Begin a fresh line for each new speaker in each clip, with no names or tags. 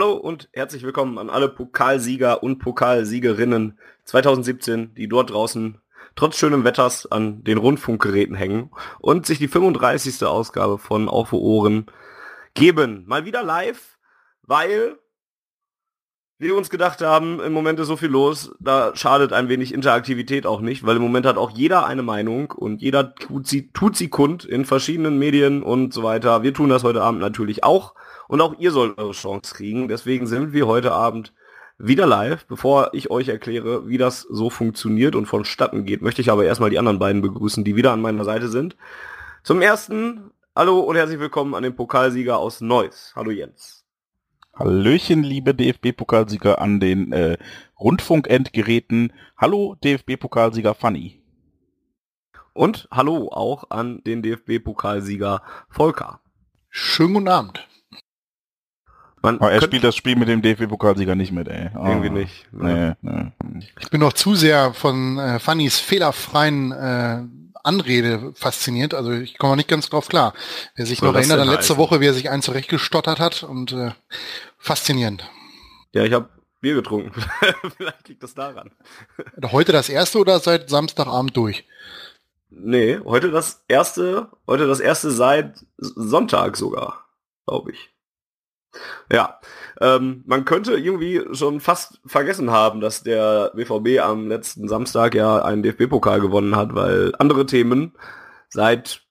Hallo und herzlich willkommen an alle Pokalsieger und Pokalsiegerinnen 2017, die dort draußen trotz schönem Wetters an den Rundfunkgeräten hängen und sich die 35. Ausgabe von Auf Ohren geben. Mal wieder live, weil wir uns gedacht haben, im Moment ist so viel los, da schadet ein wenig Interaktivität auch nicht, weil im Moment hat auch jeder eine Meinung und jeder tut sie, tut sie kund in verschiedenen Medien und so weiter. Wir tun das heute Abend natürlich auch. Und auch ihr sollt eure Chance kriegen. Deswegen sind wir heute Abend wieder live. Bevor ich euch erkläre, wie das so funktioniert und vonstatten geht, möchte ich aber erstmal die anderen beiden begrüßen, die wieder an meiner Seite sind. Zum ersten, hallo und herzlich willkommen an den Pokalsieger aus Neuss. Hallo Jens.
Hallöchen, liebe DFB-Pokalsieger an den äh, Rundfunkendgeräten. Hallo, DFB-Pokalsieger Fanny.
Und hallo auch an den DFB-Pokalsieger Volker.
Schönen guten Abend.
Man oh, er spielt das Spiel mit dem DFB-Pokalsieger nicht mit, ey.
Oh. Irgendwie nicht.
Nee, nee. Ich bin noch zu sehr von äh, Fannys fehlerfreien äh, Anrede fasziniert. Also ich komme nicht ganz drauf klar. Wer sich noch erinnert an letzte Woche, wie er sich einen zurechtgestottert hat und äh, faszinierend.
Ja, ich habe Bier getrunken. Vielleicht liegt das daran.
Heute das erste oder seit Samstagabend durch?
Nee, heute das erste, heute das erste seit Sonntag sogar, glaube ich. Ja, ähm, man könnte irgendwie schon fast vergessen haben, dass der BVB am letzten Samstag ja einen DFB-Pokal gewonnen hat, weil andere Themen seit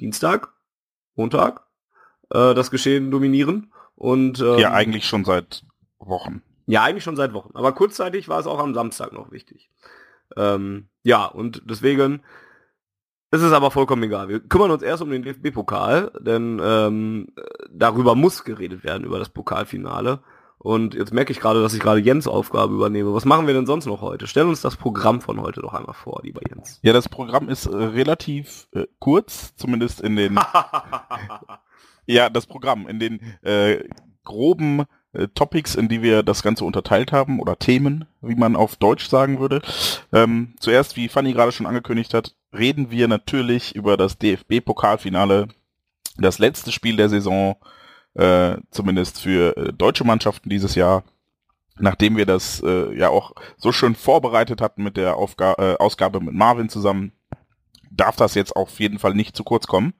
Dienstag, Montag äh, das Geschehen dominieren. Und
ähm, ja, eigentlich schon seit Wochen.
Ja, eigentlich schon seit Wochen. Aber kurzzeitig war es auch am Samstag noch wichtig. Ähm, ja, und deswegen es ist aber vollkommen egal. Wir kümmern uns erst um den DFB-Pokal, denn ähm, darüber muss geredet werden, über das Pokalfinale. Und jetzt merke ich gerade, dass ich gerade Jens Aufgabe übernehme. Was machen wir denn sonst noch heute? Stell uns das Programm von heute doch einmal vor, lieber Jens.
Ja, das Programm ist äh, relativ äh, kurz, zumindest in den... ja, das Programm in den äh, groben äh, Topics, in die wir das Ganze unterteilt haben, oder Themen, wie man auf Deutsch sagen würde. Ähm, zuerst, wie Fanny gerade schon angekündigt hat, reden wir natürlich über das DFB-Pokalfinale, das letzte Spiel der Saison, äh, zumindest für äh, deutsche Mannschaften dieses Jahr. Nachdem wir das äh, ja auch so schön vorbereitet hatten mit der Aufga äh, Ausgabe mit Marvin zusammen, darf das jetzt auf jeden Fall nicht zu kurz kommen.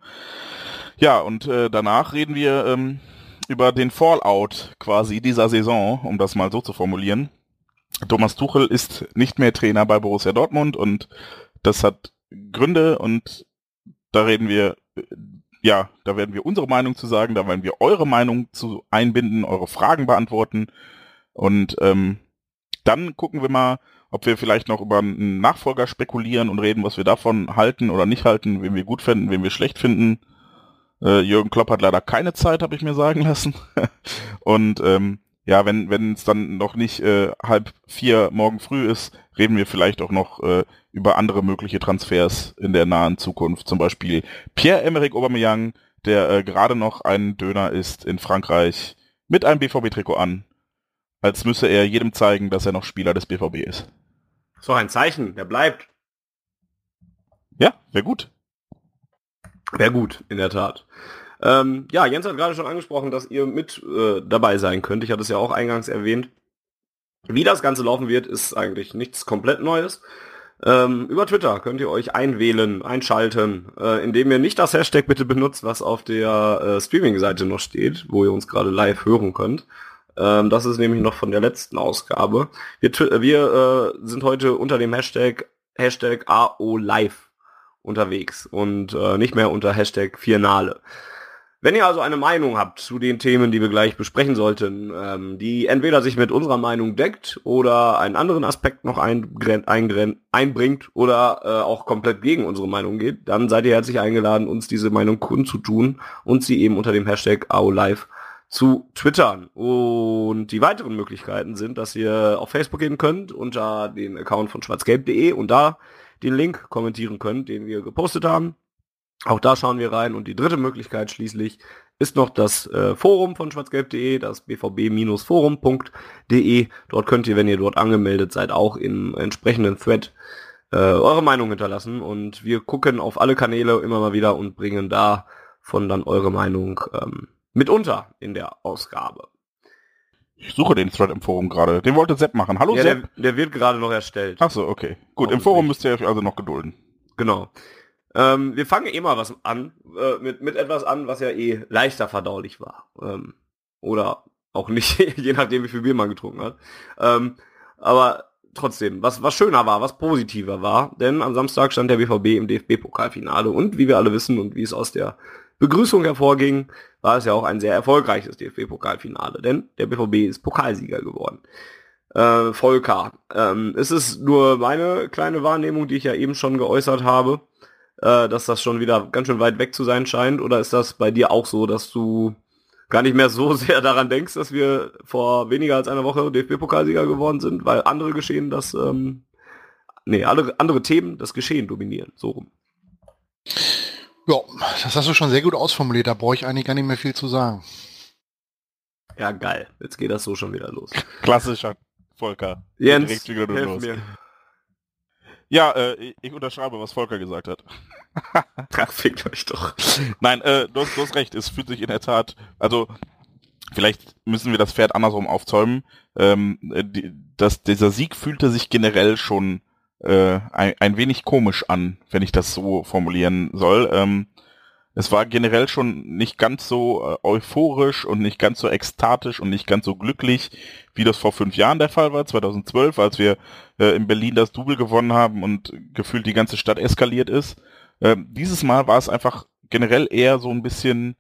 Ja, und äh, danach reden wir ähm, über den Fallout quasi dieser Saison, um das mal so zu formulieren. Thomas Tuchel ist nicht mehr Trainer bei Borussia Dortmund und das hat Gründe und da reden wir, ja, da werden wir unsere Meinung zu sagen, da werden wir eure Meinung zu einbinden, eure Fragen beantworten und ähm, dann gucken wir mal, ob wir vielleicht noch über einen Nachfolger spekulieren und reden, was wir davon halten oder nicht halten, wen wir gut finden, wen wir schlecht finden. Äh, Jürgen Klopp hat leider keine Zeit, habe ich mir sagen lassen. und ähm, ja, wenn wenn es dann noch nicht äh, halb vier morgen früh ist, reden wir vielleicht auch noch äh, über andere mögliche Transfers in der nahen Zukunft. Zum Beispiel Pierre-Emerick Aubameyang, der äh, gerade noch ein Döner ist in Frankreich mit einem BVB-Trikot an, als müsse er jedem zeigen, dass er noch Spieler des BVB ist.
So ein Zeichen, der bleibt.
Ja, wäre gut.
Wäre gut, in der Tat. Ähm, ja, Jens hat gerade schon angesprochen, dass ihr mit äh, dabei sein könnt. Ich hatte es ja auch eingangs erwähnt. Wie das Ganze laufen wird, ist eigentlich nichts komplett Neues. Ähm, über Twitter könnt ihr euch einwählen, einschalten, äh, indem ihr nicht das Hashtag bitte benutzt, was auf der äh, Streaming-Seite noch steht, wo ihr uns gerade live hören könnt. Ähm, das ist nämlich noch von der letzten Ausgabe. Wir, wir äh, sind heute unter dem Hashtag Hashtag AOLive unterwegs und äh, nicht mehr unter Hashtag Viernale. Wenn ihr also eine Meinung habt zu den Themen, die wir gleich besprechen sollten, ähm, die entweder sich mit unserer Meinung deckt oder einen anderen Aspekt noch einbringt oder äh, auch komplett gegen unsere Meinung geht, dann seid ihr herzlich eingeladen, uns diese Meinung kundzutun und sie eben unter dem Hashtag AOLive zu twittern. Und die weiteren Möglichkeiten sind, dass ihr auf Facebook gehen könnt unter den Account von schwarzgelb.de und da den Link kommentieren könnt, den wir gepostet haben auch da schauen wir rein. Und die dritte Möglichkeit schließlich ist noch das äh, Forum von schwarzgelb.de, das bvb-forum.de. Dort könnt ihr, wenn ihr dort angemeldet seid, auch im entsprechenden Thread äh, eure Meinung hinterlassen. Und wir gucken auf alle Kanäle immer mal wieder und bringen da von dann eure Meinung ähm, mitunter in der Ausgabe.
Ich suche den Thread im Forum gerade. Den wollte Sepp machen. Hallo
ja,
Sepp.
Der, der, wird gerade noch erstellt.
Ach so, okay. Gut, im Forum müsst ihr euch also noch gedulden.
Genau. Ähm, wir fangen eh mal was an, äh, mit, mit etwas an, was ja eh leichter verdaulich war. Ähm, oder auch nicht, je nachdem, wie viel Bier man getrunken hat. Ähm, aber trotzdem, was, was schöner war, was positiver war, denn am Samstag stand der BVB im DFB-Pokalfinale und wie wir alle wissen und wie es aus der Begrüßung hervorging, war es ja auch ein sehr erfolgreiches DFB-Pokalfinale, denn der BVB ist Pokalsieger geworden. Äh, Volker, ähm, ist es nur meine kleine Wahrnehmung, die ich ja eben schon geäußert habe, äh, dass das schon wieder ganz schön weit weg zu sein scheint? Oder ist das bei dir auch so, dass du gar nicht mehr so sehr daran denkst, dass wir vor weniger als einer Woche DFB-Pokalsieger geworden sind, weil andere Geschehen das, ähm, nee, alle, andere Themen das Geschehen dominieren, so rum.
Ja, das hast du schon sehr gut ausformuliert, da brauche ich eigentlich gar nicht mehr viel zu sagen.
Ja, geil. Jetzt geht das so schon wieder los.
Klassischer Volker.
Jens, hilf mir.
Ja, äh, ich unterschreibe, was Volker gesagt hat.
Ach, fickt euch doch.
Nein, äh, du, hast, du hast recht, es fühlt sich in der Tat, also vielleicht müssen wir das Pferd andersrum aufzäumen. Ähm, die, das, dieser Sieg fühlte sich generell schon äh, ein, ein wenig komisch an, wenn ich das so formulieren soll. Ähm, es war generell schon nicht ganz so äh, euphorisch und nicht ganz so ekstatisch und nicht ganz so glücklich, wie das vor fünf Jahren der Fall war, 2012, als wir äh, in Berlin das Double gewonnen haben und gefühlt die ganze Stadt eskaliert ist. Äh, dieses Mal war es einfach generell eher so ein bisschen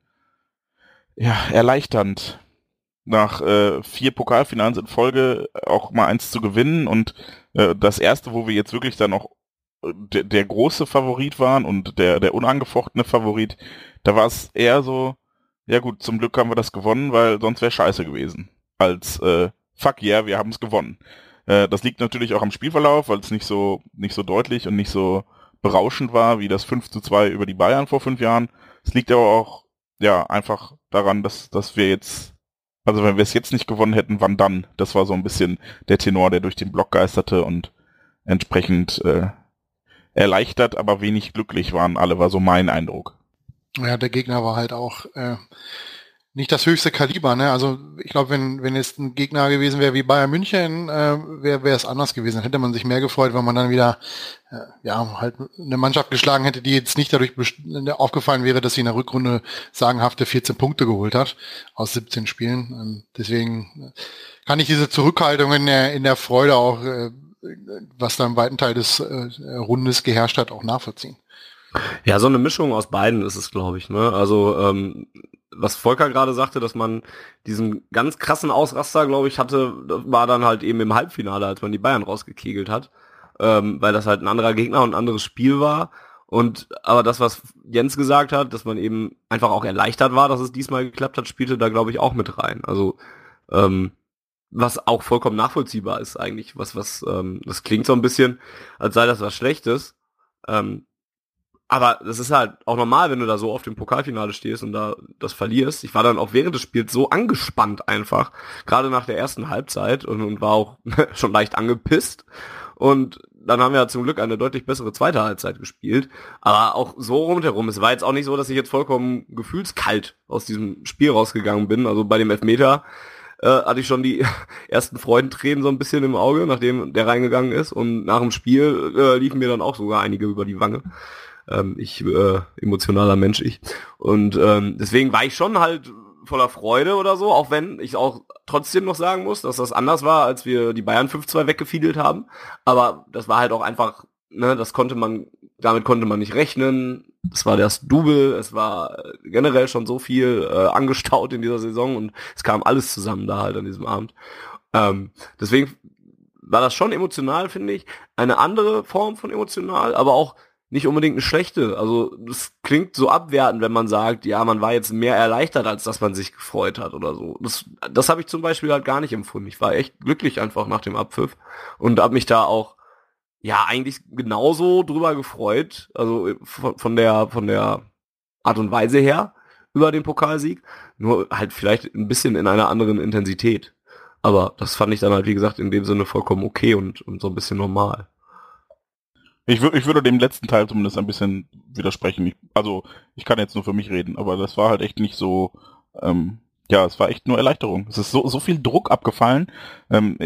ja, erleichternd, nach äh, vier Pokalfinals in Folge auch mal eins zu gewinnen und äh, das erste, wo wir jetzt wirklich dann auch der, der große Favorit waren und der, der unangefochtene Favorit, da war es eher so, ja gut, zum Glück haben wir das gewonnen, weil sonst wäre scheiße gewesen. Als äh, fuck yeah, wir haben es gewonnen. Äh, das liegt natürlich auch am Spielverlauf, weil es nicht so, nicht so deutlich und nicht so berauschend war, wie das 5 zu 2 über die Bayern vor fünf Jahren. Es liegt aber auch, ja, einfach daran, dass, dass wir jetzt, also wenn wir es jetzt nicht gewonnen hätten, wann dann? Das war so ein bisschen der Tenor, der durch den Block geisterte und entsprechend äh, erleichtert, aber wenig glücklich waren alle, war so mein Eindruck.
Ja, der Gegner war halt auch äh, nicht das höchste Kaliber. Ne? Also ich glaube, wenn wenn es ein Gegner gewesen wäre wie Bayern München, äh, wäre es anders gewesen. Dann hätte man sich mehr gefreut, wenn man dann wieder äh, ja halt eine Mannschaft geschlagen hätte, die jetzt nicht dadurch aufgefallen wäre, dass sie in der Rückrunde sagenhafte 14 Punkte geholt hat aus 17 Spielen. Ähm, deswegen kann ich diese Zurückhaltung in der in der Freude auch äh, was da im weiten Teil des äh, Rundes geherrscht hat, auch nachvollziehen.
Ja, so eine Mischung aus beiden ist es, glaube ich. Ne? Also ähm, was Volker gerade sagte, dass man diesen ganz krassen Ausraster, glaube ich, hatte, war dann halt eben im Halbfinale, als man die Bayern rausgekegelt hat, ähm, weil das halt ein anderer Gegner und ein anderes Spiel war. Und aber das, was Jens gesagt hat, dass man eben einfach auch erleichtert war, dass es diesmal geklappt hat, spielte da, glaube ich, auch mit rein. Also ähm, was auch vollkommen nachvollziehbar ist eigentlich. Was, was, ähm, das klingt so ein bisschen, als sei das was Schlechtes. Ähm, aber das ist halt auch normal, wenn du da so oft im Pokalfinale stehst und da das verlierst. Ich war dann auch während des Spiels so angespannt einfach, gerade nach der ersten Halbzeit und, und war auch schon leicht angepisst. Und dann haben wir zum Glück eine deutlich bessere zweite Halbzeit gespielt. Aber auch so rundherum. Es war jetzt auch nicht so, dass ich jetzt vollkommen gefühlskalt aus diesem Spiel rausgegangen bin. Also bei dem Elfmeter äh, hatte ich schon die ersten Freudentränen so ein bisschen im Auge, nachdem der reingegangen ist. Und nach dem Spiel äh, liefen mir dann auch sogar einige über die Wange. Ähm, ich, äh, emotionaler Mensch, ich. Und ähm, deswegen war ich schon halt voller Freude oder so, auch wenn ich auch trotzdem noch sagen muss, dass das anders war, als wir die Bayern 5-2 weggefiedelt haben. Aber das war halt auch einfach, ne, das konnte man damit konnte man nicht rechnen. Es war das Double, es war generell schon so viel äh, angestaut in dieser Saison und es kam alles zusammen da halt an diesem Abend. Ähm, deswegen war das schon emotional, finde ich. Eine andere Form von emotional, aber auch nicht unbedingt eine schlechte. Also das klingt so abwertend, wenn man sagt, ja, man war jetzt mehr erleichtert, als dass man sich gefreut hat oder so. Das, das habe ich zum Beispiel halt gar nicht empfunden. Ich war echt glücklich einfach nach dem Abpfiff und habe mich da auch ja eigentlich genauso drüber gefreut. Also von, von der von der Art und Weise her über den Pokalsieg, nur halt vielleicht ein bisschen in einer anderen Intensität. Aber das fand ich dann halt, wie gesagt, in dem Sinne vollkommen okay und, und so ein bisschen normal.
Ich, würde ich würde dem letzten Teil zumindest ein bisschen widersprechen. Ich, also, ich kann jetzt nur für mich reden, aber das war halt echt nicht so, ähm, ja, es war echt nur Erleichterung. Es ist so, so viel Druck abgefallen. Ähm,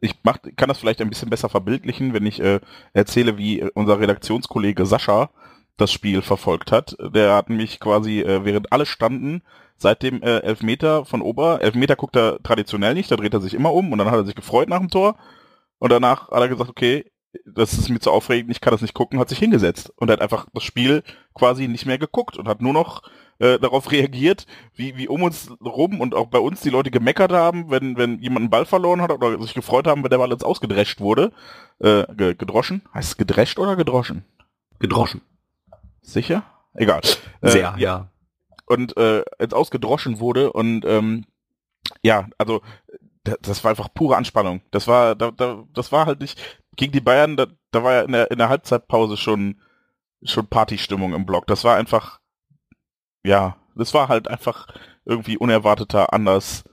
ich mach, kann das vielleicht ein bisschen besser verbildlichen, wenn ich äh, erzähle, wie unser Redaktionskollege Sascha das Spiel verfolgt hat. Der hat mich quasi, äh, während alle standen, seit dem äh, Elfmeter von Ober, Elfmeter guckt er traditionell nicht, da dreht er sich immer um und dann hat er sich gefreut nach dem Tor. Und danach hat er gesagt, okay, das ist mir zu aufregend, ich kann das nicht gucken, hat sich hingesetzt und hat einfach das Spiel quasi nicht mehr geguckt und hat nur noch äh, darauf reagiert, wie, wie um uns rum und auch bei uns die Leute gemeckert haben, wenn, wenn jemand einen Ball verloren hat oder sich gefreut haben, wenn der Ball jetzt ausgedrescht wurde. Äh, gedroschen? Heißt es gedrescht oder gedroschen?
Gedroschen.
Sicher? Egal.
Äh, Sehr, äh, ja.
Und äh, jetzt ausgedroschen wurde und ähm, ja, also das war einfach pure Anspannung. Das war, da, da, das war halt nicht, gegen die Bayern, da, da war ja in der, in der Halbzeitpause schon, schon Partystimmung im Block. Das war einfach, ja, das war halt einfach irgendwie unerwarteter, anders.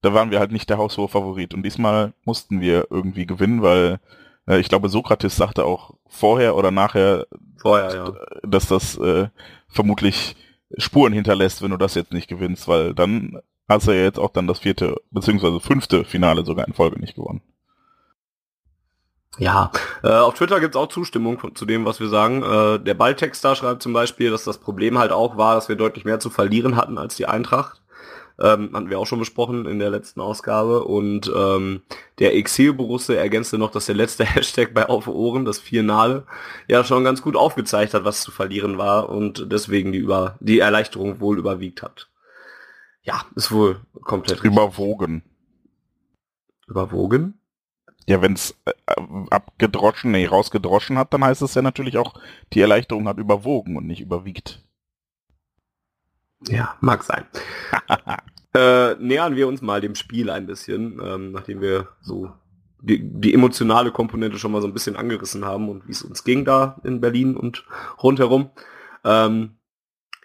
Da waren wir halt nicht der haushohe Favorit. Und diesmal mussten wir irgendwie gewinnen, weil äh, ich glaube, Sokrates sagte auch vorher oder nachher,
vorher, ja.
dass das äh, vermutlich Spuren hinterlässt, wenn du das jetzt nicht gewinnst, weil dann hast du ja jetzt auch dann das vierte, beziehungsweise fünfte Finale sogar in Folge nicht gewonnen.
Ja, äh, auf Twitter gibt's auch Zustimmung zu dem, was wir sagen. Äh, der Balltexter schreibt zum Beispiel, dass das Problem halt auch war, dass wir deutlich mehr zu verlieren hatten als die Eintracht. Ähm, hatten wir auch schon besprochen in der letzten Ausgabe. Und ähm, der Exil-Borusse ergänzte noch, dass der letzte Hashtag bei Auf Ohren, das Finale, ja schon ganz gut aufgezeigt hat, was zu verlieren war und deswegen die, über, die Erleichterung wohl überwiegt hat. Ja, ist wohl komplett
Überwogen.
Überwogen?
Ja, wenn es äh, abgedroschen, nee, rausgedroschen hat, dann heißt es ja natürlich auch, die Erleichterung hat überwogen und nicht überwiegt.
Ja, mag sein. äh, nähern wir uns mal dem Spiel ein bisschen, ähm, nachdem wir so die, die emotionale Komponente schon mal so ein bisschen angerissen haben und wie es uns ging da in Berlin und rundherum. Ähm,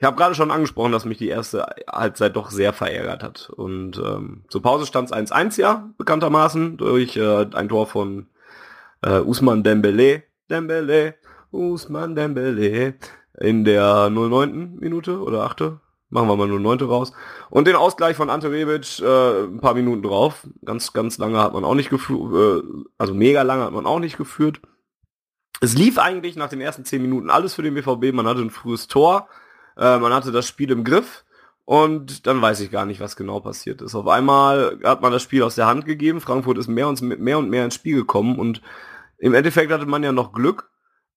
ich habe gerade schon angesprochen, dass mich die erste Halbzeit doch sehr verärgert hat. Und ähm, zur Pause stand es 1-1 ja, bekanntermaßen, durch äh, ein Tor von äh, Usman Dembele. Dembele, Usman Dembele in der 09. Minute oder 8. Machen wir mal 09. raus. Und den Ausgleich von Ante Rebic äh, ein paar Minuten drauf. Ganz, ganz lange hat man auch nicht geführt, äh, also mega lange hat man auch nicht geführt. Es lief eigentlich nach den ersten 10 Minuten alles für den BVB. Man hatte ein frühes Tor äh, man hatte das Spiel im Griff und dann weiß ich gar nicht, was genau passiert ist. Auf einmal hat man das Spiel aus der Hand gegeben. Frankfurt ist mehr und mehr, und mehr ins Spiel gekommen und im Endeffekt hatte man ja noch Glück,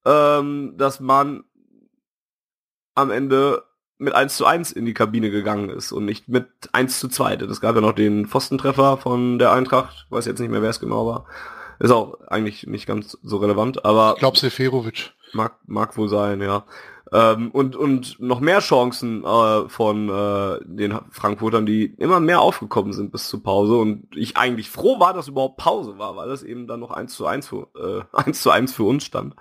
ähm, dass man am Ende mit 1 zu 1 in die Kabine gegangen ist und nicht mit 1 zu 2. Es gab ja noch den Pfostentreffer von der Eintracht, weiß jetzt nicht mehr, wer es genau war. Ist auch eigentlich nicht ganz so relevant, aber...
Ich glaube Seferovic.
Mag, mag wohl sein, ja. Ähm, und, und noch mehr Chancen äh, von äh, den Frankfurtern, die immer mehr aufgekommen sind bis zur Pause. Und ich eigentlich froh war, dass überhaupt Pause war, weil das eben dann noch eins zu eins für, äh, 1 zu 1 für uns stand.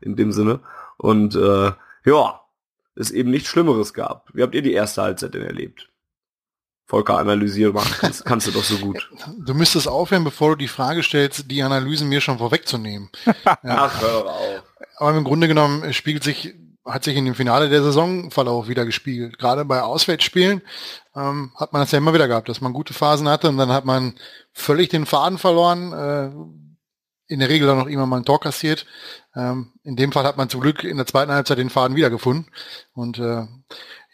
In dem Sinne. Und äh, ja, es eben nichts Schlimmeres gab. Wie habt ihr die erste Halbzeit denn erlebt? Volker, analysiere mal. Kannst, kannst du doch so gut.
Du müsstest aufhören, bevor du die Frage stellst, die Analysen mir schon vorwegzunehmen. ja. Ach, hör auf. Aber im Grunde genommen spiegelt sich hat sich in dem Finale der Saisonverlauf wieder gespiegelt. Gerade bei Auswärtsspielen ähm, hat man das ja immer wieder gehabt, dass man gute Phasen hatte und dann hat man völlig den Faden verloren. Äh, in der Regel dann noch immer mal ein Tor kassiert. Ähm, in dem Fall hat man zum Glück in der zweiten Halbzeit den Faden wiedergefunden. Und äh,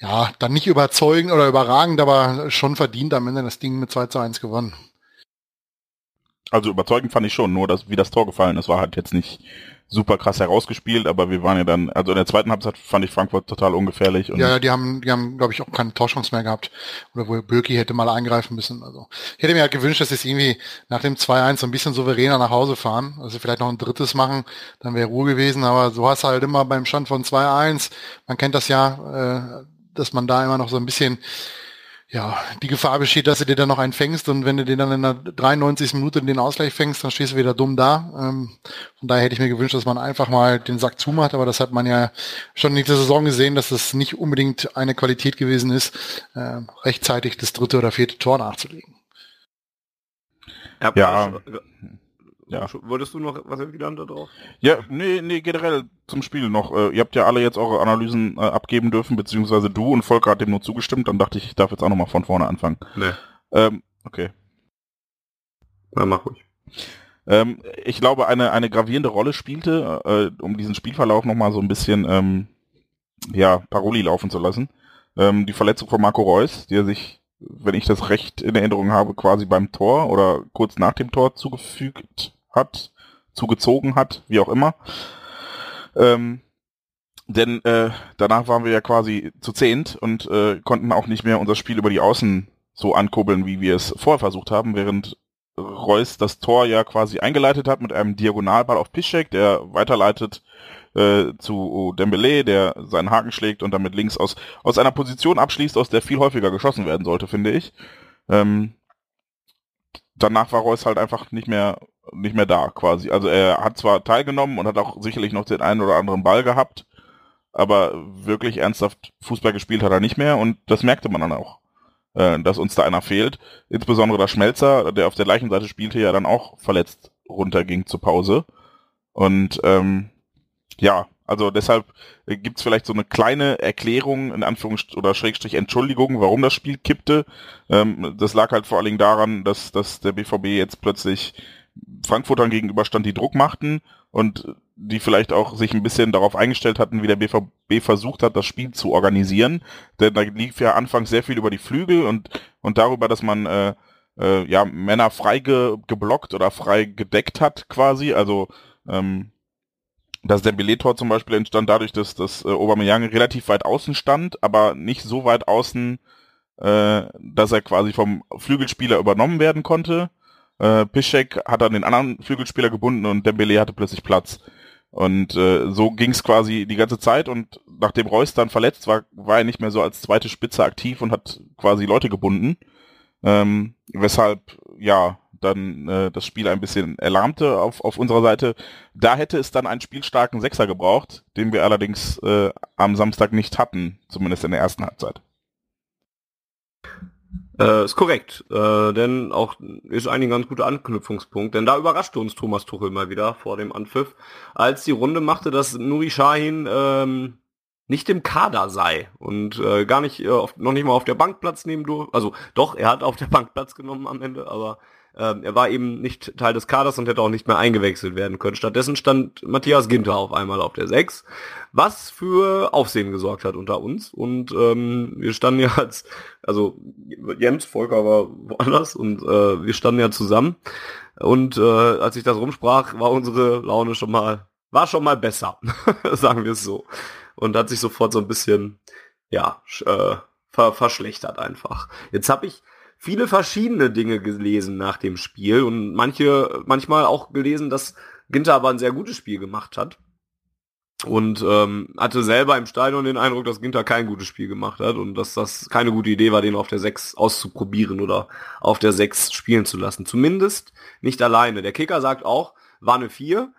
ja, dann nicht überzeugend oder überragend, aber schon verdient am Ende das Ding mit 2 zu 1 gewonnen.
Also überzeugend fand ich schon, nur dass wie das Tor gefallen ist, war halt jetzt nicht super krass herausgespielt, aber wir waren ja dann, also in der zweiten Halbzeit fand ich Frankfurt total ungefährlich.
Ja, die haben, die haben, glaube ich, auch keine Torchance mehr gehabt. Oder wo Bürki hätte mal eingreifen müssen. Also ich hätte mir halt gewünscht, dass sie irgendwie nach dem 2-1 so ein bisschen souveräner nach Hause fahren. Also vielleicht noch ein drittes machen, dann wäre Ruhe gewesen. Aber so hast du halt immer beim Stand von 2-1, man kennt das ja, äh, dass man da immer noch so ein bisschen ja, die Gefahr besteht, dass du dir dann noch einen fängst und wenn du dir dann in der 93. Minute den Ausgleich fängst, dann stehst du wieder dumm da. Ähm, von daher hätte ich mir gewünscht, dass man einfach mal den Sack zumacht, aber das hat man ja schon in dieser Saison gesehen, dass das nicht unbedingt eine Qualität gewesen ist, äh, rechtzeitig das dritte oder vierte Tor nachzulegen.
Ja, ja. Ja. Wolltest du noch was erwidern da drauf?
Ja, nee, nee, generell zum Spiel noch. Äh, ihr habt ja alle jetzt eure Analysen äh, abgeben dürfen, beziehungsweise du und Volker hat dem nur zugestimmt, dann dachte ich, ich darf jetzt auch nochmal von vorne anfangen.
Nee.
Ähm, okay.
Na, mach ruhig.
Ähm, ich glaube, eine, eine gravierende Rolle spielte, äh, um diesen Spielverlauf nochmal so ein bisschen, ähm, ja, Paroli laufen zu lassen. Ähm, die Verletzung von Marco Reus, der sich wenn ich das recht in Erinnerung habe, quasi beim Tor oder kurz nach dem Tor zugefügt hat, zugezogen hat, wie auch immer. Ähm, denn äh, danach waren wir ja quasi zu zehnt und äh, konnten auch nicht mehr unser Spiel über die Außen so ankurbeln, wie wir es vorher versucht haben, während Reus das Tor ja quasi eingeleitet hat mit einem Diagonalball auf Piszczek, der weiterleitet äh, zu Dembele, der seinen Haken schlägt und damit links aus, aus einer Position abschließt, aus der viel häufiger geschossen werden sollte, finde ich. Ähm, danach war Reus halt einfach nicht mehr nicht mehr da quasi. Also er hat zwar teilgenommen und hat auch sicherlich noch den einen oder anderen Ball gehabt, aber wirklich ernsthaft Fußball gespielt hat er nicht mehr und das merkte man dann auch, äh, dass uns da einer fehlt. Insbesondere der Schmelzer, der auf der gleichen Seite spielte, ja dann auch verletzt runterging zur Pause. Und ähm, ja, also deshalb äh, gibt's vielleicht so eine kleine Erklärung, in Anführungsstrich oder Schrägstrich Entschuldigung, warum das Spiel kippte. Ähm, das lag halt vor allen Dingen daran, dass, dass der BVB jetzt plötzlich Frankfurtern gegenüberstand, die Druck machten und die vielleicht auch sich ein bisschen darauf eingestellt hatten, wie der BVB versucht hat, das Spiel zu organisieren. Denn da lief ja anfangs sehr viel über die Flügel und, und darüber, dass man äh, äh, ja Männer frei ge geblockt oder frei gedeckt hat quasi. Also ähm, das Dembele-Tor zum Beispiel entstand dadurch, dass das äh, Aubameyang relativ weit außen stand, aber nicht so weit außen, äh, dass er quasi vom Flügelspieler übernommen werden konnte. Äh, Piszek hat dann den anderen Flügelspieler gebunden und Dembele hatte plötzlich Platz. Und äh, so ging es quasi die ganze Zeit und nachdem Reus dann verletzt war, war er nicht mehr so als zweite Spitze aktiv und hat quasi Leute gebunden. Ähm, weshalb, ja, dann äh, das Spiel ein bisschen erlahmte auf, auf unserer Seite. Da hätte es dann einen spielstarken Sechser gebraucht, den wir allerdings äh, am Samstag nicht hatten, zumindest in der ersten Halbzeit.
Äh, ist korrekt, äh, denn auch ist eigentlich ein ganz guter Anknüpfungspunkt, denn da überraschte uns Thomas Tuchel mal wieder vor dem Anpfiff, als die Runde machte, dass Nuri Shahin ähm, nicht im Kader sei und äh, gar nicht äh, auf, noch nicht mal auf der Bank Platz nehmen durfte. Also doch, er hat auf der Bank Platz genommen am Ende, aber ähm, er war eben nicht Teil des Kaders und hätte auch nicht mehr eingewechselt werden können. Stattdessen stand Matthias Ginter auf einmal auf der 6, was für Aufsehen gesorgt hat unter uns. Und ähm, wir standen ja als, also Jens, Volker war woanders und äh, wir standen ja zusammen. Und äh, als ich das rumsprach, war unsere Laune schon mal, war schon mal besser, sagen wir es so. Und hat sich sofort so ein bisschen, ja, äh, ver verschlechtert einfach. Jetzt habe ich viele verschiedene Dinge gelesen nach dem Spiel und manche, manchmal auch gelesen, dass Ginter aber ein sehr gutes Spiel gemacht hat. Und ähm, hatte selber im Stadion den Eindruck, dass Ginter kein gutes Spiel gemacht hat und dass das keine gute Idee war, den auf der 6 auszuprobieren oder auf der 6 spielen zu lassen. Zumindest nicht alleine. Der Kicker sagt auch, war eine 4,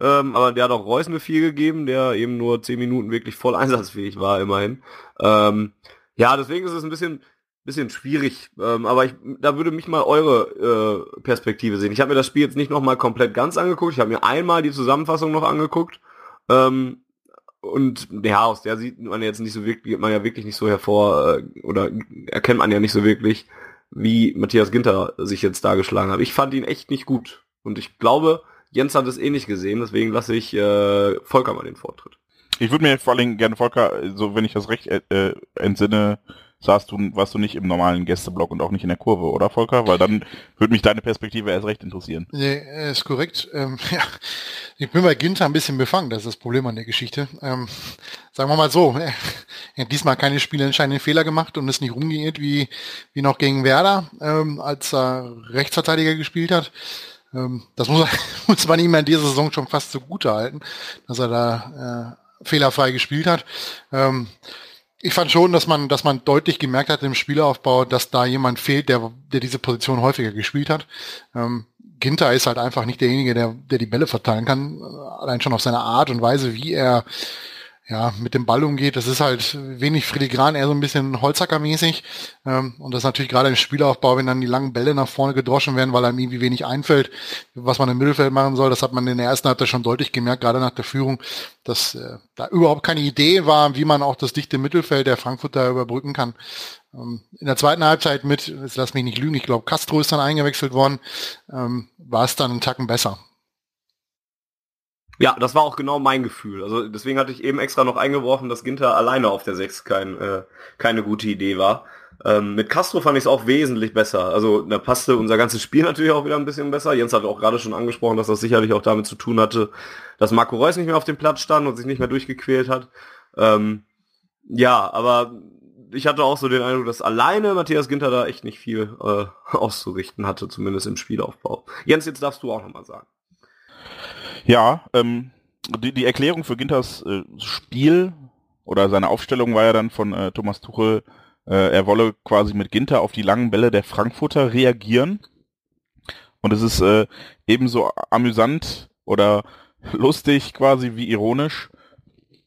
ähm, aber der hat auch Reus eine 4 gegeben, der eben nur 10 Minuten wirklich voll einsatzfähig war, immerhin. Ähm, ja, deswegen ist es ein bisschen bisschen schwierig, ähm, aber ich, da würde mich mal eure äh, Perspektive sehen. Ich habe mir das Spiel jetzt nicht nochmal komplett ganz angeguckt, ich habe mir einmal die Zusammenfassung noch angeguckt ähm, und ja, aus der sieht man jetzt nicht so wirklich, man ja wirklich nicht so hervor äh, oder erkennt man ja nicht so wirklich, wie Matthias Ginter sich jetzt dargeschlagen hat. Ich fand ihn echt nicht gut und ich glaube, Jens hat es eh nicht gesehen, deswegen lasse ich äh, Volker mal den Vortritt.
Ich würde mir vor allen Dingen gerne Volker, so wenn ich das recht äh, äh entsinne, saßt du, warst du nicht im normalen Gästeblock und auch nicht in der Kurve, oder Volker? Weil dann würde mich deine Perspektive erst recht interessieren.
Nee, ist korrekt. Ähm, ja, ich bin bei Ginter ein bisschen befangen, das ist das Problem an der Geschichte. Ähm, sagen wir mal so, er hat diesmal keine spielentscheidenden Fehler gemacht und ist nicht rumgeirrt wie, wie noch gegen Werder, ähm, als er Rechtsverteidiger gespielt hat. Ähm, das muss, muss man ihm in dieser Saison schon fast zugute halten, dass er da äh, fehlerfrei gespielt hat. Ähm, ich fand schon, dass man, dass man deutlich gemerkt hat im Spielaufbau, dass da jemand fehlt, der, der diese Position häufiger gespielt hat. Ähm, Ginter ist halt einfach nicht derjenige, der, der die Bälle verteilen kann. Allein schon auf seine Art und Weise, wie er ja, mit dem Ball umgeht. Das ist halt wenig filigran, eher so ein bisschen Holzackermäßig. Ähm, und das ist natürlich gerade im Spielaufbau, wenn dann die langen Bälle nach vorne gedroschen werden, weil einem irgendwie wenig einfällt, was man im Mittelfeld machen soll. Das hat man in der ersten Halbzeit schon deutlich gemerkt, gerade nach der Führung, dass äh, da überhaupt keine Idee war, wie man auch das dichte Mittelfeld der Frankfurter überbrücken kann. Ähm, in der zweiten Halbzeit mit, jetzt lass mich nicht lügen, ich glaube Castro ist dann eingewechselt worden, ähm, war es dann einen Tacken besser.
Ja, das war auch genau mein Gefühl. Also deswegen hatte ich eben extra noch eingeworfen, dass Ginter alleine auf der 6 kein, äh, keine gute Idee war. Ähm, mit Castro fand ich es auch wesentlich besser. Also da passte unser ganzes Spiel natürlich auch wieder ein bisschen besser. Jens hat auch gerade schon angesprochen, dass das sicherlich auch damit zu tun hatte, dass Marco Reus nicht mehr auf dem Platz stand und sich nicht mehr durchgequält hat. Ähm, ja, aber ich hatte auch so den Eindruck, dass alleine Matthias Ginter da echt nicht viel äh, auszurichten hatte, zumindest im Spielaufbau. Jens, jetzt darfst du auch nochmal sagen.
Ja, ähm, die, die Erklärung für Ginters äh, Spiel oder seine Aufstellung war ja dann von äh, Thomas Tuchel, äh, er wolle quasi mit Ginter auf die langen Bälle der Frankfurter reagieren. Und es ist äh, ebenso amüsant oder lustig quasi wie ironisch,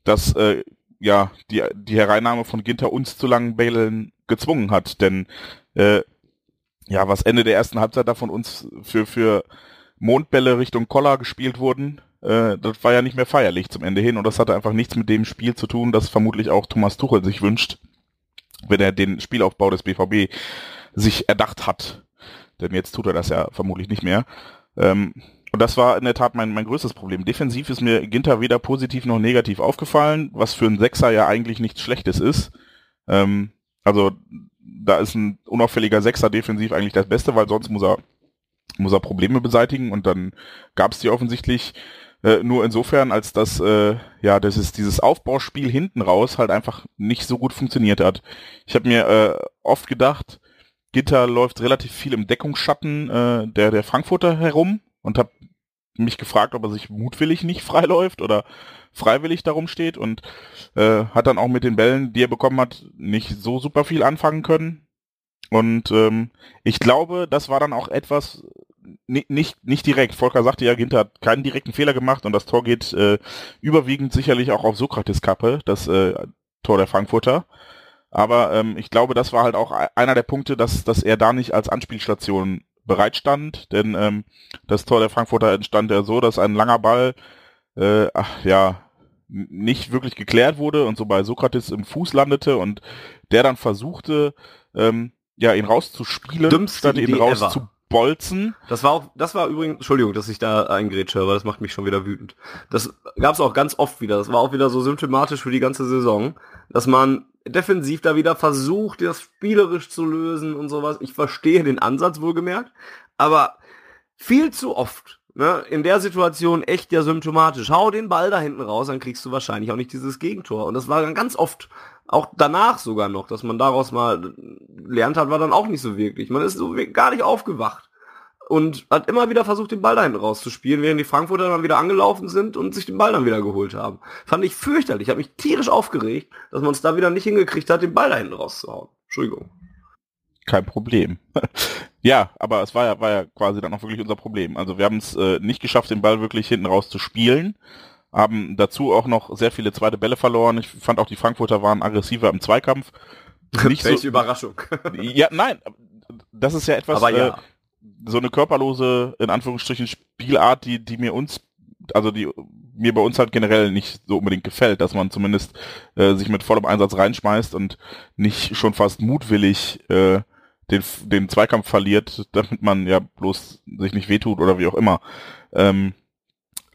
dass äh, ja die, die Hereinnahme von Ginter uns zu langen Bällen gezwungen hat. Denn äh, ja, was Ende der ersten Halbzeit da von uns für, für Mondbälle Richtung Koller gespielt wurden, äh, das war ja nicht mehr feierlich zum Ende hin und das hatte einfach nichts mit dem Spiel zu tun, das vermutlich auch Thomas Tuchel sich wünscht, wenn er den Spielaufbau des BVB sich erdacht hat. Denn jetzt tut er das ja vermutlich nicht mehr. Ähm, und das war in der Tat mein, mein größtes Problem. Defensiv ist mir Ginter weder positiv noch negativ aufgefallen, was für einen Sechser ja eigentlich nichts Schlechtes ist. Ähm, also da ist ein unauffälliger Sechser defensiv eigentlich das Beste, weil sonst muss er muss er Probleme beseitigen und dann gab es die offensichtlich äh, nur insofern, als dass äh, ja das ist dieses Aufbauspiel hinten raus halt einfach nicht so gut funktioniert hat. Ich habe mir äh, oft gedacht, Gitter läuft relativ viel im Deckungsschatten äh, der der Frankfurter herum und habe mich gefragt, ob er sich mutwillig nicht freiläuft oder freiwillig darum steht und äh, hat dann auch mit den Bällen, die er bekommen hat, nicht so super viel anfangen können. Und ähm, ich glaube, das war dann auch etwas, nicht, nicht, direkt. Volker sagte ja, Ginter hat keinen direkten Fehler gemacht und das Tor geht äh, überwiegend sicherlich auch auf Sokrates Kappe, das äh, Tor der Frankfurter. Aber ähm, ich glaube, das war halt auch einer der Punkte, dass, dass er da nicht als Anspielstation bereitstand, denn ähm, das Tor der Frankfurter entstand ja so, dass ein langer Ball äh, ach, ja nicht wirklich geklärt wurde und so bei Sokrates im Fuß landete und der dann versuchte, ähm, ja, ihn rauszuspielen,
Dümmste statt ihn
rauszubolzen.
Das war auch, das war übrigens, Entschuldigung, dass ich da eingrätsche, aber das macht mich schon wieder wütend. Das gab es auch ganz oft wieder. Das war auch wieder so symptomatisch für die ganze Saison, dass man defensiv da wieder versucht, das spielerisch zu lösen und sowas. Ich verstehe den Ansatz wohlgemerkt, aber viel zu oft ne, in der Situation echt ja symptomatisch. Hau den Ball da hinten raus, dann kriegst du wahrscheinlich auch nicht dieses Gegentor. Und das war dann ganz oft auch danach sogar noch, dass man daraus mal lernt hat, war dann auch nicht so wirklich. Man ist so gar nicht aufgewacht und hat immer wieder versucht, den Ball da hinten rauszuspielen, während die Frankfurter dann wieder angelaufen sind und sich den Ball dann wieder geholt haben. Fand ich fürchterlich. Ich habe mich tierisch aufgeregt, dass man es da wieder nicht hingekriegt hat, den Ball da hinten rauszuhauen. Entschuldigung.
Kein Problem. ja, aber es war ja, war ja quasi dann auch wirklich unser Problem. Also wir haben es äh, nicht geschafft, den Ball wirklich hinten raus zu spielen haben dazu auch noch sehr viele zweite Bälle verloren. Ich fand auch die Frankfurter waren aggressiver im Zweikampf.
Nicht Welche so, Überraschung.
ja, nein, das ist ja etwas, ja. Äh, so eine körperlose, in Anführungsstrichen, Spielart, die, die mir uns, also die mir bei uns halt generell nicht so unbedingt gefällt, dass man zumindest äh, sich mit vollem Einsatz reinschmeißt und nicht schon fast mutwillig äh, den, den Zweikampf verliert, damit man ja bloß sich nicht wehtut oder wie auch immer. Ähm,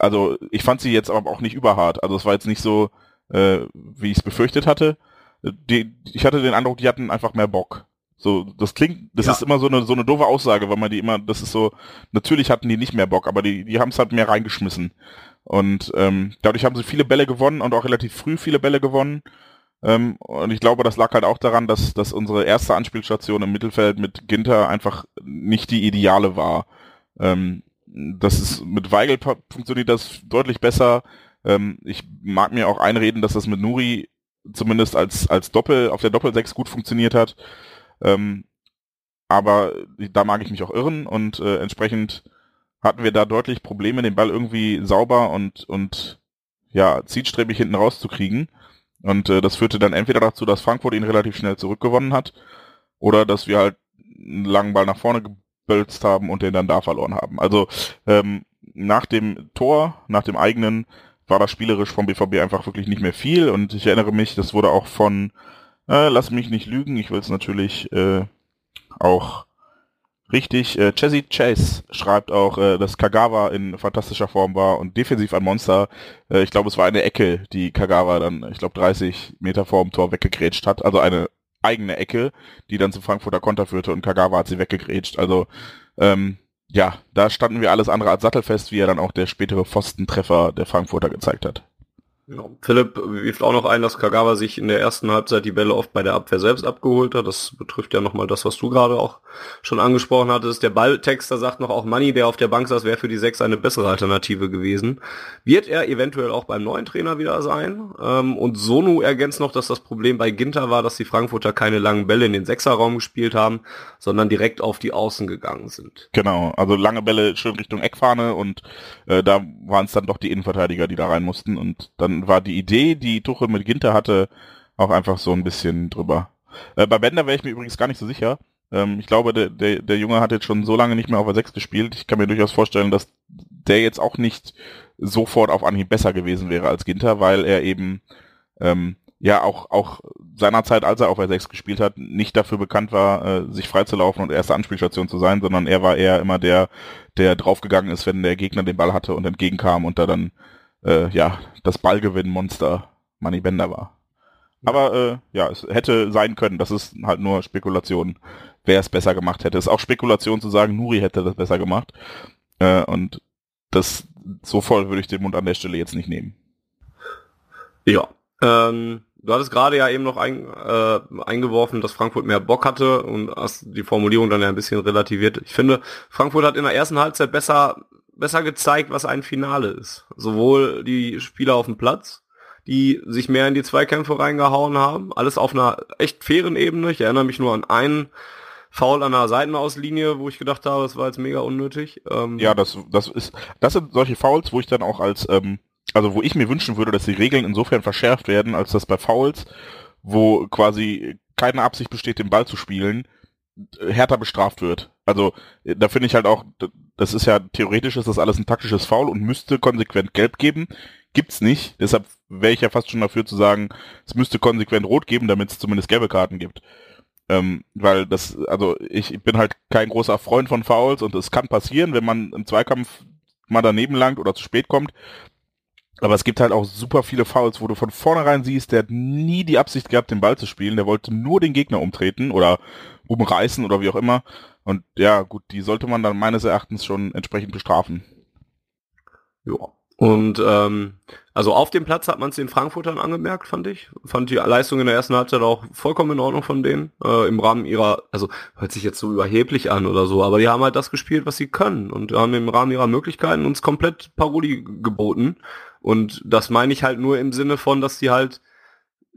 also ich fand sie jetzt aber auch nicht überhart. Also es war jetzt nicht so, äh, wie ich es befürchtet hatte. die, ich hatte den Eindruck, die hatten einfach mehr Bock. So, das klingt, das ja. ist immer so eine so eine doofe Aussage, weil man die immer, das ist so, natürlich hatten die nicht mehr Bock, aber die, die haben es halt mehr reingeschmissen. Und ähm, dadurch haben sie viele Bälle gewonnen und auch relativ früh viele Bälle gewonnen. Ähm, und ich glaube, das lag halt auch daran, dass, dass unsere erste Anspielstation im Mittelfeld mit Ginter einfach nicht die ideale war. Ähm, das ist mit Weigel funktioniert das deutlich besser. Ähm, ich mag mir auch einreden, dass das mit Nuri zumindest als, als Doppel, auf der Doppel-6 gut funktioniert hat. Ähm, aber da mag ich mich auch irren und äh, entsprechend hatten wir da deutlich Probleme, den Ball irgendwie sauber und, und ja, zielstrebig hinten rauszukriegen. Und äh, das führte dann entweder dazu, dass Frankfurt ihn relativ schnell zurückgewonnen hat, oder dass wir halt einen langen Ball nach vorne gebölzt haben und den dann da verloren haben. Also ähm, nach dem Tor, nach dem eigenen, war das spielerisch vom BVB einfach wirklich nicht mehr viel. Und ich erinnere mich, das wurde auch von, äh, lass mich nicht lügen, ich will es natürlich äh, auch Richtig, äh, Chessy Chase schreibt auch, äh, dass Kagawa in fantastischer Form war und defensiv ein Monster. Äh, ich glaube, es war eine Ecke, die Kagawa dann, ich glaube, 30 Meter vor dem Tor weggegrätscht hat. Also eine eigene Ecke, die dann zum Frankfurter Konter führte und Kagawa hat sie weggegrätscht. Also ähm, ja, da standen wir alles andere als sattelfest, wie er dann auch der spätere Pfostentreffer der Frankfurter gezeigt hat.
Ja, Philipp wirft auch noch ein, dass Kagawa sich in der ersten Halbzeit die Bälle oft bei der Abwehr selbst abgeholt hat. Das betrifft ja nochmal das, was du gerade auch schon angesprochen hattest. Der Balltexter sagt noch, auch Manni, der auf der Bank saß, wäre für die Sechs eine bessere Alternative gewesen. Wird er eventuell auch beim neuen Trainer wieder sein? Ähm, und Sonu ergänzt noch, dass das Problem bei Ginter war, dass die Frankfurter keine langen Bälle in den Sechserraum gespielt haben, sondern direkt auf die Außen gegangen sind.
Genau, also lange Bälle schön Richtung Eckfahne und äh, da waren es dann doch die Innenverteidiger, die da rein mussten und dann war die Idee, die Tuchel mit Ginter hatte, auch einfach so ein bisschen drüber. Äh, bei Bender wäre ich mir übrigens gar nicht so sicher. Ähm, ich glaube, der, der, der Junge hat jetzt schon so lange nicht mehr auf der 6 gespielt. Ich kann mir durchaus vorstellen, dass der jetzt auch nicht sofort auf Anhieb besser gewesen wäre als Ginter, weil er eben ähm, ja auch auch seinerzeit, als er auf der 6 gespielt hat, nicht dafür bekannt war, äh, sich freizulaufen und erste Anspielstation zu sein, sondern er war eher immer der, der draufgegangen ist, wenn der Gegner den Ball hatte und entgegenkam und da dann äh, ja, das Ballgewinn-Monster Money Bender war. Aber äh, ja, es hätte sein können, das ist halt nur Spekulation, wer es besser gemacht hätte. Es ist auch Spekulation zu sagen, Nuri hätte das besser gemacht. Äh, und das so voll würde ich den Mund an der Stelle jetzt nicht nehmen.
Ja. Ähm, du hattest gerade ja eben noch ein, äh, eingeworfen, dass Frankfurt mehr Bock hatte und hast die Formulierung dann ja ein bisschen relativiert. Ich finde, Frankfurt hat in der ersten Halbzeit besser besser gezeigt, was ein Finale ist. Sowohl die Spieler auf dem Platz, die sich mehr in die Zweikämpfe reingehauen haben, alles auf einer echt fairen Ebene. Ich erinnere mich nur an einen Foul an der Seitenauslinie, wo ich gedacht habe, das war jetzt mega unnötig.
Ähm ja, das, das ist, das sind solche Fouls, wo ich dann auch als, ähm, also wo ich mir wünschen würde, dass die Regeln insofern verschärft werden, als dass bei Fouls, wo quasi keine Absicht besteht, den Ball zu spielen, härter bestraft wird. Also da finde ich halt auch, das ist ja theoretisch ist das alles ein taktisches Foul und müsste konsequent gelb geben. Gibt's nicht. Deshalb wäre ich ja fast schon dafür zu sagen, es müsste konsequent rot geben, damit es zumindest gelbe Karten gibt. Ähm, weil das, also ich bin halt kein großer Freund von Fouls und es kann passieren, wenn man im Zweikampf mal daneben langt oder zu spät kommt. Aber es gibt halt auch super viele Fouls, wo du von vornherein siehst, der hat nie die Absicht gehabt, den Ball zu spielen. Der wollte nur den Gegner umtreten oder umreißen oder wie auch immer. Und ja, gut, die sollte man dann meines Erachtens schon entsprechend bestrafen.
Ja. Und ähm, also auf dem Platz hat man es den Frankfurtern angemerkt, fand ich. Fand die Leistung in der ersten Halbzeit auch vollkommen in Ordnung von denen. Äh, Im Rahmen ihrer, also hört sich jetzt so überheblich an oder so, aber die haben halt das gespielt, was sie können und haben im Rahmen ihrer Möglichkeiten uns komplett Paroli geboten. Und das meine ich halt nur im Sinne von, dass die halt,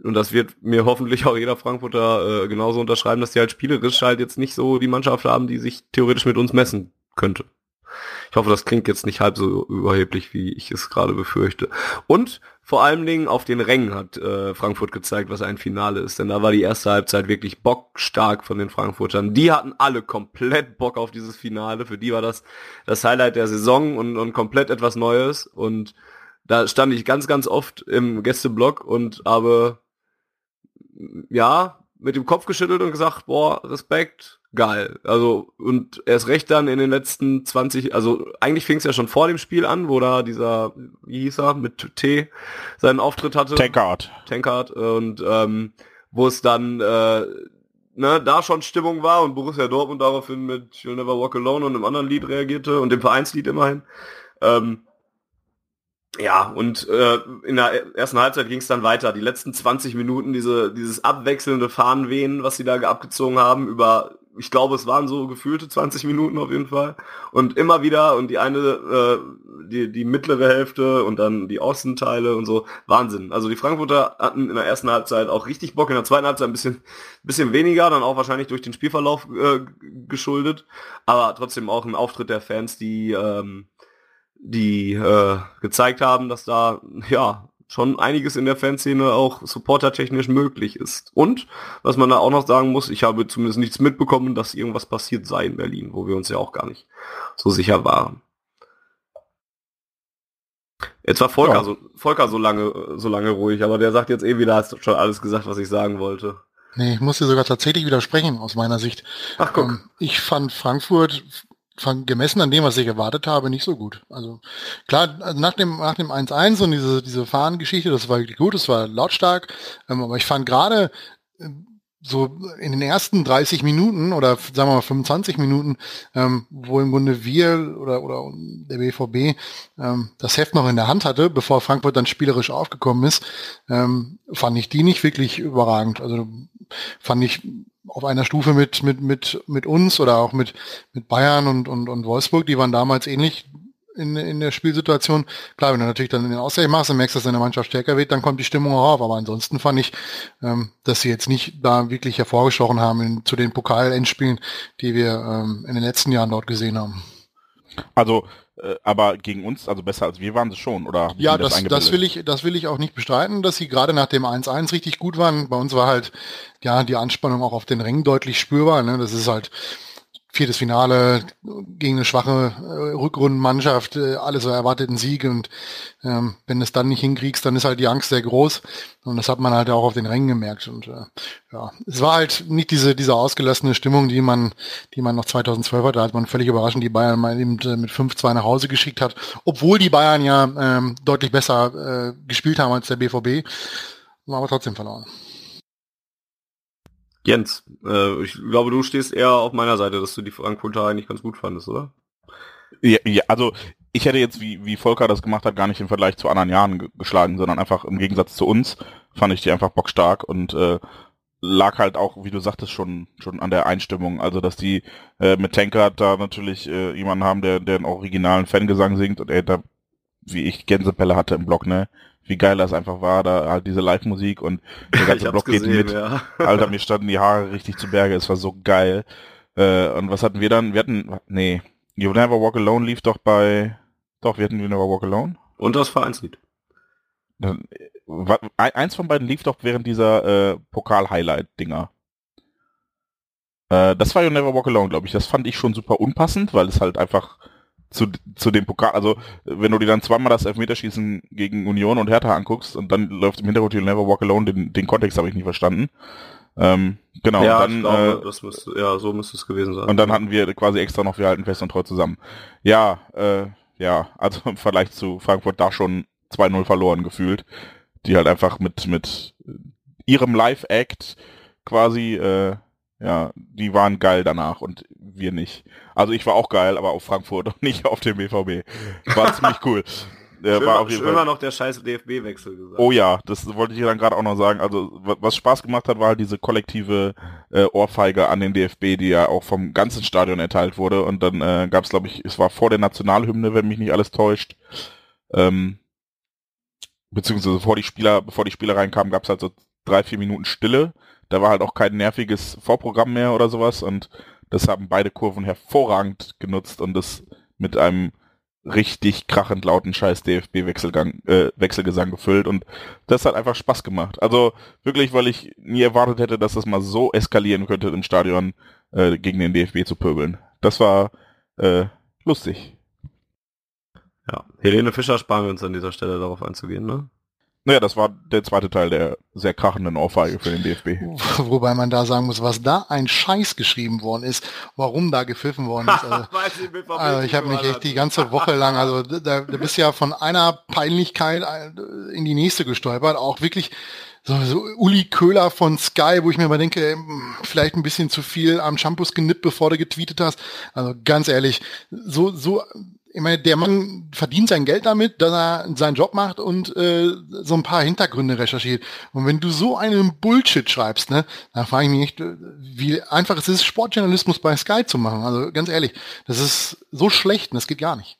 und das wird mir hoffentlich auch jeder Frankfurter äh, genauso unterschreiben, dass die halt spielerisch halt jetzt nicht so die Mannschaft haben, die sich theoretisch mit uns messen könnte. Ich hoffe, das klingt jetzt nicht halb so überheblich, wie ich es gerade befürchte. Und vor allen Dingen auf den Rängen hat äh, Frankfurt gezeigt, was ein Finale ist. Denn da war die erste Halbzeit wirklich bockstark von den Frankfurtern. Die hatten alle komplett Bock auf dieses Finale. Für die war das das Highlight der Saison und, und komplett etwas Neues. Und da stand ich ganz, ganz oft im Gästeblock und habe, ja, mit dem Kopf geschüttelt und gesagt, boah, Respekt, geil. Also, und erst recht dann in den letzten 20, also eigentlich fing es ja schon vor dem Spiel an, wo da dieser, wie hieß er, mit T seinen Auftritt hatte.
Tankard.
Tankard und ähm, wo es dann äh, ne, da schon Stimmung war und Borussia Dortmund daraufhin mit You'll Never Walk Alone und einem anderen Lied reagierte und dem Vereinslied immerhin. Ähm, ja, und äh, in der ersten Halbzeit ging es dann weiter. Die letzten 20 Minuten, diese, dieses abwechselnde Fahnenwehen, was sie da abgezogen haben, über, ich glaube, es waren so gefühlte 20 Minuten auf jeden Fall. Und immer wieder, und die eine, äh, die, die mittlere Hälfte und dann die Außenteile und so, Wahnsinn. Also die Frankfurter hatten in der ersten Halbzeit auch richtig Bock, in der zweiten Halbzeit ein bisschen, bisschen weniger, dann auch wahrscheinlich durch den Spielverlauf äh, geschuldet. Aber trotzdem auch ein Auftritt der Fans, die ähm, die äh, gezeigt haben, dass da ja schon einiges in der Fanszene auch supportertechnisch möglich ist. Und was man da auch noch sagen muss, ich habe zumindest nichts mitbekommen, dass irgendwas passiert sei in Berlin, wo wir uns ja auch gar nicht so sicher waren. Jetzt war Volker, ja. so, Volker so lange so lange ruhig, aber der sagt jetzt eh wieder, hast schon alles gesagt, was ich sagen wollte.
Nee, ich muss dir sogar tatsächlich widersprechen aus meiner Sicht.
Ach guck. Ähm,
ich fand Frankfurt von, gemessen an dem, was ich erwartet habe, nicht so gut. Also klar, nach dem nach dem 1-1 und diese diese Fahrengeschichte, das war wirklich gut, das war lautstark, ähm, aber ich fand gerade äh, so in den ersten 30 Minuten oder sagen wir mal 25 Minuten, ähm, wo im Grunde wir oder, oder der BVB ähm, das Heft noch in der Hand hatte, bevor Frankfurt dann spielerisch aufgekommen ist, ähm, fand ich die nicht wirklich überragend. Also fand ich auf einer Stufe mit, mit, mit, mit uns oder auch mit, mit Bayern und, und, und Wolfsburg, die waren damals ähnlich in, in der Spielsituation. Klar, wenn du natürlich dann den Ausgleich machst und merkst, dass deine Mannschaft stärker wird, dann kommt die Stimmung auch auf. Aber ansonsten fand ich, ähm, dass sie jetzt nicht da wirklich hervorgestochen haben in, zu den Pokal-Endspielen, die wir ähm, in den letzten Jahren dort gesehen haben.
Also äh, aber gegen uns, also besser als wir waren sie schon, oder?
Ja, das, das, das, will ich, das will ich auch nicht bestreiten, dass sie gerade nach dem 1-1 richtig gut waren. Bei uns war halt, ja, die Anspannung auch auf den Ring deutlich spürbar. Ne? Das ist halt, viertes Finale gegen eine schwache äh, Rückrundenmannschaft, äh, alle so erwarteten Siege und ähm, wenn du es dann nicht hinkriegst, dann ist halt die Angst sehr groß und das hat man halt auch auf den Rängen gemerkt und äh, ja, es war halt nicht diese diese ausgelassene Stimmung, die man die man noch 2012 hatte, als man völlig überraschend die Bayern mal eben äh, mit 5-2 nach Hause geschickt hat, obwohl die Bayern ja ähm, deutlich besser äh, gespielt haben als der BVB, aber trotzdem verloren.
Jens, äh, ich glaube, du stehst eher auf meiner Seite, dass du die Frankfurter eigentlich ganz gut fandest, oder?
Ja, ja also ich hätte jetzt, wie, wie Volker das gemacht hat, gar nicht im Vergleich zu anderen Jahren geschlagen, sondern einfach im Gegensatz zu uns fand ich die einfach bockstark und äh, lag halt auch, wie du sagtest, schon schon an der Einstimmung. Also dass die äh, mit Tankard da natürlich äh, jemanden haben, der, der einen originalen Fangesang singt und er da, wie ich Gänsepelle hatte im Blog, ne? Wie geil das einfach war, da halt diese Live-Musik und der ganze Block gesehen, geht mit. Ja. Alter, mir standen die Haare richtig zu Berge, es war so geil. Äh, und was hatten wir dann? Wir hatten, nee, You Never Walk Alone lief doch bei, doch, wir hatten You Never Walk Alone.
Und das Vereinslied.
Dann, eins von beiden lief doch während dieser äh, Pokal-Highlight-Dinger. Äh, das war You Never Walk Alone, glaube ich. Das fand ich schon super unpassend, weil es halt einfach zu, zu dem Pokal, also wenn du dir dann zweimal das Elfmeterschießen gegen Union und Hertha anguckst und dann läuft im Hintergrund You'll Never Walk Alone, den, den Kontext habe ich nicht verstanden. Ähm, genau,
ja, dann, glaube, äh, das müsste, ja, so müsste es gewesen sein.
Und dann hatten wir quasi extra noch, wir halten fest und treu zusammen. Ja, äh, ja, also im Vergleich zu Frankfurt da schon 2-0 verloren gefühlt, die halt einfach mit, mit ihrem Live-Act quasi, äh, ja, die waren geil danach und wir nicht. Also ich war auch geil, aber auf Frankfurt und nicht auf dem BVB. War ziemlich cool.
Der schön, war auf jeden Fall. noch der scheiß DFB-Wechsel
gesagt. Oh ja, das wollte ich dann gerade auch noch sagen. Also was Spaß gemacht hat, war halt diese kollektive äh, Ohrfeige an den DFB, die ja auch vom ganzen Stadion erteilt wurde. Und dann äh, gab es, glaube ich, es war vor der Nationalhymne, wenn mich nicht alles täuscht. Ähm, beziehungsweise vor die Spieler, bevor die Spieler reinkamen, gab es halt so drei, vier Minuten Stille. Da war halt auch kein nerviges Vorprogramm mehr oder sowas und das haben beide Kurven hervorragend genutzt und das mit einem richtig krachend lauten scheiß DFB-Wechselgang, äh, Wechselgesang gefüllt und das hat einfach Spaß gemacht. Also wirklich, weil ich nie erwartet hätte, dass das mal so eskalieren könnte im Stadion äh, gegen den DFB zu pöbeln. Das war äh, lustig.
Ja, Helene Fischer sparen wir uns an dieser Stelle darauf einzugehen, ne?
Naja, das war der zweite Teil der sehr krachenden Ohrfeige für den DFB.
Wobei man da sagen muss, was da ein Scheiß geschrieben worden ist, warum da gepfiffen worden ist. Also, also ich habe mich echt die ganze Woche lang, also da, da bist ja von einer Peinlichkeit äh, in die nächste gestolpert, auch wirklich so, so Uli Köhler von Sky, wo ich mir mal denke, hm, vielleicht ein bisschen zu viel am Shampoos genippt, bevor du getweetet hast. Also ganz ehrlich, so, so, ich meine, der Mann verdient sein Geld damit, dass er seinen Job macht und äh, so ein paar Hintergründe recherchiert. Und wenn du so einen Bullshit schreibst, ne, dann frage ich mich echt, wie einfach es ist, Sportjournalismus bei Sky zu machen. Also ganz ehrlich, das ist so schlecht und das geht gar nicht.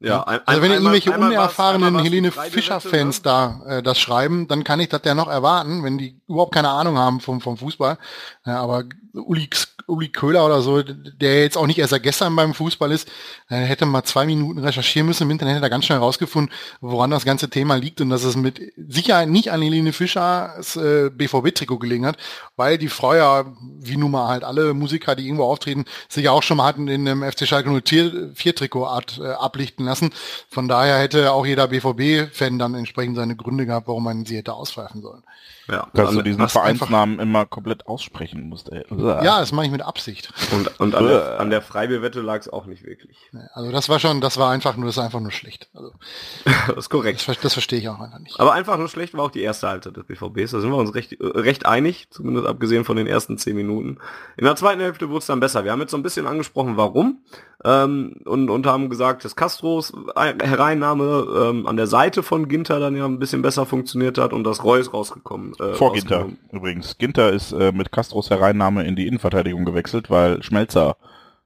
Ja, ein, also wenn einmal, irgendwelche unerfahrenen Helene Fischer-Fans ne? da äh, das schreiben, dann kann ich das ja noch erwarten, wenn die überhaupt keine Ahnung haben vom, vom Fußball. Ja, aber Uli, Uli Köhler oder so, der jetzt auch nicht erst seit gestern beim Fußball ist, äh, hätte mal zwei Minuten recherchieren müssen im Internet, hätte er ganz schnell rausgefunden, woran das ganze Thema liegt und dass es mit Sicherheit nicht an Helene Fischers äh, BVB-Trikot gelegen hat, weil die Frau ja, wie nun mal halt alle Musiker, die irgendwo auftreten, sich ja auch schon mal hatten in einem FC Schalke 04 Trikot Art äh, ablichten lassen. Von daher hätte auch jeder BVB-Fan dann entsprechend seine Gründe gehabt, warum man sie hätte auspfeifen sollen.
Ja, dass du diesen Vereinsnamen immer komplett aussprechen musst. Ey.
Ja, das mache ich mit Absicht.
Und, und an, der, an der Freibierwette lag es auch nicht wirklich.
Also das war schon, das war einfach nur, das war einfach nur schlecht. Also,
das ist korrekt.
Das, das verstehe ich auch einfach nicht.
Aber einfach nur schlecht war auch die erste Halbzeit des BVBs. Da sind wir uns recht, äh, recht einig, zumindest abgesehen von den ersten zehn Minuten. In der zweiten Hälfte wurde es dann besser. Wir haben jetzt so ein bisschen angesprochen, warum. Ähm, und, und haben gesagt, dass Castros Hereinnahme ähm, an der Seite von Ginter dann ja ein bisschen besser funktioniert hat und dass Reus rausgekommen
äh, Vor Ginter übrigens. Ginter ist äh, mit Castros Hereinnahme in die Innenverteidigung gewechselt, weil Schmelzer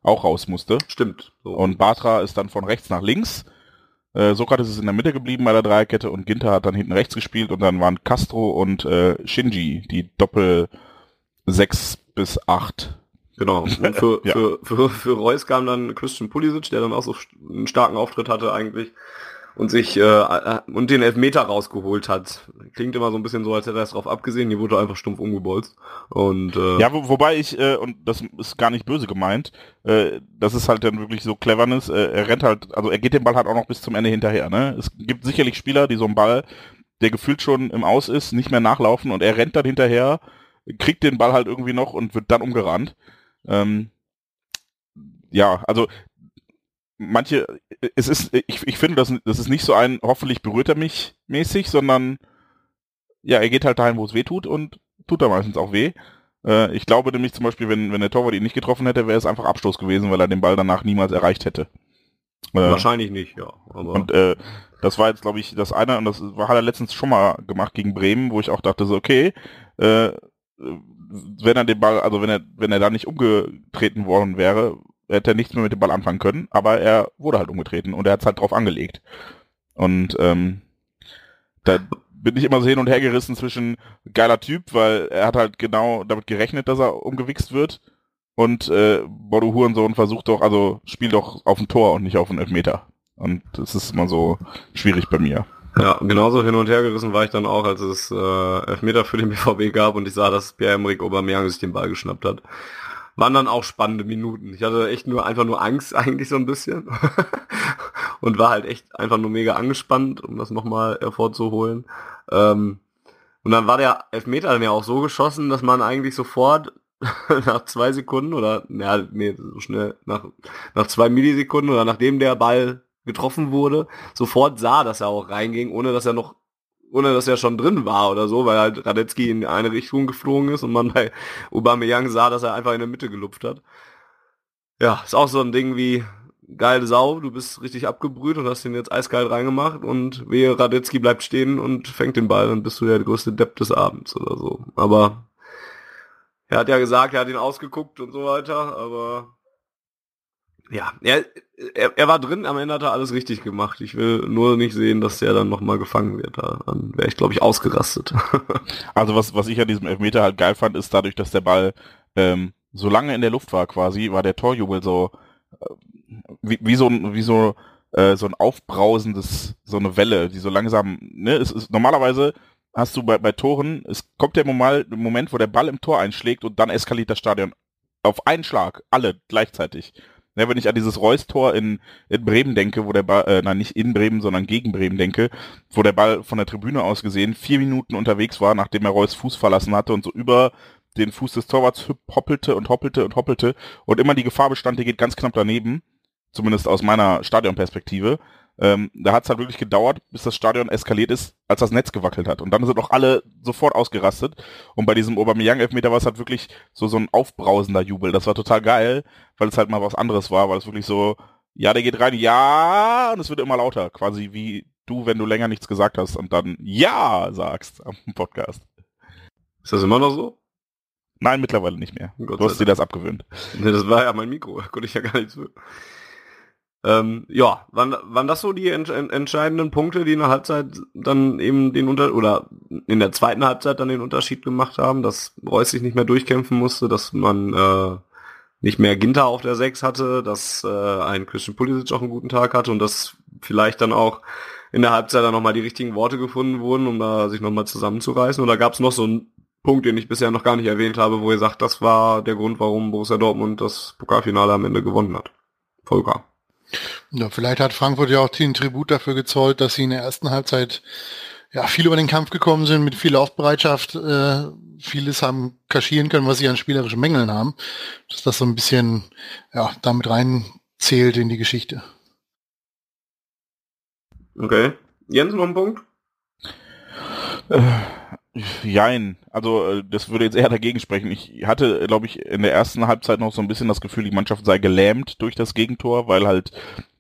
auch raus musste.
Stimmt.
So. Und Batra ist dann von rechts nach links. Äh, Sokrates ist in der Mitte geblieben bei der Dreierkette und Ginter hat dann hinten rechts gespielt und dann waren Castro und äh, Shinji die Doppel 6 bis 8.
Genau. Und für, ja. für, für, für Reus kam dann Christian Pulisic, der dann auch so einen starken Auftritt hatte eigentlich und sich äh, äh, und den Elfmeter rausgeholt hat. Klingt immer so ein bisschen so, als hätte er es drauf abgesehen, die wurde einfach stumpf umgebolzt. Und äh,
Ja, wo, wobei ich, äh, und das ist gar nicht böse gemeint, äh, das ist halt dann wirklich so Cleverness, äh, er rennt halt, also er geht den Ball halt auch noch bis zum Ende hinterher. Ne? Es gibt sicherlich Spieler, die so einen Ball, der gefühlt schon im Aus ist, nicht mehr nachlaufen und er rennt dann hinterher, kriegt den Ball halt irgendwie noch und wird dann umgerannt. Ähm, ja, also manche, es ist, ich, ich finde, das, das ist nicht so ein, hoffentlich berührt er mich mäßig, sondern ja, er geht halt dahin, wo es weh tut und tut er meistens auch weh. Äh, ich glaube nämlich zum Beispiel, wenn, wenn der Torwart ihn nicht getroffen hätte, wäre es einfach Abstoß gewesen, weil er den Ball danach niemals erreicht hätte.
Äh, Wahrscheinlich nicht, ja.
Und äh, das war jetzt, glaube ich, das eine, und das war, hat er letztens schon mal gemacht gegen Bremen, wo ich auch dachte so, okay, äh, wenn er den Ball, also wenn er, wenn er da nicht umgetreten worden wäre, hätte er nichts mehr mit dem Ball anfangen können, aber er wurde halt umgetreten und er hat es halt drauf angelegt. Und ähm, da bin ich immer so hin und her gerissen zwischen geiler Typ, weil er hat halt genau damit gerechnet, dass er umgewichst wird. Und äh, Bodo Hurensohn versucht doch, also spielt doch auf ein Tor und nicht auf einen Elfmeter. Und das ist immer so schwierig bei mir.
Ja, genauso hin und her gerissen war ich dann auch, als es äh, Elfmeter für den BVB gab und ich sah, dass Pierre-Emerick Aubameyang sich den Ball geschnappt hat waren dann auch spannende Minuten. Ich hatte echt nur einfach nur Angst eigentlich so ein bisschen und war halt echt einfach nur mega angespannt, um das nochmal hervorzuholen. Ähm, und dann war der Elfmeter dann ja auch so geschossen, dass man eigentlich sofort nach zwei Sekunden oder ja, nee, so schnell, nach, nach zwei Millisekunden oder nachdem der Ball getroffen wurde, sofort sah, dass er auch reinging, ohne dass er noch ohne dass er schon drin war oder so, weil halt Radetzky in eine Richtung geflogen ist und man bei Aubameyang sah, dass er einfach in der Mitte gelupft hat. Ja, ist auch so ein Ding wie geile Sau, du bist richtig abgebrüht und hast den jetzt eiskalt reingemacht und wehe Radetzky bleibt stehen und fängt den Ball, dann bist du der größte Depp des Abends oder so. Aber er hat ja gesagt, er hat ihn ausgeguckt und so weiter, aber ja, er, er, er war drin, am Ende hat er alles richtig gemacht. Ich will nur nicht sehen, dass er dann nochmal gefangen wird. Dann wäre ich, glaube ich, ausgerastet.
also was, was ich an diesem Elfmeter halt geil fand, ist dadurch, dass der Ball ähm, so lange in der Luft war quasi, war der Torjubel so äh, wie, wie so ein, wie so, äh, so ein aufbrausendes, so eine Welle, die so langsam, ne, es ist normalerweise hast du bei, bei Toren, es kommt der Moment, wo der Ball im Tor einschlägt und dann eskaliert das Stadion auf einen Schlag, alle gleichzeitig. Ja, wenn ich an dieses Reus-Tor in, in Bremen denke, wo der Ball, äh, nein, nicht in Bremen, sondern gegen Bremen denke, wo der Ball von der Tribüne aus gesehen vier Minuten unterwegs war, nachdem er Reus Fuß verlassen hatte und so über den Fuß des Torwarts hoppelte und hoppelte und hoppelte und immer die Gefahr bestand, der geht ganz knapp daneben, zumindest aus meiner Stadionperspektive. Ähm, da hat es halt wirklich gedauert, bis das Stadion eskaliert ist, als das Netz gewackelt hat. Und dann sind auch alle sofort ausgerastet. Und bei diesem Aubameyang-Elfmeter war es halt wirklich so, so ein aufbrausender Jubel. Das war total geil, weil es halt mal was anderes war, weil es wirklich so, ja, der geht rein, ja, und es wird immer lauter. Quasi wie du, wenn du länger nichts gesagt hast und dann ja sagst am Podcast.
Ist das immer noch so?
Nein, mittlerweile nicht mehr. Gott du hast dir das abgewöhnt.
Nee, das war ja mein Mikro, da konnte ich ja gar nichts für. Ähm, ja, waren, waren das so die ent entscheidenden Punkte, die in der Halbzeit dann eben den Unter oder in der zweiten Halbzeit dann den Unterschied gemacht haben, dass Reus sich nicht mehr durchkämpfen musste, dass man äh, nicht mehr Ginter auf der 6 hatte, dass äh, ein Christian Pulisic auch einen guten Tag hatte und dass vielleicht dann auch in der Halbzeit dann nochmal die richtigen Worte gefunden wurden, um da sich nochmal zusammenzureißen. Oder gab es noch so einen Punkt, den ich bisher noch gar nicht erwähnt habe, wo ihr sagt, das war der Grund, warum Borussia Dortmund das Pokalfinale am Ende gewonnen hat? Volker.
Ja, vielleicht hat Frankfurt ja auch den Tribut dafür gezollt, dass sie in der ersten Halbzeit ja viel über den Kampf gekommen sind, mit viel Laufbereitschaft, äh, vieles haben kaschieren können, was sie an spielerischen Mängeln haben. Dass das so ein bisschen ja damit reinzählt in die Geschichte.
Okay. Jens, noch ein Punkt?
Äh, jein. Also äh, das würde jetzt eher dagegen sprechen. Ich hatte, glaube ich, in der ersten Halbzeit noch so ein bisschen das Gefühl, die Mannschaft sei gelähmt durch das Gegentor, weil halt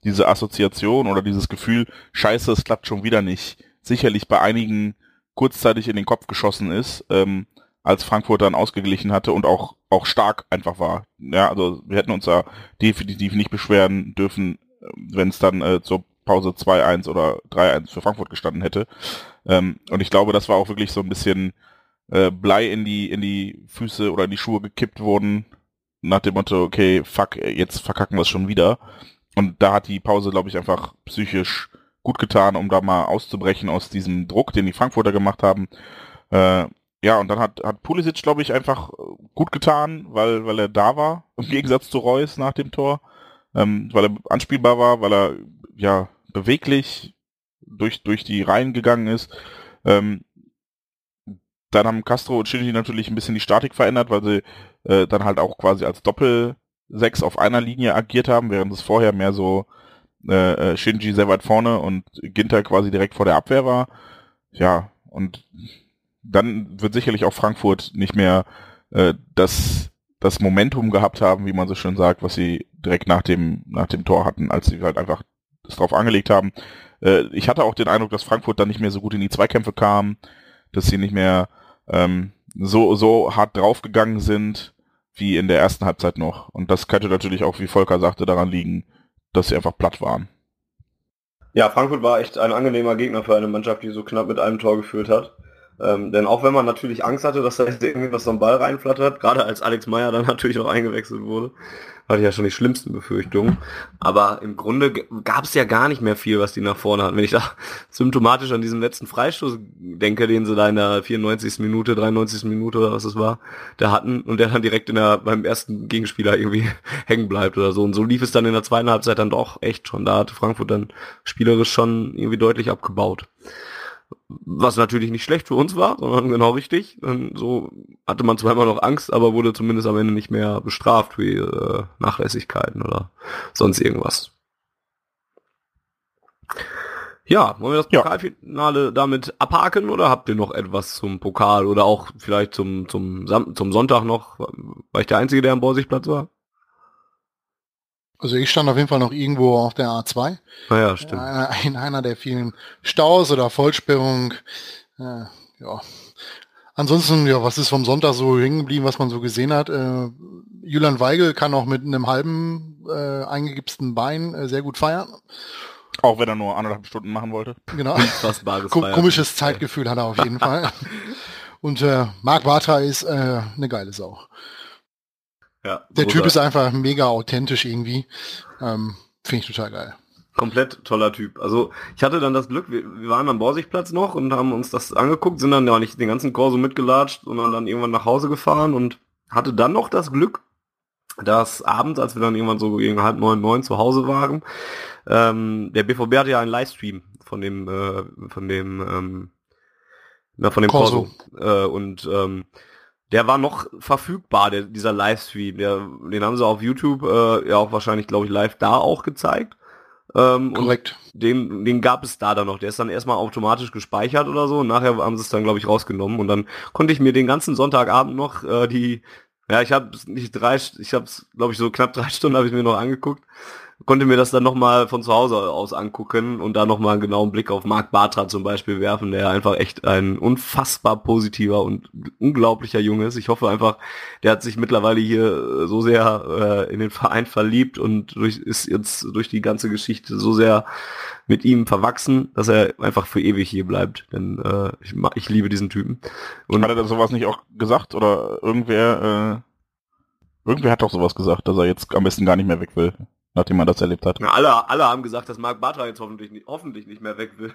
diese Assoziation oder dieses Gefühl, scheiße, es klappt schon wieder nicht, sicherlich bei einigen kurzzeitig in den Kopf geschossen ist, ähm, als Frankfurt dann ausgeglichen hatte und auch, auch stark einfach war. Ja, also wir hätten uns da definitiv nicht beschweren dürfen, wenn es dann äh, zur Pause 2-1 oder 3-1 für Frankfurt gestanden hätte. Ähm, und ich glaube, das war auch wirklich so ein bisschen äh, Blei in die, in die Füße oder in die Schuhe gekippt worden, nach dem Motto, okay, fuck, jetzt verkacken wir es schon wieder. Und da hat die Pause, glaube ich, einfach psychisch gut getan, um da mal auszubrechen aus diesem Druck, den die Frankfurter gemacht haben. Äh, ja, und dann hat, hat Pulisic, glaube ich, einfach gut getan, weil, weil er da war, im Gegensatz zu Reus nach dem Tor. Ähm, weil er anspielbar war, weil er ja beweglich durch, durch die Reihen gegangen ist. Ähm, dann haben Castro und Shinji natürlich ein bisschen die Statik verändert, weil sie äh, dann halt auch quasi als Doppel-Sechs auf einer Linie agiert haben, während es vorher mehr so äh, äh, Shinji sehr weit vorne und Ginter quasi direkt vor der Abwehr war. Ja, und dann wird sicherlich auch Frankfurt nicht mehr äh, das, das Momentum gehabt haben, wie man so schön sagt, was sie direkt nach dem, nach dem Tor hatten, als sie halt einfach das drauf angelegt haben. Äh, ich hatte auch den Eindruck, dass Frankfurt dann nicht mehr so gut in die Zweikämpfe kam, dass sie nicht mehr ähm, so, so hart draufgegangen sind wie in der ersten Halbzeit noch. Und das könnte natürlich auch, wie Volker sagte, daran liegen, dass sie einfach platt waren.
Ja, Frankfurt war echt ein angenehmer Gegner für eine Mannschaft, die so knapp mit einem Tor geführt hat. Ähm, denn auch wenn man natürlich Angst hatte, dass da jetzt irgendwie was am Ball reinflattert, gerade als Alex Meyer dann natürlich auch eingewechselt wurde, hatte ich ja schon die schlimmsten Befürchtungen. Aber im Grunde gab es ja gar nicht mehr viel, was die nach vorne hatten. Wenn ich da symptomatisch an diesen letzten Freistoß denke, den sie da in der 94. Minute, 93. Minute oder was es war, da hatten und der dann direkt in der, beim ersten Gegenspieler irgendwie hängen bleibt oder so. Und so lief es dann in der zweiten Halbzeit dann doch echt schon. Da hatte Frankfurt dann spielerisch schon irgendwie deutlich abgebaut. Was natürlich nicht schlecht für uns war, sondern genau richtig. Und so hatte man zwar immer noch Angst, aber wurde zumindest am Ende nicht mehr bestraft wie äh, Nachlässigkeiten oder sonst irgendwas. Ja, wollen wir das Pokalfinale ja. damit abhaken oder habt ihr noch etwas zum Pokal oder auch vielleicht zum, zum, zum Sonntag noch? War ich der Einzige, der am Borsigplatz war?
Also ich stand auf jeden Fall noch irgendwo auf der
A2. Naja, ah stimmt.
In einer der vielen Staus oder Vollsperrung. Äh, ja. Ansonsten, ja, was ist vom Sonntag so hängen geblieben, was man so gesehen hat? Äh, Julian Weigel kann auch mit einem halben äh, eingegipsten Bein äh, sehr gut feiern.
Auch wenn er nur anderthalb Stunden machen wollte.
Genau. Ko komisches Zeitgefühl hat er auf jeden Fall. Und äh, Marc Bartra ist äh, eine geile Sau. Ja, der Typ ist einfach mega authentisch irgendwie. Ähm, Finde ich total geil.
Komplett toller Typ. Also ich hatte dann das Glück, wir, wir waren am Borsigplatz noch und haben uns das angeguckt, sind dann ja nicht den ganzen Chor so mitgelatscht, sondern dann irgendwann nach Hause gefahren und hatte dann noch das Glück, dass abends, als wir dann irgendwann so gegen halb neun, neun zu Hause waren, ähm, der BVB hatte ja einen Livestream von dem, äh, von dem, ähm, na, von dem Corso. Corso. Äh, und ähm, der war noch verfügbar, der, dieser Livestream. Der, den haben sie auf YouTube äh, ja auch wahrscheinlich, glaube ich, live da auch gezeigt. Ähm, Korrekt. Den, den gab es da dann noch. Der ist dann erstmal automatisch gespeichert oder so. Und nachher haben sie es dann, glaube ich, rausgenommen. Und dann konnte ich mir den ganzen Sonntagabend noch äh, die, ja, ich habe nicht drei, ich habe es, glaube ich, so knapp drei Stunden habe ich mir noch angeguckt konnte mir das dann nochmal von zu Hause aus angucken und da nochmal einen genauen Blick auf Marc Bartra zum Beispiel werfen, der einfach echt ein unfassbar positiver und unglaublicher Junge ist. Ich hoffe einfach, der hat sich mittlerweile hier so sehr äh, in den Verein verliebt und durch, ist jetzt durch die ganze Geschichte so sehr mit ihm verwachsen, dass er einfach für ewig hier bleibt. Denn äh, ich, ich liebe diesen Typen.
Und hat er sowas nicht auch gesagt oder irgendwer... Äh Irgendwer hat doch sowas gesagt, dass er jetzt am besten gar nicht mehr weg will nachdem man das erlebt hat.
Ja, alle, alle haben gesagt, dass Marc Bartra jetzt hoffentlich nicht, hoffentlich nicht mehr weg will.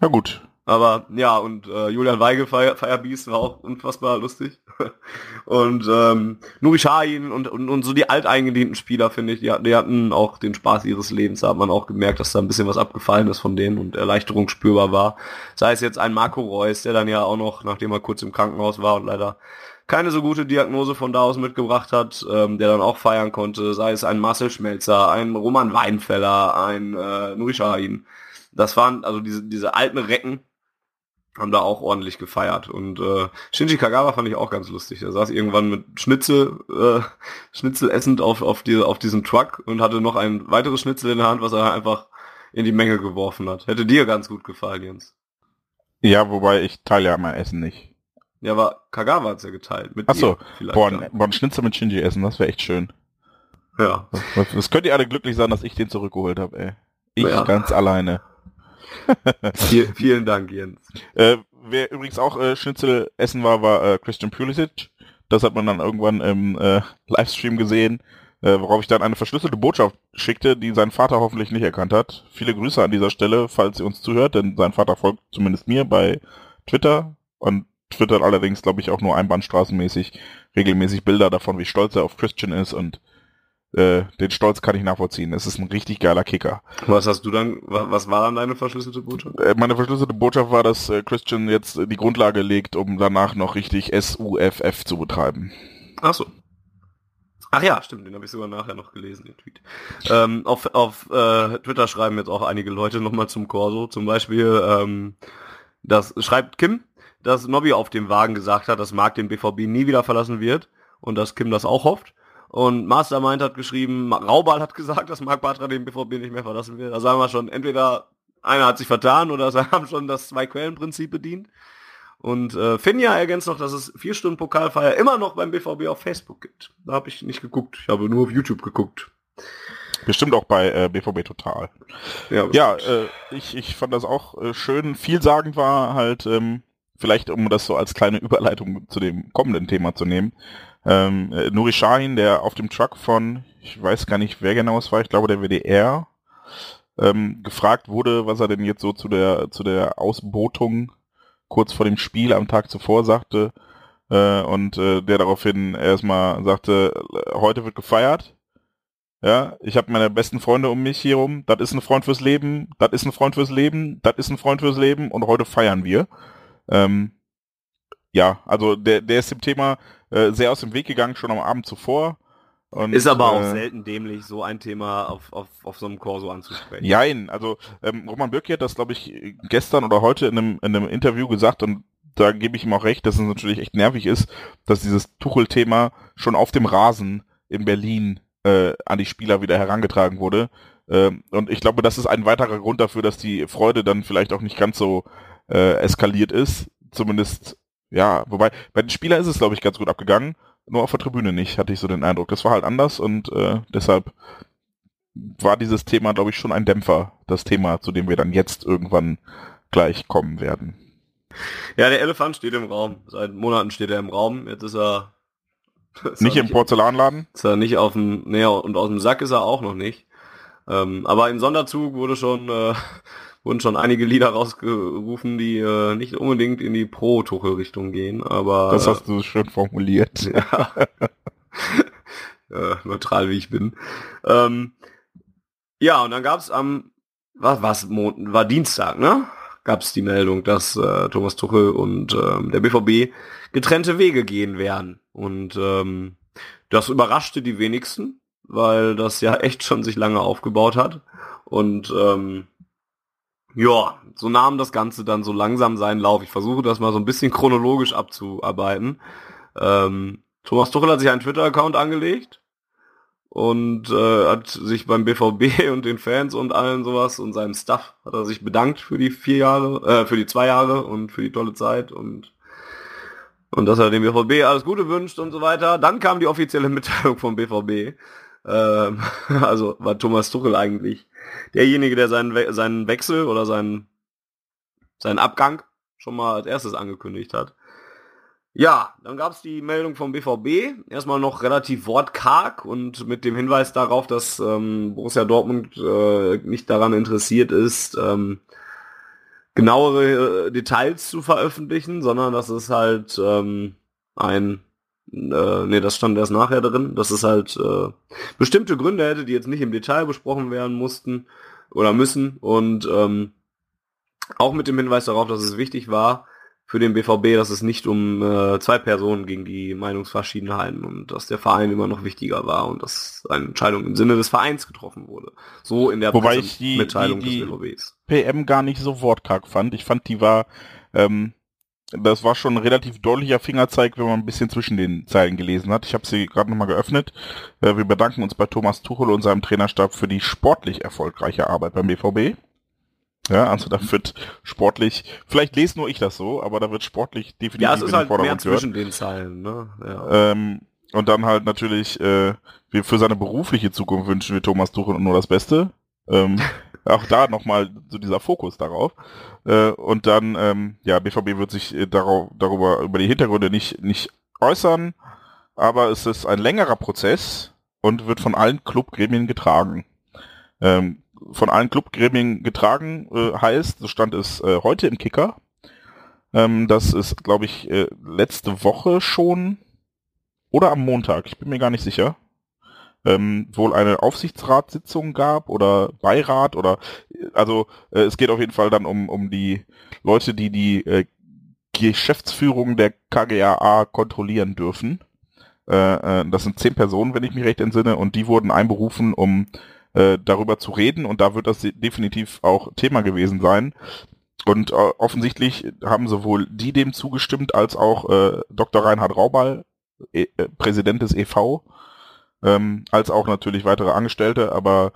ja gut.
Aber ja, und äh, Julian Weigel Fire, Firebeast war auch unfassbar lustig. und ähm, Nuri Sahin und, und, und so die alteingedienten Spieler, finde ich, die, die hatten auch den Spaß ihres Lebens. Da hat man auch gemerkt, dass da ein bisschen was abgefallen ist von denen und Erleichterung spürbar war. Sei es jetzt ein Marco Reus, der dann ja auch noch, nachdem er kurz im Krankenhaus war und leider keine so gute Diagnose von da aus mitgebracht hat, ähm, der dann auch feiern konnte, sei es ein Marcel Schmelzer, ein Roman Weinfeller, ein äh, Nuri Sahin. Das waren also diese, diese alten Recken, haben da auch ordentlich gefeiert. Und äh, Shinji Kagawa fand ich auch ganz lustig. Er saß irgendwann mit Schnitzel, äh, Schnitzel essend auf, auf, die, auf diesem Truck und hatte noch ein weiteres Schnitzel in der Hand, was er einfach in die Menge geworfen hat. Hätte dir ganz gut gefallen, Jens.
Ja, wobei ich teile ja mein Essen nicht.
Ja, aber Kagawa hat's ja geteilt.
Mit Achso, boah, ja. boah, ein Schnitzel mit Shinji essen, das wäre echt schön.
Ja.
Das, das könnt ihr alle glücklich sein, dass ich den zurückgeholt habe, ey. Ich ja. ganz alleine.
Viel, vielen Dank, Jens.
Äh, wer übrigens auch äh, Schnitzel essen war, war äh, Christian Pulisic. Das hat man dann irgendwann im äh, Livestream gesehen, äh, worauf ich dann eine verschlüsselte Botschaft schickte, die sein Vater hoffentlich nicht erkannt hat. Viele Grüße an dieser Stelle, falls ihr uns zuhört, denn sein Vater folgt zumindest mir bei Twitter und twittert allerdings, glaube ich, auch nur einbahnstraßenmäßig regelmäßig Bilder davon, wie stolz er auf Christian ist und äh, den Stolz kann ich nachvollziehen. Es ist ein richtig geiler Kicker.
Was hast du dann, was war dann deine verschlüsselte Botschaft?
Äh, meine verschlüsselte Botschaft war, dass äh, Christian jetzt die Grundlage legt, um danach noch richtig SUFF zu betreiben.
Ach so. Ach ja, stimmt, den habe ich sogar nachher noch gelesen, den Tweet. Ähm, auf auf äh, Twitter schreiben jetzt auch einige Leute nochmal zum Corso. Zum Beispiel, ähm, das schreibt Kim, dass Nobby auf dem Wagen gesagt hat, dass Marc den BVB nie wieder verlassen wird und dass Kim das auch hofft. Und Mastermind hat geschrieben, Raubal hat gesagt, dass Marc Bartra den BVB nicht mehr verlassen wird. Da sagen wir schon, entweder einer hat sich vertan oder sie haben schon das Zwei-Quellen-Prinzip bedient. Und äh, Finja ergänzt noch, dass es vier Stunden Pokalfeier immer noch beim BVB auf Facebook gibt. Da habe ich nicht geguckt. Ich habe nur auf YouTube geguckt.
Bestimmt auch bei äh, BVB Total. Ja, ja äh, ich, ich fand das auch äh, schön. Vielsagend war halt, ähm, vielleicht um das so als kleine Überleitung zu dem kommenden Thema zu nehmen, ähm, äh, Nuri Shahin, der auf dem Truck von, ich weiß gar nicht, wer genau es war, ich glaube der WDR, ähm, gefragt wurde, was er denn jetzt so zu der, zu der Ausbotung kurz vor dem Spiel am Tag zuvor sagte, äh, und äh, der daraufhin erstmal sagte, heute wird gefeiert, ja, ich habe meine besten Freunde um mich hier rum. Das ist ein Freund fürs Leben. Das ist ein Freund fürs Leben. Das ist ein Freund fürs Leben. Und heute feiern wir. Ähm, ja, also der, der ist dem Thema äh, sehr aus dem Weg gegangen, schon am Abend zuvor.
Und, ist aber auch äh, selten dämlich, so ein Thema auf, auf, auf so einem Korso anzusprechen.
Jein, also ähm, Roman Bürki hat das, glaube ich, gestern oder heute in einem, in einem Interview gesagt und da gebe ich ihm auch recht, dass es natürlich echt nervig ist, dass dieses Tuchel-Thema schon auf dem Rasen in Berlin äh, an die Spieler wieder herangetragen wurde. Ähm, und ich glaube, das ist ein weiterer Grund dafür, dass die Freude dann vielleicht auch nicht ganz so äh, eskaliert ist. Zumindest, ja, wobei, bei den Spielern ist es, glaube ich, ganz gut abgegangen. Nur auf der Tribüne nicht, hatte ich so den Eindruck. Das war halt anders und äh, deshalb war dieses Thema, glaube ich, schon ein Dämpfer, das Thema, zu dem wir dann jetzt irgendwann gleich kommen werden.
Ja, der Elefant steht im Raum. Seit Monaten steht er im Raum. Jetzt ist er.
Ist nicht er im Porzellanladen?
Ist er nicht auf dem, nee, und aus dem Sack ist er auch noch nicht. Ähm, aber im Sonderzug wurde schon äh, wurden schon einige Lieder rausgerufen, die äh, nicht unbedingt in die Pro-Tuchel-Richtung gehen, aber...
Das hast du schön formuliert.
ja. ja, neutral wie ich bin. Ähm, ja, und dann gab's am, was, was, war Dienstag, ne? Gab's die Meldung, dass äh, Thomas Tuchel und ähm, der BVB getrennte Wege gehen werden. Und ähm, das überraschte die wenigsten weil das ja echt schon sich lange aufgebaut hat. Und ähm, ja, so nahm das Ganze dann so langsam seinen Lauf. Ich versuche das mal so ein bisschen chronologisch abzuarbeiten. Ähm, Thomas Tuchel hat sich einen Twitter-Account angelegt und äh, hat sich beim BVB und den Fans und allen sowas und seinem Stuff hat er sich bedankt für die vier Jahre, äh, für die zwei Jahre und für die tolle Zeit und und dass er dem BVB alles Gute wünscht und so weiter. Dann kam die offizielle Mitteilung vom BVB. Ähm, also war Thomas Tuchel eigentlich derjenige, der seinen, We seinen Wechsel oder seinen, seinen Abgang schon mal als erstes angekündigt hat. Ja, dann gab es die Meldung vom BVB, erstmal noch relativ wortkarg und mit dem Hinweis darauf, dass ähm, Borussia Dortmund äh, nicht daran interessiert ist, ähm, genauere äh, Details zu veröffentlichen, sondern dass es halt ähm, ein äh, nee, das stand erst nachher drin, dass es halt äh, bestimmte Gründe hätte, die jetzt nicht im Detail besprochen werden mussten oder müssen und ähm, auch mit dem Hinweis darauf, dass es wichtig war für den BVB, dass es nicht um äh, zwei Personen ging, die Meinungsverschiedenheiten und dass der Verein immer noch wichtiger war und dass eine Entscheidung im Sinne des Vereins getroffen wurde. So in der
Wobei ich die, Mitteilung die, die des BVBs. PM gar nicht so wortkarg fand. Ich fand, die war ähm, das war schon ein relativ deutlicher Fingerzeig, wenn man ein bisschen zwischen den Zeilen gelesen hat. Ich habe sie gerade nochmal geöffnet. Äh, wir bedanken uns bei Thomas Tuchel und seinem Trainerstab für die sportlich erfolgreiche Arbeit beim BVB. Ja, also da wird sportlich, vielleicht lese nur ich das so, aber da wird sportlich definitiv
Ja, es ist halt mehr zwischen den Zeilen, ne?
Ja. Ähm, und dann halt natürlich, äh, wir für seine berufliche Zukunft wünschen wir Thomas Tuchel nur das Beste. Ähm, auch da nochmal so dieser Fokus darauf. Äh, und dann, ähm, ja, BVB wird sich äh, darauf, darüber, über die Hintergründe nicht, nicht äußern, aber es ist ein längerer Prozess und wird von allen Clubgremien getragen. Ähm, von allen Clubgremien getragen äh, heißt, so stand es äh, heute im Kicker. Ähm, das ist, glaube ich, äh, letzte Woche schon oder am Montag, ich bin mir gar nicht sicher ähm, wohl eine Aufsichtsratssitzung gab oder Beirat oder also äh, es geht auf jeden Fall dann um, um die Leute, die die äh, Geschäftsführung der KGAA kontrollieren dürfen. Äh, äh, das sind zehn Personen, wenn ich mich recht entsinne, und die wurden einberufen, um äh, darüber zu reden und da wird das definitiv auch Thema gewesen sein. Und äh, offensichtlich haben sowohl die dem zugestimmt als auch äh, Dr. Reinhard Raubal, e äh, Präsident des EV, ähm, als auch natürlich weitere Angestellte, aber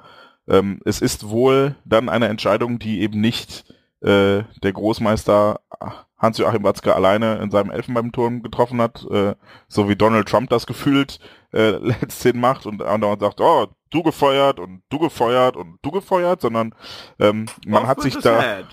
ähm, es ist wohl dann eine Entscheidung, die eben nicht äh, der Großmeister Hans-Joachim Watzke alleine in seinem Elfenbeinturm getroffen hat, äh, so wie Donald Trump das gefühlt äh, letzthin macht und andauernd sagt, oh, du gefeuert und du gefeuert und du gefeuert, sondern ähm, man Off hat sich da... Head.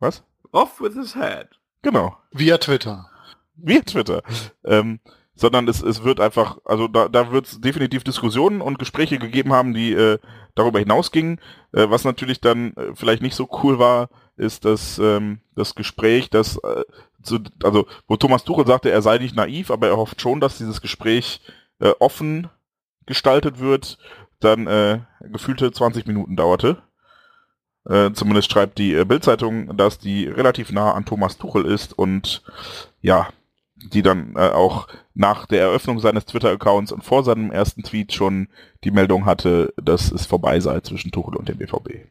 Was?
Off with his head.
Genau.
Via Twitter.
Via Twitter. Ähm, sondern es, es wird einfach, also da, da wird es definitiv Diskussionen und Gespräche gegeben haben, die äh, darüber hinausgingen. Äh, was natürlich dann äh, vielleicht nicht so cool war, ist das, ähm, das Gespräch, das, äh, zu, also wo Thomas Tuchel sagte, er sei nicht naiv, aber er hofft schon, dass dieses Gespräch äh, offen gestaltet wird, dann äh, gefühlte 20 Minuten dauerte. Äh, zumindest schreibt die äh, Bildzeitung, dass die relativ nah an Thomas Tuchel ist und ja, die dann äh, auch nach der Eröffnung seines Twitter-Accounts und vor seinem ersten Tweet schon die Meldung hatte, dass es vorbei sei zwischen Tuchel und dem BVB.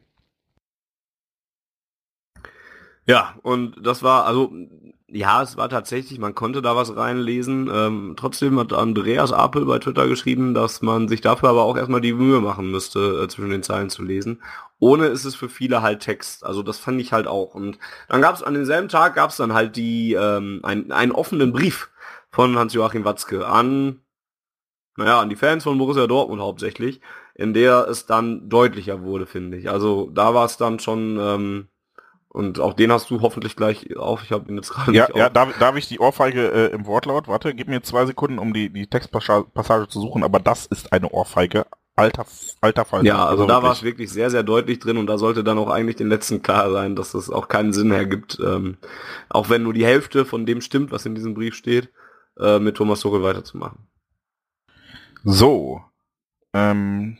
Ja, und das war, also, ja, es war tatsächlich, man konnte da was reinlesen. Ähm, trotzdem hat Andreas Apel bei Twitter geschrieben, dass man sich dafür aber auch erstmal die Mühe machen müsste, äh, zwischen den Zeilen zu lesen. Ohne ist es für viele halt Text. Also das fand ich halt auch. Und dann gab es an demselben Tag gab es dann halt die ähm, ein, einen offenen Brief von Hans-Joachim Watzke an, naja, an die Fans von Borussia Dortmund hauptsächlich, in der es dann deutlicher wurde, finde ich. Also da war es dann schon, ähm, und auch den hast du hoffentlich gleich auf. Ich habe ihn jetzt gerade
ja,
nicht
Ja, auf. darf, darf ich die Ohrfeige äh, im Wortlaut? Warte, gib mir zwei Sekunden, um die, die Textpassage zu suchen, aber das ist eine Ohrfeige. Alter, alter Fall.
Ja, also, also da war es wirklich sehr, sehr deutlich drin und da sollte dann auch eigentlich den letzten klar sein, dass es auch keinen Sinn hergibt. Ähm, auch wenn nur die Hälfte von dem stimmt, was in diesem Brief steht, äh, mit Thomas Tuchel weiterzumachen.
So. Ähm,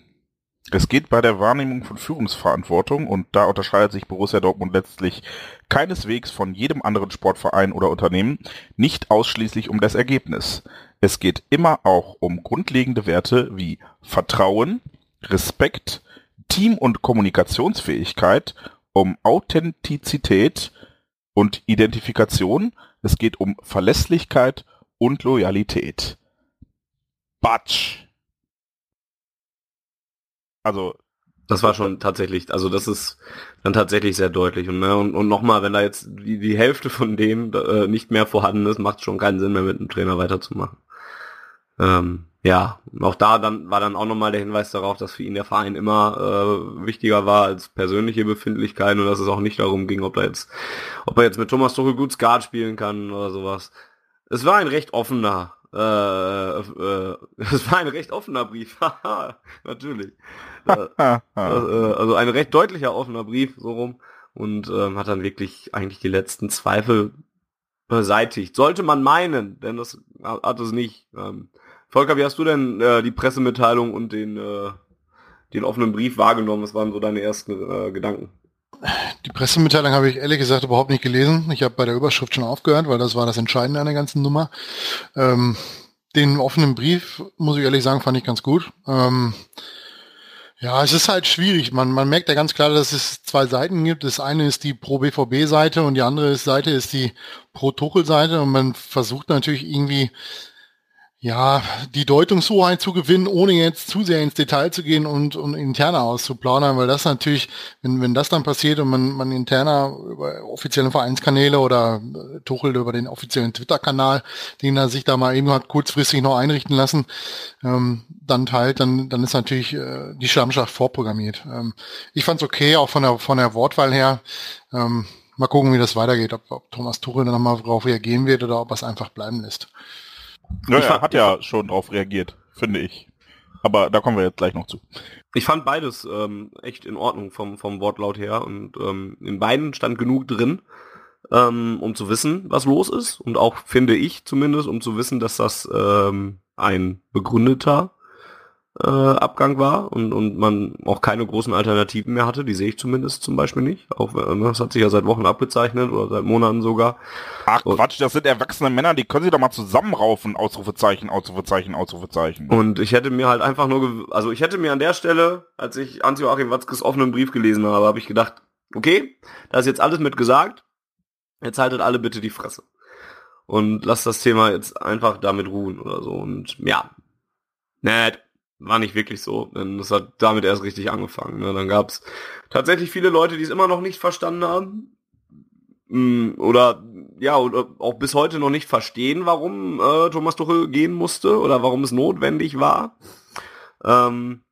Es geht bei der Wahrnehmung von Führungsverantwortung und da unterscheidet sich Borussia Dortmund letztlich keineswegs von jedem anderen Sportverein oder Unternehmen, nicht ausschließlich um das Ergebnis. Es geht immer auch um grundlegende Werte wie Vertrauen, Respekt, Team- und Kommunikationsfähigkeit, um Authentizität und Identifikation. Es geht um Verlässlichkeit und Loyalität. Batsch.
Also das war schon tatsächlich, also das ist dann tatsächlich sehr deutlich. Und, ne, und, und nochmal, wenn da jetzt die, die Hälfte von dem äh, nicht mehr vorhanden ist, macht schon keinen Sinn mehr mit dem Trainer weiterzumachen. Ähm, ja, auch da dann war dann auch nochmal der Hinweis darauf, dass für ihn der Verein immer äh, wichtiger war als persönliche Befindlichkeiten und dass es auch nicht darum ging, ob er jetzt, ob er jetzt mit Thomas Tuchel gut Skat spielen kann oder sowas. Es war ein recht offener, äh, äh, es war ein recht offener Brief, natürlich. Äh, äh, also ein recht deutlicher offener Brief, so rum. Und ähm, hat dann wirklich eigentlich die letzten Zweifel beseitigt. Sollte man meinen, denn das hat es nicht. Ähm, Volker, wie hast du denn äh, die Pressemitteilung und den, äh, den offenen Brief wahrgenommen? Was waren so deine ersten äh, Gedanken?
Die Pressemitteilung habe ich ehrlich gesagt überhaupt nicht gelesen. Ich habe bei der Überschrift schon aufgehört, weil das war das Entscheidende an der ganzen Nummer. Ähm, den offenen Brief, muss ich ehrlich sagen, fand ich ganz gut. Ähm, ja, es ist halt schwierig. Man, man merkt ja ganz klar, dass es zwei Seiten gibt. Das eine ist die Pro-BVB-Seite und die andere Seite ist die Pro-Tuchel-Seite. Und man versucht natürlich irgendwie ja, die Deutungshoheit zu gewinnen, ohne jetzt zu sehr ins Detail zu gehen und, und interner auszuplaudern, weil das natürlich, wenn, wenn das dann passiert und man, man interner über offizielle Vereinskanäle oder äh, Tuchel über den offiziellen Twitter-Kanal, den er sich da mal eben hat kurzfristig noch einrichten lassen, ähm, dann teilt, dann, dann ist natürlich äh, die Schlammschacht vorprogrammiert. Ähm, ich fand's okay, auch von der, von der Wortwahl her. Ähm, mal gucken, wie das weitergeht, ob, ob Thomas Tuchel dann nochmal darauf reagieren wird oder ob er es einfach bleiben lässt.
Ja, er hat ja schon drauf reagiert, finde ich. Aber da kommen wir jetzt gleich noch zu.
Ich fand beides ähm, echt in Ordnung vom, vom Wortlaut her und ähm, in beiden stand genug drin, ähm, um zu wissen, was los ist und auch finde ich zumindest, um zu wissen, dass das ähm, ein begründeter äh, Abgang war und, und man auch keine großen Alternativen mehr hatte. Die sehe ich zumindest zum Beispiel nicht. Auch äh, das hat sich ja seit Wochen abgezeichnet oder seit Monaten sogar.
Ach Quatsch, das sind erwachsene Männer, die können sich doch mal zusammenraufen. Ausrufezeichen, Ausrufezeichen, Ausrufezeichen.
Und ich hätte mir halt einfach nur, also ich hätte mir an der Stelle, als ich Hans-Joachim Watzkes offenen Brief gelesen habe, habe ich gedacht, okay, da ist jetzt alles mit gesagt. Jetzt haltet alle bitte die Fresse. Und lasst das Thema jetzt einfach damit ruhen oder so. Und ja, nett war nicht wirklich so, denn es hat damit erst richtig angefangen. Ne? Dann gab es tatsächlich viele Leute, die es immer noch nicht verstanden haben. Mm, oder ja, oder auch bis heute noch nicht verstehen, warum äh, Thomas Tuchel gehen musste oder warum es notwendig war. Ähm,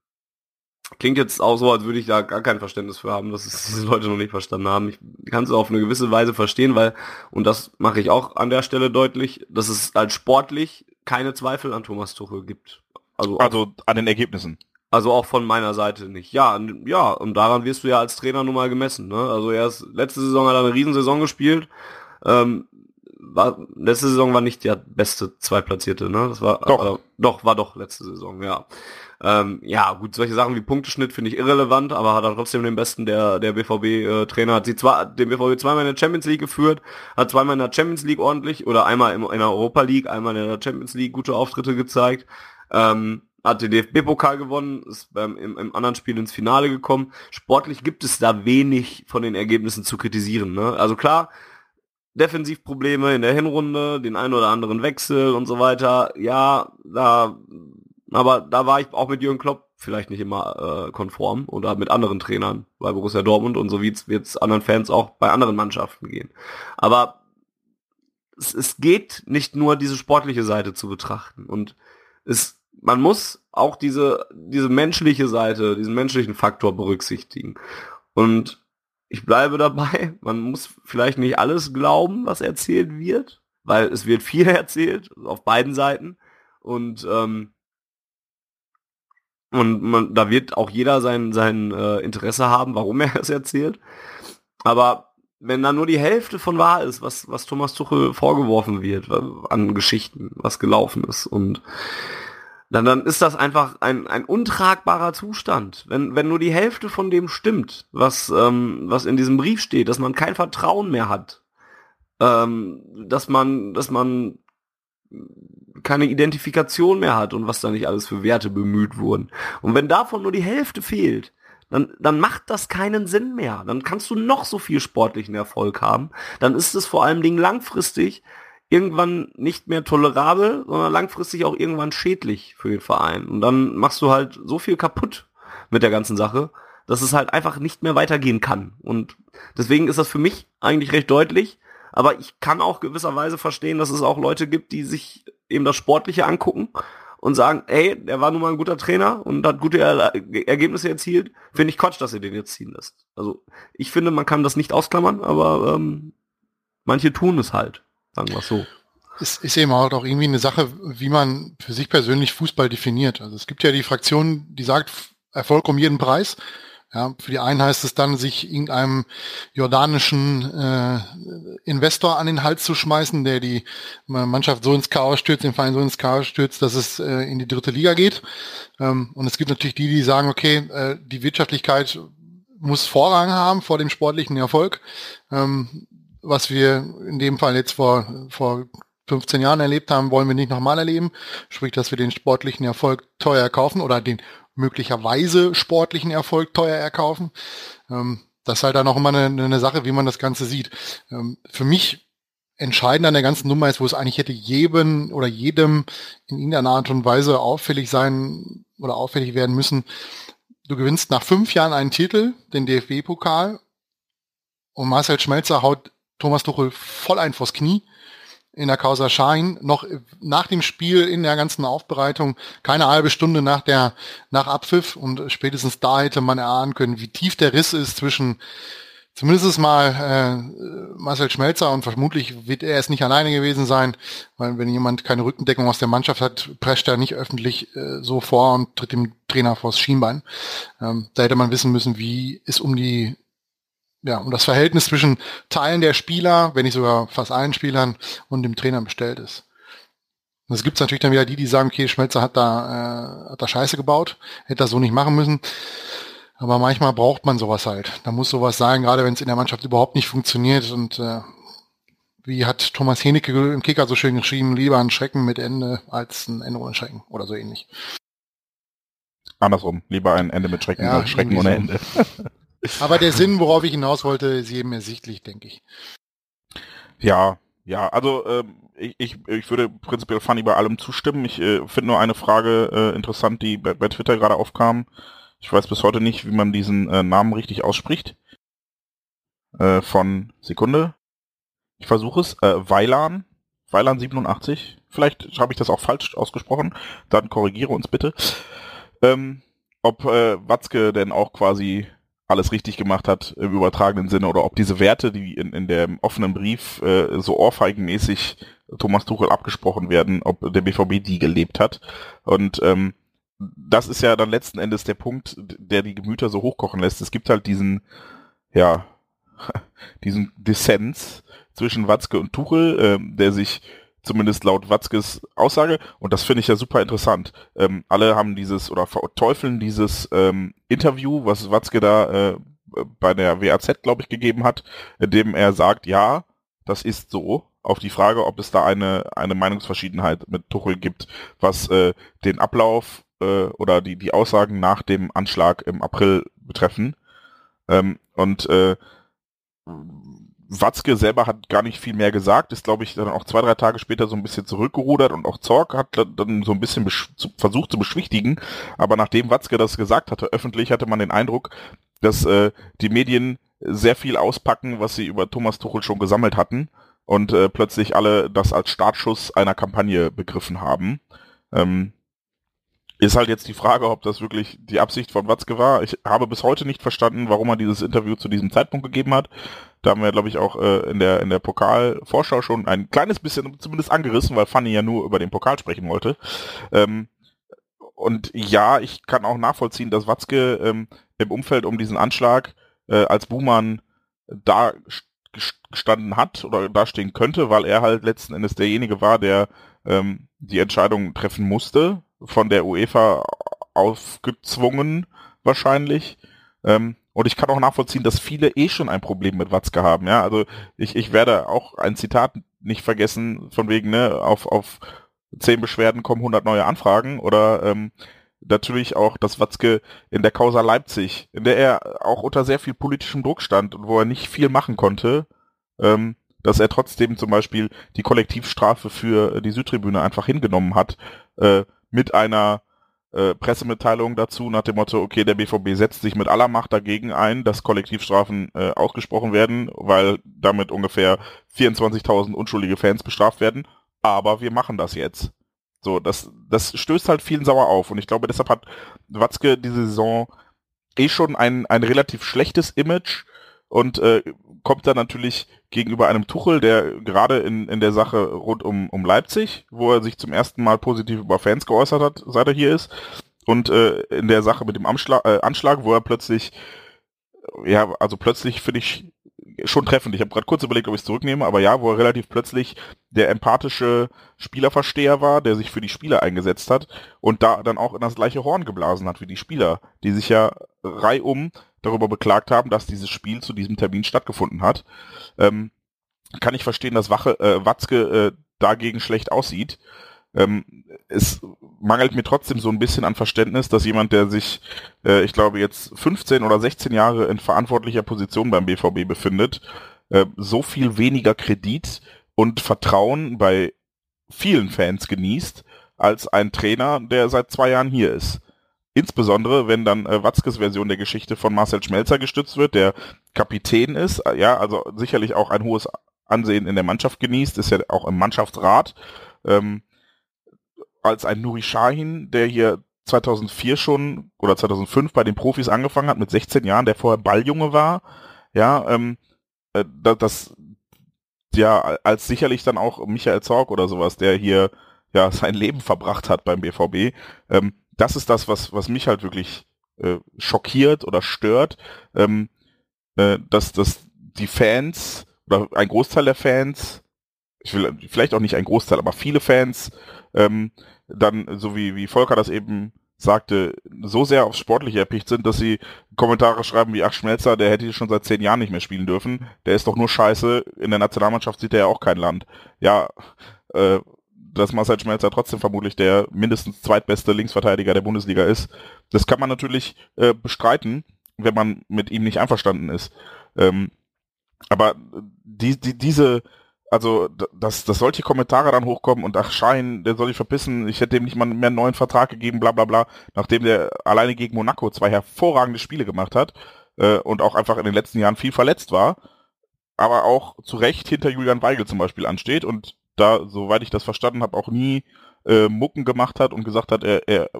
klingt jetzt auch so, als würde ich da gar kein Verständnis für haben, dass es diese Leute noch nicht verstanden haben. Ich kann es auf eine gewisse Weise verstehen, weil, und das mache ich auch an der Stelle deutlich, dass es als sportlich keine Zweifel an Thomas Tuchel gibt.
Also, also an den Ergebnissen.
Also auch von meiner Seite nicht. Ja, ja, und daran wirst du ja als Trainer nun mal gemessen. Ne? Also erst letzte Saison hat er eine Riesensaison gespielt. Ähm, war, letzte Saison war nicht der beste Zweitplatzierte, ne? Das war
doch,
äh, doch war doch letzte Saison, ja. Ähm, ja, gut, solche Sachen wie Punkteschnitt finde ich irrelevant, aber hat er trotzdem den besten der der BVB äh, Trainer hat sie zwar den BVB zweimal in der Champions League geführt, hat zweimal in der Champions League ordentlich oder einmal im, in der Europa League, einmal in der Champions League gute Auftritte gezeigt. Ähm, hat den DFB-Pokal gewonnen, ist beim, im, im, anderen Spiel ins Finale gekommen. Sportlich gibt es da wenig von den Ergebnissen zu kritisieren. Ne? Also klar, Defensivprobleme in der Hinrunde, den einen oder anderen Wechsel und so weiter. Ja, da, aber da war ich auch mit Jürgen Klopp vielleicht nicht immer äh, konform oder mit anderen Trainern bei Borussia Dortmund und so wird es anderen Fans auch bei anderen Mannschaften gehen. Aber es, es geht nicht nur diese sportliche Seite zu betrachten und es man muss auch diese, diese menschliche Seite, diesen menschlichen Faktor berücksichtigen. Und ich bleibe dabei, man muss vielleicht nicht alles glauben, was erzählt wird, weil es wird viel erzählt, auf beiden Seiten. Und, ähm, und man, da wird auch jeder sein, sein äh, Interesse haben, warum er es erzählt. Aber wenn da nur die Hälfte von wahr ist, was, was Thomas Tuchel vorgeworfen wird an Geschichten, was gelaufen ist und dann, dann ist das einfach ein, ein untragbarer Zustand. Wenn, wenn nur die Hälfte von dem stimmt, was, ähm, was in diesem Brief steht, dass man kein Vertrauen mehr hat, ähm, dass man, dass man keine Identifikation mehr hat und was da nicht alles für Werte bemüht wurden. Und wenn davon nur die Hälfte fehlt, dann, dann macht das keinen Sinn mehr. Dann kannst du noch so viel sportlichen Erfolg haben. Dann ist es vor allen Dingen langfristig irgendwann nicht mehr tolerabel, sondern langfristig auch irgendwann schädlich für den Verein. Und dann machst du halt so viel kaputt mit der ganzen Sache, dass es halt einfach nicht mehr weitergehen kann. Und deswegen ist das für mich eigentlich recht deutlich. Aber ich kann auch gewisserweise verstehen, dass es auch Leute gibt, die sich eben das Sportliche angucken und sagen, ey, der war nun mal ein guter Trainer und hat gute er Ergebnisse erzielt. Finde ich Quatsch, dass ihr den jetzt ziehen lässt. Also ich finde, man kann das nicht ausklammern, aber ähm, manche tun es halt. Sagen wir so.
Es ist eben halt auch irgendwie eine Sache, wie man für sich persönlich Fußball definiert. Also es gibt ja die Fraktion, die sagt, Erfolg um jeden Preis. Ja, für die einen heißt es dann, sich irgendeinem jordanischen äh, Investor an den Hals zu schmeißen, der die Mannschaft so ins Chaos stürzt, den Verein so ins Chaos stürzt, dass es äh, in die dritte Liga geht. Ähm, und es gibt natürlich die, die sagen, okay, äh, die Wirtschaftlichkeit muss Vorrang haben vor dem sportlichen Erfolg. Ähm, was wir in dem Fall jetzt vor, vor 15 Jahren erlebt haben, wollen wir nicht nochmal erleben. Sprich, dass wir den sportlichen Erfolg teuer kaufen oder den möglicherweise sportlichen Erfolg teuer erkaufen. Ähm, das ist halt dann auch immer eine, eine Sache, wie man das Ganze sieht. Ähm, für mich entscheidend an der ganzen Nummer ist, wo es eigentlich hätte jedem oder jedem in irgendeiner Art und Weise auffällig sein oder auffällig werden müssen. Du gewinnst nach fünf Jahren einen Titel, den DFB-Pokal, und Marcel Schmelzer haut Thomas Tuchel voll ein vors Knie in der Causa Schein, noch nach dem Spiel in der ganzen Aufbereitung, keine halbe Stunde nach der, nach Abpfiff. Und spätestens da hätte man erahnen können, wie tief der Riss ist zwischen zumindest mal äh, Marcel Schmelzer und vermutlich wird er es nicht alleine gewesen sein, weil wenn jemand keine Rückendeckung aus der Mannschaft hat, prescht er nicht öffentlich äh, so vor und tritt dem Trainer vors Schienbein. Ähm, da hätte man wissen müssen, wie es um die ja, um das Verhältnis zwischen Teilen der Spieler, wenn nicht sogar fast allen Spielern und dem Trainer bestellt ist. Und es gibt natürlich dann wieder die, die sagen, okay, Schmelzer hat da, äh, hat da Scheiße gebaut, hätte das so nicht machen müssen. Aber manchmal braucht man sowas halt. Da muss sowas sein, gerade wenn es in der Mannschaft überhaupt nicht funktioniert. Und äh, wie hat Thomas Henecke im Kicker so schön geschrieben, lieber ein Schrecken mit Ende als ein Ende ohne Schrecken oder so ähnlich.
Andersrum, lieber ein Ende mit Schrecken ja, als Schrecken ohne so. Ende.
Aber der Sinn, worauf ich hinaus wollte, ist jedem ersichtlich, denke ich.
Ja, ja, also ähm, ich, ich, ich würde prinzipiell Fanny bei allem zustimmen. Ich äh, finde nur eine Frage äh, interessant, die bei, bei Twitter gerade aufkam. Ich weiß bis heute nicht, wie man diesen äh, Namen richtig ausspricht. Äh, von Sekunde. Ich versuche es. Äh, Weilan. Weilan 87. Vielleicht habe ich das auch falsch ausgesprochen. Dann korrigiere uns bitte. Ähm, ob äh, Watzke denn auch quasi alles richtig gemacht hat im übertragenen Sinne oder ob diese Werte, die in, in dem offenen Brief äh, so ohrfeigenmäßig Thomas Tuchel abgesprochen werden, ob der BVB die gelebt hat. Und ähm, das ist ja dann letzten Endes der Punkt, der die Gemüter so hochkochen lässt. Es gibt halt diesen, ja, diesen Dissens zwischen Watzke und Tuchel, äh, der sich zumindest laut Watzkes Aussage, und das finde ich ja super interessant. Ähm, alle haben dieses oder verteufeln dieses ähm, Interview, was Watzke da äh, bei der WAZ, glaube ich, gegeben hat, in dem er sagt, ja, das ist so, auf die Frage, ob es da eine, eine Meinungsverschiedenheit mit Tuchel gibt, was äh, den Ablauf äh, oder die, die Aussagen nach dem Anschlag im April betreffen. Ähm, und äh, Watzke selber hat gar nicht viel mehr gesagt, ist glaube ich dann auch zwei, drei Tage später so ein bisschen zurückgerudert und auch Zorg hat dann so ein bisschen versucht zu beschwichtigen, aber nachdem Watzke das gesagt hatte, öffentlich hatte man den Eindruck, dass äh, die Medien sehr viel auspacken, was sie über Thomas Tuchel schon gesammelt hatten und äh, plötzlich alle das als Startschuss einer Kampagne begriffen haben. Ähm, ist halt jetzt die Frage, ob das wirklich die Absicht von Watzke war. Ich habe bis heute nicht verstanden, warum er dieses Interview zu diesem Zeitpunkt gegeben hat. Da haben wir, glaube ich, auch äh, in der in der Pokalvorschau schon ein kleines bisschen zumindest angerissen, weil Fanny ja nur über den Pokal sprechen wollte. Ähm, und ja, ich kann auch nachvollziehen, dass Watzke ähm, im Umfeld um diesen Anschlag äh, als Buhmann da gestanden hat oder dastehen könnte, weil er halt letzten Endes derjenige war, der ähm, die Entscheidung treffen musste von der UEFA aufgezwungen, wahrscheinlich. Ähm, und ich kann auch nachvollziehen, dass viele eh schon ein Problem mit Watzke haben. Ja, also ich, ich werde auch ein Zitat nicht vergessen, von wegen, ne, auf, auf zehn Beschwerden kommen 100 neue Anfragen oder ähm, natürlich auch das Watzke in der Causa Leipzig, in der er auch unter sehr viel politischem Druck stand und wo er nicht viel machen konnte, ähm, dass er trotzdem zum Beispiel die Kollektivstrafe für die Südtribüne einfach hingenommen hat, äh, mit einer äh, Pressemitteilung dazu nach dem Motto, okay, der BVB setzt sich mit aller Macht dagegen ein, dass Kollektivstrafen äh, ausgesprochen werden, weil damit ungefähr 24.000 unschuldige Fans bestraft werden. Aber wir machen das jetzt. So, das, das stößt halt vielen sauer auf. Und ich glaube, deshalb hat Watzke diese Saison eh schon ein, ein relativ schlechtes Image und äh, kommt dann natürlich gegenüber einem Tuchel, der gerade in, in der Sache rund um, um Leipzig, wo er sich zum ersten Mal positiv über Fans geäußert hat, seit er hier ist, und äh, in der Sache mit dem Anschlag, äh, Anschlag wo er plötzlich, ja, also plötzlich finde ich schon treffend. Ich habe gerade kurz überlegt, ob ich es zurücknehme, aber ja, wo er relativ plötzlich der empathische Spielerversteher war, der sich für die Spieler eingesetzt hat und da dann auch in das gleiche Horn geblasen hat wie die Spieler, die sich ja reihum darüber beklagt haben, dass dieses Spiel zu diesem Termin stattgefunden hat. Ähm, kann ich verstehen, dass Wache, äh, Watzke äh, dagegen schlecht aussieht. Ähm, es mangelt mir trotzdem so ein bisschen an Verständnis, dass jemand, der sich, äh, ich glaube, jetzt 15 oder 16 Jahre in verantwortlicher Position beim BVB befindet, äh, so viel weniger Kredit und Vertrauen bei vielen Fans genießt, als ein Trainer, der seit zwei Jahren hier ist. Insbesondere, wenn dann äh, Watzkes Version der Geschichte von Marcel Schmelzer gestützt wird, der Kapitän ist, äh, ja, also sicherlich auch ein hohes Ansehen in der Mannschaft genießt, ist ja auch im Mannschaftsrat, ähm, als ein Nuri Shahin, der hier 2004 schon oder 2005 bei den Profis angefangen hat mit 16 Jahren, der vorher Balljunge war, ja, ähm, äh, das, ja, als sicherlich dann auch Michael Zorg oder sowas, der hier ja sein Leben verbracht hat beim BVB, ähm, das ist das, was, was mich halt wirklich äh, schockiert oder stört, ähm, äh, dass, dass die Fans oder ein Großteil der Fans, ich will vielleicht auch nicht ein Großteil, aber viele Fans ähm, dann, so wie, wie Volker das eben sagte, so sehr aufs Sportliche erpicht sind, dass sie Kommentare schreiben wie, ach Schmelzer, der hätte schon seit zehn Jahren nicht mehr spielen dürfen, der ist doch nur scheiße, in der Nationalmannschaft sieht er ja auch kein Land. Ja, äh, dass Marcel Schmelzer trotzdem vermutlich der mindestens zweitbeste Linksverteidiger der Bundesliga ist. Das kann man natürlich äh, bestreiten, wenn man mit ihm nicht einverstanden ist. Ähm, aber die, die, diese, also dass, dass solche Kommentare dann hochkommen und ach Schein, der soll sich verpissen, ich hätte dem nicht mal mehr einen neuen Vertrag gegeben, bla bla bla, nachdem der alleine gegen Monaco zwei hervorragende Spiele gemacht hat äh, und auch einfach in den letzten Jahren viel verletzt war, aber auch zu Recht hinter Julian Weigel zum Beispiel ansteht und da, soweit ich das verstanden habe, auch nie äh, Mucken gemacht hat und gesagt hat, er, er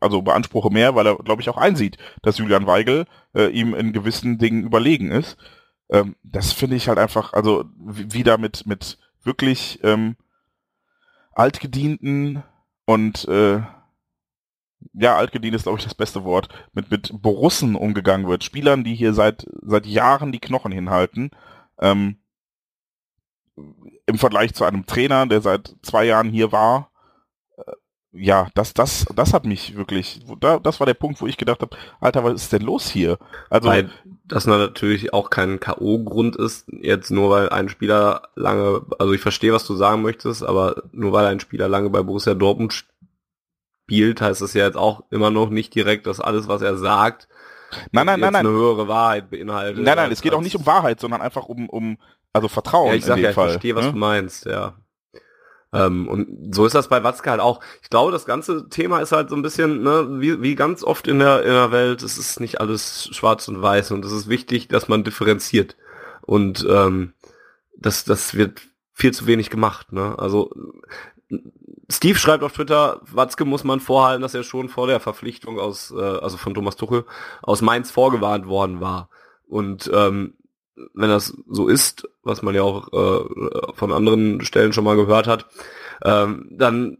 also beanspruche mehr, weil er, glaube ich, auch einsieht, dass Julian Weigel äh, ihm in gewissen Dingen überlegen ist. Ähm, das finde ich halt einfach, also wieder mit, mit wirklich ähm, altgedienten und äh, ja, altgedient ist, glaube ich, das beste Wort, mit, mit Borussen umgegangen wird. Spielern, die hier seit, seit Jahren die Knochen hinhalten. Ähm, im Vergleich zu einem Trainer, der seit zwei Jahren hier war, äh, ja, das, das, das hat mich wirklich, da, das war der Punkt, wo ich gedacht habe, Alter, was ist denn los hier?
Also, weil das natürlich auch kein K.O.-Grund ist, jetzt nur weil ein Spieler lange, also ich verstehe, was du sagen möchtest, aber nur weil ein Spieler lange bei Borussia Dortmund spielt, heißt das ja jetzt auch immer noch nicht direkt, dass alles, was er sagt,
Nein, nein, nein, nein.
eine höhere Wahrheit beinhaltet.
Nein, nein, es geht auch nicht um Wahrheit, sondern einfach um, um also Vertrauen.
Ja, ich sag ja, ich Fall, verstehe, was ne? du meinst, ja. Ähm, und so ist das bei Watzke halt auch. Ich glaube, das ganze Thema ist halt so ein bisschen, ne, wie, wie ganz oft in der, in der Welt, es ist nicht alles schwarz und weiß und es ist wichtig, dass man differenziert. Und ähm, das, das wird viel zu wenig gemacht. Ne? Also Steve schreibt auf Twitter, Watzke muss man vorhalten, dass er schon vor der Verpflichtung aus, äh, also von Thomas Tuchel, aus Mainz vorgewarnt worden war. Und ähm, wenn das so ist, was man ja auch äh, von anderen Stellen schon mal gehört hat, ähm, dann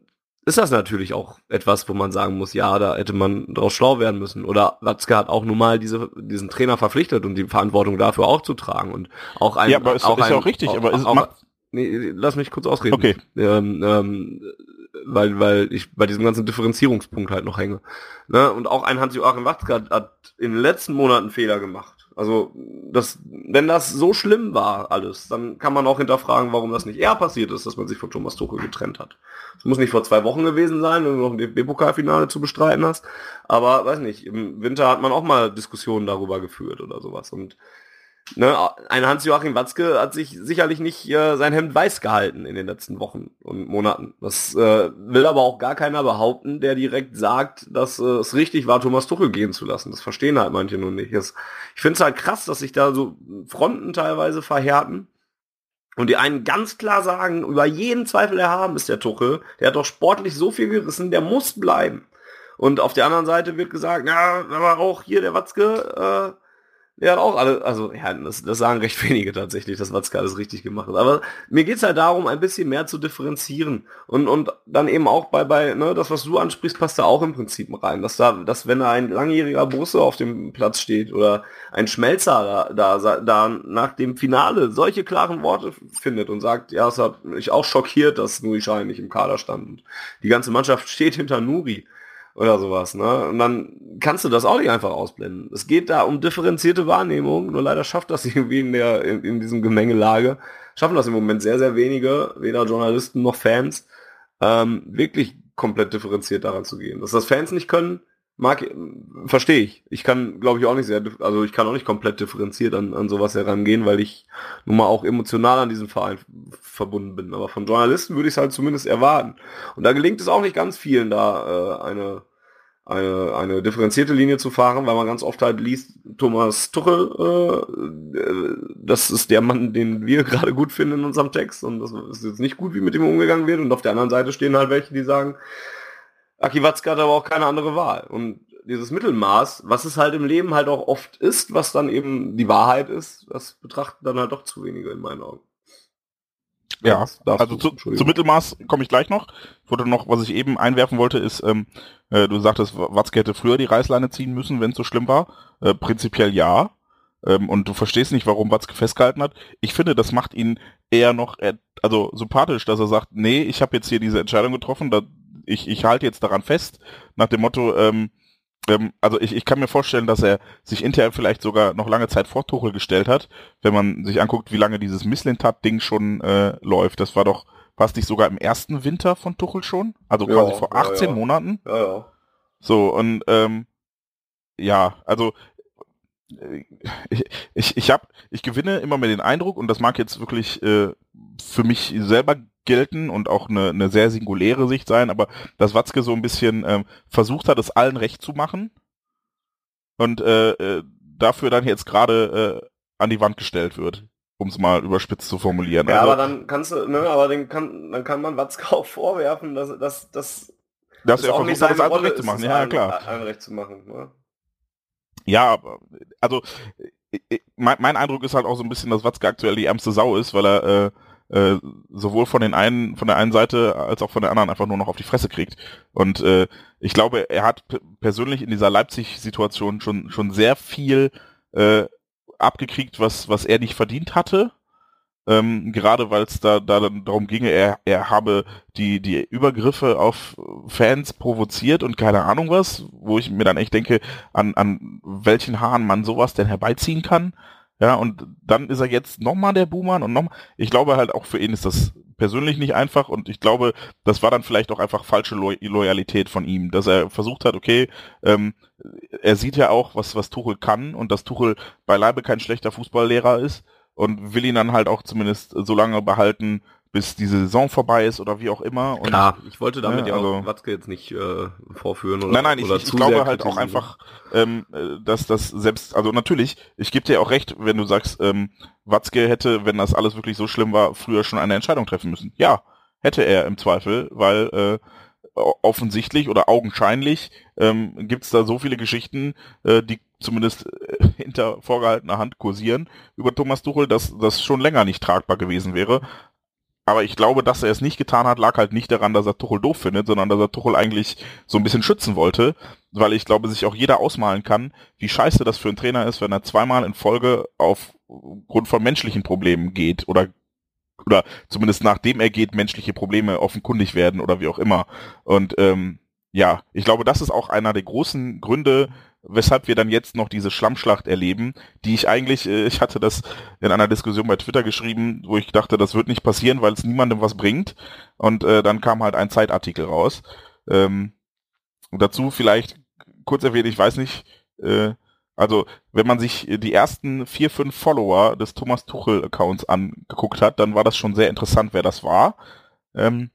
ist das natürlich auch etwas, wo man sagen muss, ja, da hätte man draus schlau werden müssen. Oder Watzke hat auch nun mal diese, diesen Trainer verpflichtet und die Verantwortung dafür auch zu tragen. Und auch ein,
ja, aber ist,
auch
ist
ein,
ja auch richtig,
auch,
aber ist,
auch, nee, lass mich kurz ausreden.
Okay.
Ähm, ähm, weil, weil ich bei diesem ganzen Differenzierungspunkt halt noch hänge. Ne? Und auch ein Hans-Joachim Watzke hat, hat in den letzten Monaten Fehler gemacht. Also, das, wenn das so schlimm war, alles, dann kann man auch hinterfragen, warum das nicht eher passiert ist, dass man sich von Thomas Tuchel getrennt hat. Es muss nicht vor zwei Wochen gewesen sein, wenn du noch ein DFB-Pokalfinale zu bestreiten hast. Aber, weiß nicht, im Winter hat man auch mal Diskussionen darüber geführt oder sowas. Und Ne, ein Hans-Joachim Watzke hat sich sicherlich nicht äh, sein Hemd weiß gehalten in den letzten Wochen und Monaten. Das äh, will aber auch gar keiner behaupten, der direkt sagt, dass äh, es richtig war, Thomas Tuchel gehen zu lassen. Das verstehen halt manche nur nicht. Das, ich finde es halt krass, dass sich da so Fronten teilweise verhärten. Und die einen ganz klar sagen, über jeden Zweifel erhaben ist der Tuchel. Der hat doch sportlich so viel gerissen, der muss bleiben. Und auf der anderen Seite wird gesagt, ja, aber auch hier der Watzke, äh, ja, auch alle, also ja, das, das sagen recht wenige tatsächlich, dass Watzke alles richtig gemacht hat. Aber mir geht's halt darum, ein bisschen mehr zu differenzieren. Und, und dann eben auch bei, bei, ne, das, was du ansprichst, passt da auch im Prinzip rein. Dass da, dass wenn da ein langjähriger Busse auf dem Platz steht oder ein Schmelzer da, da, da nach dem Finale solche klaren Worte findet und sagt, ja, es hat mich auch schockiert, dass Nuri Schein nicht im Kader stand. Und die ganze Mannschaft steht hinter Nuri oder sowas. Ne? Und dann kannst du das auch nicht einfach ausblenden. Es geht da um differenzierte Wahrnehmung, nur leider schafft das irgendwie in, der, in, in diesem Gemengelage, schaffen das im Moment sehr, sehr wenige, weder Journalisten noch Fans, ähm, wirklich komplett differenziert daran zu gehen. Dass das Fans nicht können, mag, verstehe ich. Ich kann, glaube ich, auch nicht sehr, also ich kann auch nicht komplett differenziert an, an sowas herangehen, weil ich nun mal auch emotional an diesem Verein verbunden bin. Aber von Journalisten würde ich es halt zumindest erwarten. Und da gelingt es auch nicht ganz vielen, da äh, eine eine, eine differenzierte Linie zu fahren, weil man ganz oft halt liest, Thomas Tuchel, äh, das ist der Mann, den wir gerade gut finden in unserem Text und das ist jetzt nicht gut, wie mit ihm umgegangen wird. Und auf der anderen Seite stehen halt welche, die sagen, Aki Watzke hat aber auch keine andere Wahl. Und dieses Mittelmaß, was es halt im Leben halt auch oft ist, was dann eben die Wahrheit ist, das betrachten dann halt doch zu wenige in meinen Augen.
Ja, also zu, zu Mittelmaß komme ich gleich noch. Ich wollte noch, was ich eben einwerfen wollte, ist, ähm, äh, du sagtest, Watzke hätte früher die Reißleine ziehen müssen, wenn es so schlimm war. Äh, prinzipiell ja. Ähm, und du verstehst nicht, warum Watzke festgehalten hat. Ich finde, das macht ihn eher noch, äh, also sympathisch, dass er sagt, nee, ich habe jetzt hier diese Entscheidung getroffen, da, ich, ich halte jetzt daran fest, nach dem Motto, ähm, ähm, also ich, ich kann mir vorstellen, dass er sich intern vielleicht sogar noch lange Zeit vor Tuchel gestellt hat, wenn man sich anguckt, wie lange dieses Misslintat-Ding schon äh, läuft. Das war doch, fast nicht sogar im ersten Winter von Tuchel schon? Also quasi ja, vor 18 ja, ja. Monaten? Ja, ja. So, und ähm, ja, also äh, ich, ich, ich, hab, ich gewinne immer mehr den Eindruck, und das mag jetzt wirklich äh, für mich selber gelten und auch eine, eine sehr singuläre Sicht sein, aber dass Watzke so ein bisschen ähm, versucht hat, es allen recht zu machen und äh, äh, dafür dann jetzt gerade äh, an die Wand gestellt wird, um es mal überspitzt zu formulieren.
Ja, also, aber dann kannst du, ne, aber den kann, dann kann man Watzke auch vorwerfen, dass, dass, dass
dass er versucht hat, das allen recht zu machen. Ja,
allen,
klar.
Allen recht zu machen. Ne?
Ja, also mein, mein Eindruck ist halt auch so ein bisschen, dass Watzke aktuell die ärmste Sau ist, weil er äh, äh, sowohl von den einen, von der einen Seite als auch von der anderen einfach nur noch auf die Fresse kriegt. Und äh, ich glaube, er hat persönlich in dieser Leipzig-Situation schon schon sehr viel äh, abgekriegt, was was er nicht verdient hatte. Ähm, gerade weil es da, da darum ginge, er, er habe die, die Übergriffe auf Fans provoziert und keine Ahnung was, wo ich mir dann echt denke, an, an welchen Haaren man sowas denn herbeiziehen kann. Ja, und dann ist er jetzt nochmal der Buhmann und nochmal. Ich glaube halt auch für ihn ist das persönlich nicht einfach und ich glaube, das war dann vielleicht auch einfach falsche Lo Loyalität von ihm, dass er versucht hat, okay, ähm, er sieht ja auch, was, was Tuchel kann und dass Tuchel beileibe kein schlechter Fußballlehrer ist und will ihn dann halt auch zumindest so lange behalten, bis diese Saison vorbei ist oder wie auch immer. Und,
Klar, ich wollte damit ja, also, ja auch Watzke jetzt nicht äh, vorführen oder
Nein, nein, ich, ich glaube halt auch einfach, ähm, äh, dass das selbst, also natürlich, ich gebe dir auch recht, wenn du sagst, ähm, Watzke hätte, wenn das alles wirklich so schlimm war, früher schon eine Entscheidung treffen müssen. Ja, hätte er im Zweifel, weil äh, offensichtlich oder augenscheinlich ähm, gibt es da so viele Geschichten, äh, die zumindest äh, hinter vorgehaltener Hand kursieren über Thomas Tuchel, dass das schon länger nicht tragbar gewesen wäre. Aber ich glaube, dass er es nicht getan hat, lag halt nicht daran, dass er Tuchel doof findet, sondern dass er Tuchel eigentlich so ein bisschen schützen wollte, weil ich glaube, sich auch jeder ausmalen kann, wie scheiße das für einen Trainer ist, wenn er zweimal in Folge aufgrund von menschlichen Problemen geht oder oder zumindest nachdem er geht, menschliche Probleme offenkundig werden oder wie auch immer. Und ähm, ja, ich glaube, das ist auch einer der großen Gründe, weshalb wir dann jetzt noch diese Schlammschlacht erleben, die ich eigentlich, äh, ich hatte das in einer Diskussion bei Twitter geschrieben, wo ich dachte, das wird nicht passieren, weil es niemandem was bringt. Und äh, dann kam halt ein Zeitartikel raus. Ähm, dazu vielleicht kurz erwähnt, ich weiß nicht, äh, also wenn man sich die ersten vier, fünf Follower des Thomas Tuchel-Accounts angeguckt hat, dann war das schon sehr interessant, wer das war. Ähm,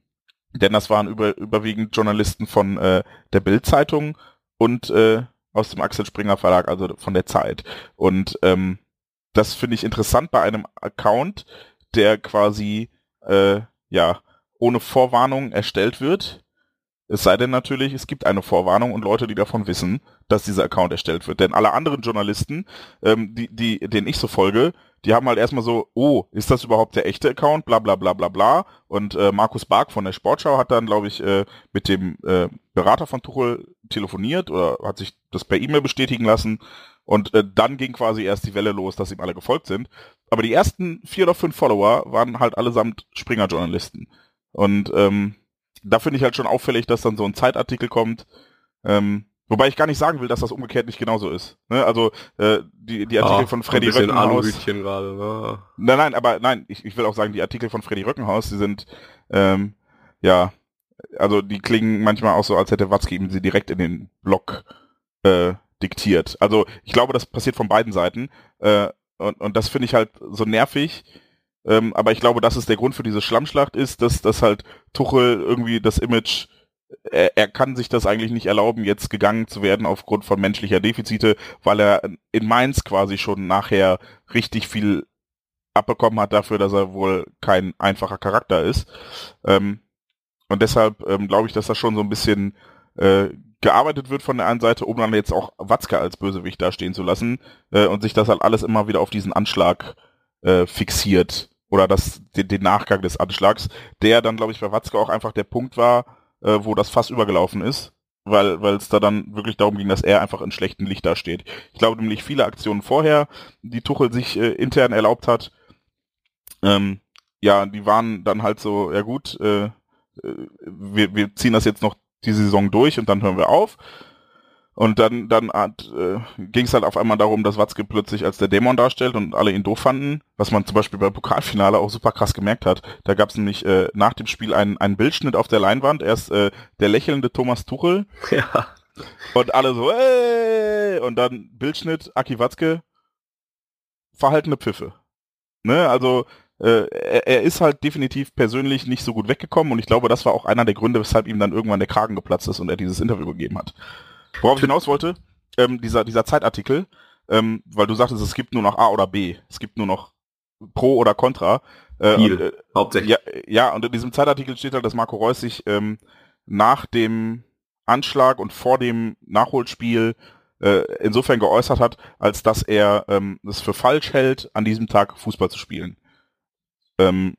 denn das waren über, überwiegend Journalisten von äh, der Bild-Zeitung und äh, aus dem Axel Springer Verlag, also von der Zeit. Und ähm, das finde ich interessant bei einem Account, der quasi äh, ja ohne Vorwarnung erstellt wird. Es sei denn natürlich, es gibt eine Vorwarnung und Leute, die davon wissen, dass dieser Account erstellt wird. Denn alle anderen Journalisten, ähm, die, die, denen ich so folge, die haben halt erstmal so, oh, ist das überhaupt der echte Account? Bla bla bla bla bla. Und äh, Markus Bark von der Sportschau hat dann, glaube ich, äh, mit dem äh, Berater von Tuchel telefoniert oder hat sich das per E-Mail bestätigen lassen. Und äh, dann ging quasi erst die Welle los, dass ihm alle gefolgt sind. Aber die ersten vier oder fünf Follower waren halt allesamt Springer-Journalisten. Und ähm, da finde ich halt schon auffällig, dass dann so ein Zeitartikel kommt, ähm, Wobei ich gar nicht sagen will, dass das umgekehrt nicht genauso ist. Ne? Also äh, die, die Artikel ah, von Freddy Röckenhaus.
gerade, ne?
Nein, nein, aber nein, ich, ich will auch sagen, die Artikel von Freddy Röckenhaus, die sind ähm, ja, also die klingen manchmal auch so, als hätte Watzke ihm sie direkt in den Blog äh, diktiert. Also ich glaube, das passiert von beiden Seiten äh, und, und das finde ich halt so nervig. Ähm, aber ich glaube, dass es der Grund für diese Schlammschlacht ist, dass, dass halt Tuchel irgendwie das Image er, er kann sich das eigentlich nicht erlauben, jetzt gegangen zu werden aufgrund von menschlicher Defizite, weil er in Mainz quasi schon nachher richtig viel abbekommen hat dafür, dass er wohl kein einfacher Charakter ist. Ähm, und deshalb ähm, glaube ich, dass das schon so ein bisschen äh, gearbeitet wird von der einen Seite, um dann jetzt auch Watzke als Bösewicht dastehen zu lassen äh, und sich das halt alles immer wieder auf diesen Anschlag äh, fixiert oder das, den, den Nachgang des Anschlags, der dann, glaube ich, bei Watzke auch einfach der Punkt war, äh, wo das Fass übergelaufen ist, weil es da dann wirklich darum ging, dass er einfach in schlechten Licht dasteht. Ich glaube nämlich viele Aktionen vorher, die Tuchel sich äh, intern erlaubt hat, ähm, ja, die waren dann halt so, ja gut, äh, äh wir, wir ziehen das jetzt noch die Saison durch und dann hören wir auf. Und dann, dann äh, ging es halt auf einmal darum, dass Watzke plötzlich als der Dämon darstellt und alle ihn doof fanden, was man zum Beispiel beim Pokalfinale auch super krass gemerkt hat. Da gab es nämlich äh, nach dem Spiel einen, einen Bildschnitt auf der Leinwand. Erst äh, der lächelnde Thomas Tuchel.
Ja.
Und alle so, ey! Und dann Bildschnitt, Aki Watzke, verhaltene Pfiffe. Ne, also äh, er, er ist halt definitiv persönlich nicht so gut weggekommen und ich glaube, das war auch einer der Gründe, weshalb ihm dann irgendwann der Kragen geplatzt ist und er dieses Interview gegeben hat. Worauf ich hinaus wollte, ähm, dieser, dieser Zeitartikel, ähm, weil du sagtest, es gibt nur noch A oder B. Es gibt nur noch Pro oder Contra.
Äh, und, äh, hauptsächlich.
Ja, ja, und in diesem Zeitartikel steht halt, dass Marco Reus sich ähm, nach dem Anschlag und vor dem Nachholspiel äh, insofern geäußert hat, als dass er ähm, es für falsch hält, an diesem Tag Fußball zu spielen. Ähm,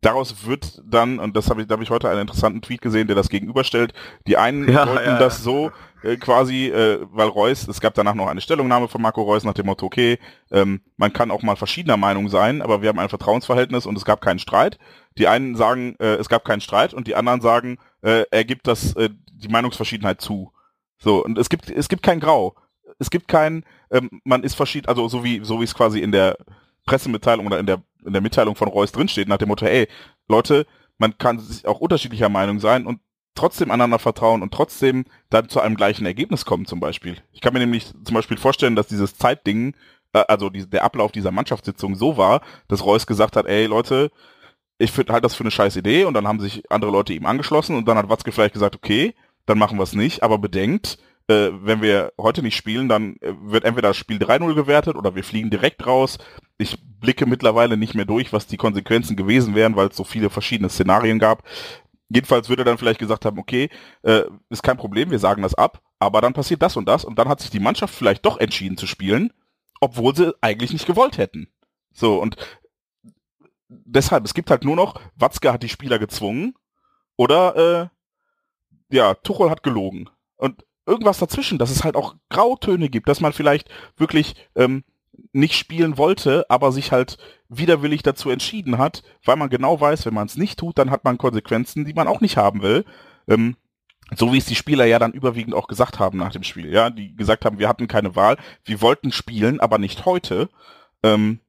daraus wird dann, und das habe ich, da habe ich heute einen interessanten Tweet gesehen, der das gegenüberstellt, die einen ja, deuten ja, das so äh, quasi, äh, weil Reus, es gab danach noch eine Stellungnahme von Marco Reus nach dem Motto, okay, ähm, man kann auch mal verschiedener Meinung sein, aber wir haben ein Vertrauensverhältnis und es gab keinen Streit. Die einen sagen, äh, es gab keinen Streit und die anderen sagen, äh, er gibt das, äh, die Meinungsverschiedenheit zu. So, und es gibt, es gibt kein Grau. Es gibt kein, ähm, man ist verschieden, also so wie, so wie es quasi in der Pressemitteilung oder in der in der Mitteilung von Reus drinsteht, nach dem Motto, ey, Leute, man kann sich auch unterschiedlicher Meinung sein und trotzdem einander vertrauen und trotzdem dann zu einem gleichen Ergebnis kommen zum Beispiel. Ich kann mir nämlich zum Beispiel vorstellen, dass dieses Zeitding, äh, also die, der Ablauf dieser Mannschaftssitzung so war, dass Reus gesagt hat, ey Leute, ich finde halt das für eine scheiß Idee und dann haben sich andere Leute ihm angeschlossen und dann hat Watzke vielleicht gesagt, okay, dann machen wir es nicht, aber bedenkt, äh, wenn wir heute nicht spielen, dann äh, wird entweder das Spiel 3-0 gewertet oder wir fliegen direkt raus. Ich blicke mittlerweile nicht mehr durch, was die Konsequenzen gewesen wären, weil es so viele verschiedene Szenarien gab. Jedenfalls würde dann vielleicht gesagt haben, okay, äh, ist kein Problem, wir sagen das ab, aber dann passiert das und das und dann hat sich die Mannschaft vielleicht doch entschieden zu spielen, obwohl sie eigentlich nicht gewollt hätten. So, und deshalb, es gibt halt nur noch, Watzke hat die Spieler gezwungen oder äh, ja, Tuchel hat gelogen. Und irgendwas dazwischen, dass es halt auch Grautöne gibt, dass man vielleicht wirklich ähm, nicht spielen wollte, aber sich halt widerwillig dazu entschieden hat, weil man genau weiß, wenn man es nicht tut, dann hat man Konsequenzen, die man auch nicht haben will. Ähm, so wie es die Spieler ja dann überwiegend auch gesagt haben nach dem Spiel, ja, die gesagt haben, wir hatten keine Wahl, wir wollten spielen, aber nicht heute. Ähm,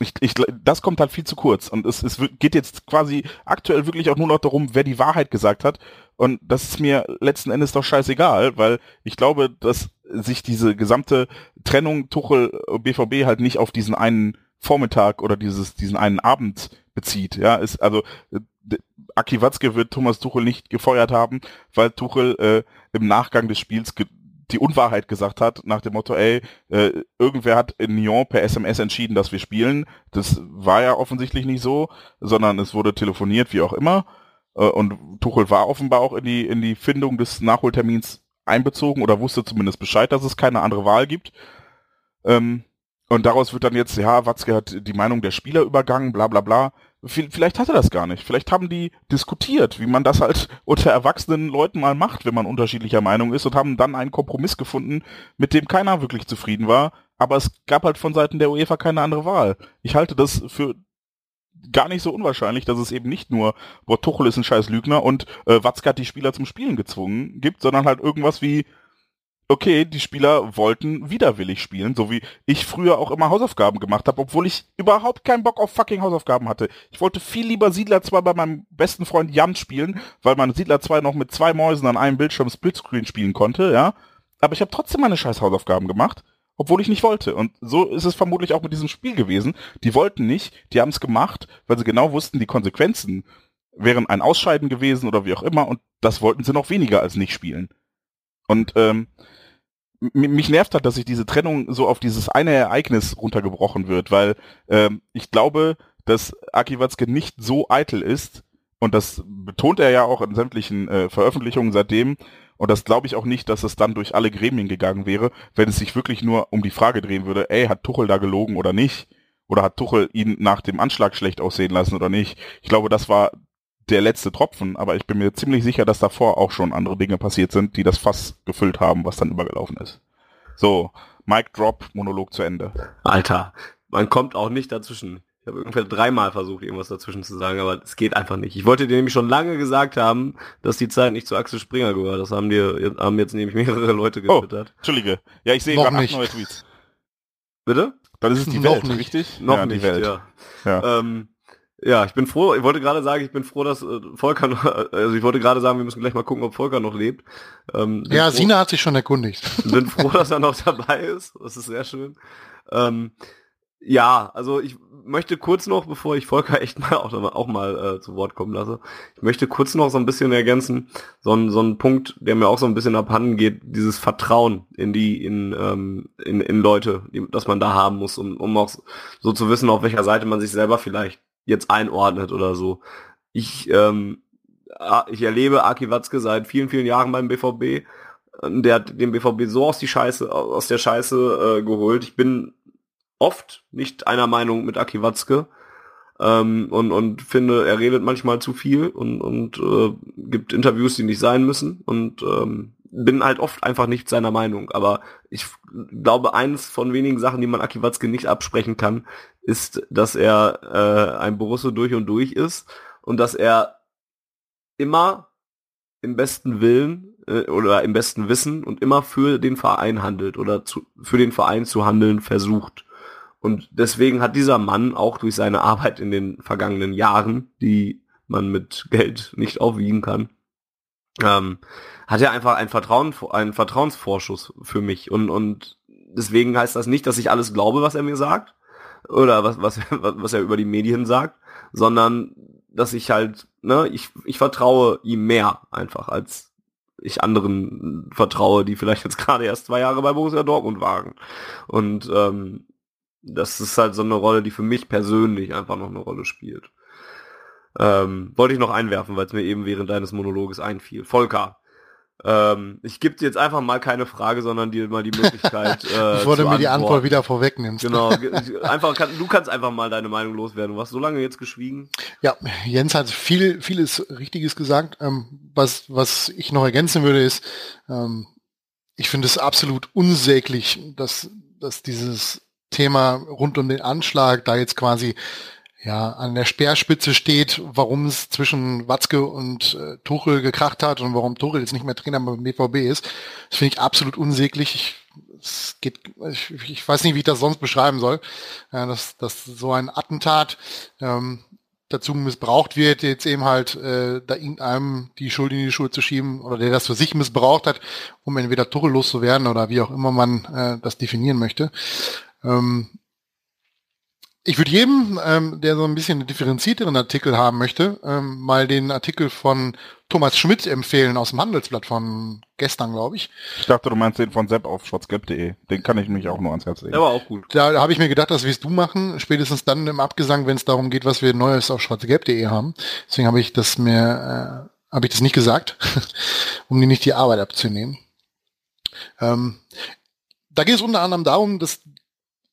ich, ich, das kommt halt viel zu kurz und es, es geht jetzt quasi aktuell wirklich auch nur noch darum, wer die Wahrheit gesagt hat und das ist mir letzten Endes doch scheißegal, weil ich glaube, dass sich diese gesamte Trennung Tuchel BVB halt nicht auf diesen einen Vormittag oder dieses diesen einen Abend bezieht. Ja, ist also Aki Watzke wird Thomas Tuchel nicht gefeuert haben, weil Tuchel äh, im Nachgang des Spiels die Unwahrheit gesagt hat, nach dem Motto, ey, äh, irgendwer hat in Nyon per SMS entschieden, dass wir spielen. Das war ja offensichtlich nicht so, sondern es wurde telefoniert, wie auch immer. Äh, und Tuchel war offenbar auch in die, in die Findung des Nachholtermins einbezogen oder wusste zumindest Bescheid, dass es keine andere Wahl gibt. Ähm, und daraus wird dann jetzt, ja, Watzke hat die Meinung der Spieler übergangen, bla bla bla. Vielleicht hat er das gar nicht. Vielleicht haben die diskutiert, wie man das halt unter erwachsenen Leuten mal macht, wenn man unterschiedlicher Meinung ist und haben dann einen Kompromiss gefunden, mit dem keiner wirklich zufrieden war. Aber es gab halt von Seiten der UEFA keine andere Wahl. Ich halte das für gar nicht so unwahrscheinlich, dass es eben nicht nur, boah, Tuchel ist ein scheiß Lügner und äh, Watzke hat die Spieler zum Spielen gezwungen gibt, sondern halt irgendwas wie, okay, die Spieler wollten widerwillig spielen, so wie ich früher auch immer Hausaufgaben gemacht habe, obwohl ich überhaupt keinen Bock auf fucking Hausaufgaben hatte. Ich wollte viel lieber Siedler 2 bei meinem besten Freund Jan spielen, weil man Siedler 2 noch mit zwei Mäusen an einem Bildschirm Splitscreen spielen konnte, ja. Aber ich habe trotzdem meine scheiß Hausaufgaben gemacht, obwohl ich nicht wollte. Und so ist es vermutlich auch mit diesem Spiel gewesen. Die wollten nicht, die haben es gemacht, weil sie genau wussten, die Konsequenzen wären ein Ausscheiden gewesen oder wie auch immer und das wollten sie noch weniger als nicht spielen. Und ähm, mich nervt halt, dass sich diese Trennung so auf dieses eine Ereignis runtergebrochen wird, weil ähm, ich glaube, dass Aki Watzke nicht so eitel ist und das betont er ja auch in sämtlichen äh, Veröffentlichungen seitdem und das glaube ich auch nicht, dass es dann durch alle Gremien gegangen wäre, wenn es sich wirklich nur um die Frage drehen würde, ey, hat Tuchel da gelogen oder nicht? Oder hat Tuchel ihn nach dem Anschlag schlecht aussehen lassen oder nicht? Ich glaube, das war der letzte Tropfen, aber ich bin mir ziemlich sicher, dass davor auch schon andere Dinge passiert sind, die das Fass gefüllt haben, was dann übergelaufen ist. So, Mic Drop, Monolog zu Ende.
Alter, man kommt auch nicht dazwischen. Ich habe ungefähr dreimal versucht, irgendwas dazwischen zu sagen, aber es geht einfach nicht. Ich wollte dir nämlich schon lange gesagt haben, dass die Zeit nicht zu Axel Springer gehört. Das haben dir haben jetzt nämlich mehrere Leute
oh, getwittert. Oh, Entschuldige. Ja, ich sehe gerade neue Tweets.
Bitte?
Dann ist es die Welt, nicht. richtig?
Noch ja, nicht, die Welt. ja. ja. Ähm, ja, ich bin froh, ich wollte gerade sagen, ich bin froh, dass äh, Volker noch, also ich wollte gerade sagen, wir müssen gleich mal gucken, ob Volker noch lebt.
Ähm, ja, froh, Sina hat sich schon erkundigt.
Bin froh, dass er noch dabei ist. Das ist sehr schön. Ähm, ja, also ich möchte kurz noch, bevor ich Volker echt mal auch, auch mal äh, zu Wort kommen lasse, ich möchte kurz noch so ein bisschen ergänzen, so ein, so ein Punkt, der mir auch so ein bisschen abhanden geht, dieses Vertrauen in die, in, ähm, in, in Leute, die, das man da haben muss, um, um auch so zu wissen, auf welcher Seite man sich selber vielleicht jetzt einordnet oder so. Ich, ähm, ich erlebe Aki Watzke seit vielen, vielen Jahren beim BVB. Der hat den BVB so aus die Scheiße, aus der Scheiße äh, geholt. Ich bin oft nicht einer Meinung mit Aki Watzke ähm, und, und finde, er redet manchmal zu viel und, und äh, gibt Interviews, die nicht sein müssen und ähm, bin halt oft einfach nicht seiner Meinung. Aber ich glaube, eines von wenigen Sachen, die man Aki Watzke nicht absprechen kann, ist, dass er äh, ein Borusse durch und durch ist und dass er immer im besten Willen äh, oder im besten Wissen und immer für den Verein handelt oder zu, für den Verein zu handeln versucht. Und deswegen hat dieser Mann auch durch seine Arbeit in den vergangenen Jahren, die man mit Geld nicht aufwiegen kann, ähm, hat er einfach ein Vertrauen, einen Vertrauensvorschuss für mich. Und, und deswegen heißt das nicht, dass ich alles glaube, was er mir sagt, oder was, was, was er über die Medien sagt, sondern dass ich halt, ne, ich, ich vertraue ihm mehr einfach, als ich anderen vertraue, die vielleicht jetzt gerade erst zwei Jahre bei Borussia Dortmund waren. Und ähm, das ist halt so eine Rolle, die für mich persönlich einfach noch eine Rolle spielt. Ähm, wollte ich noch einwerfen, weil es mir eben während deines Monologes einfiel. Volker, ähm, ich gebe dir jetzt einfach mal keine Frage, sondern dir mal die Möglichkeit.
Äh, Bevor du mir die Antwort wieder vorwegnimmst.
Genau. Einfach, kann, du kannst einfach mal deine Meinung loswerden. Du hast so lange jetzt geschwiegen.
Ja, Jens hat viel, vieles Richtiges gesagt. Ähm, was, was ich noch ergänzen würde, ist, ähm, ich finde es absolut unsäglich, dass, dass dieses Thema rund um den Anschlag, da jetzt quasi ja an der Speerspitze steht, warum es zwischen Watzke und äh, Tuchel gekracht hat und warum Tuchel jetzt nicht mehr Trainer beim BVB ist. Das finde ich absolut unsäglich. Ich, es geht, ich, ich, weiß nicht, wie ich das sonst beschreiben soll, ja, dass, dass so ein Attentat ähm, dazu missbraucht wird, jetzt eben halt äh, da irgendeinem die Schuld in die Schuhe zu schieben oder der das für sich missbraucht hat, um entweder Tuchel loszuwerden oder wie auch immer man äh, das definieren möchte. Ähm, ich würde jedem, ähm, der so ein bisschen einen differenzierteren Artikel haben möchte, ähm, mal den Artikel von Thomas Schmidt empfehlen aus dem Handelsblatt von gestern, glaube ich.
Ich dachte, du meinst den von Sepp auf schwarzgelb.de. Den kann ich mich auch nur ans Herz legen.
Der war auch gut.
Da habe ich mir gedacht, das wirst du machen, spätestens dann im Abgesang, wenn es darum geht, was wir Neues auf schwarzgelb.de haben. Deswegen habe ich das mir, äh, habe ich das nicht gesagt, um dir nicht die Arbeit abzunehmen. Ähm, da geht es unter anderem darum, dass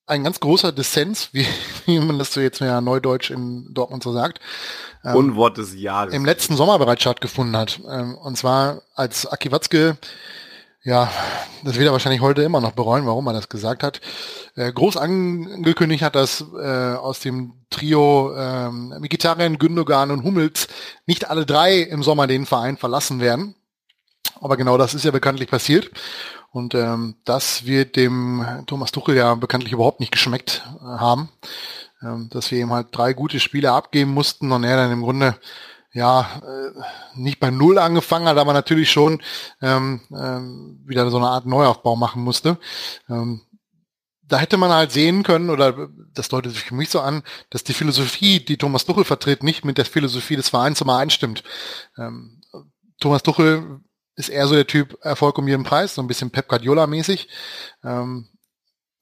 ein ganz großer Dissens, wie, wie man das so jetzt ja neudeutsch in Dortmund so sagt.
Ähm, Unwort des Jahres.
Im letzten Sommer bereits stattgefunden hat. Ähm, und zwar als Aki Watzke, ja, das wird er wahrscheinlich heute immer noch bereuen, warum er das gesagt hat, äh, groß angekündigt hat, dass äh, aus dem Trio ähm, Mikitarian, Gündogan und Hummels nicht alle drei im Sommer den Verein verlassen werden. Aber genau das ist ja bekanntlich passiert. Und ähm, das wird dem Thomas Tuchel ja bekanntlich überhaupt nicht geschmeckt äh, haben, ähm, dass wir ihm halt drei gute Spiele abgeben mussten und er dann im Grunde ja äh, nicht bei Null angefangen hat, aber natürlich schon ähm, ähm, wieder so eine Art Neuaufbau machen musste. Ähm, da hätte man halt sehen können, oder das deutet sich für mich so an, dass die Philosophie, die Thomas Tuchel vertritt, nicht mit der Philosophie des Vereins immer einstimmt. Ähm, Thomas Tuchel ist eher so der Typ Erfolg um jeden Preis, so ein bisschen Pep Guardiola-mäßig. Ähm,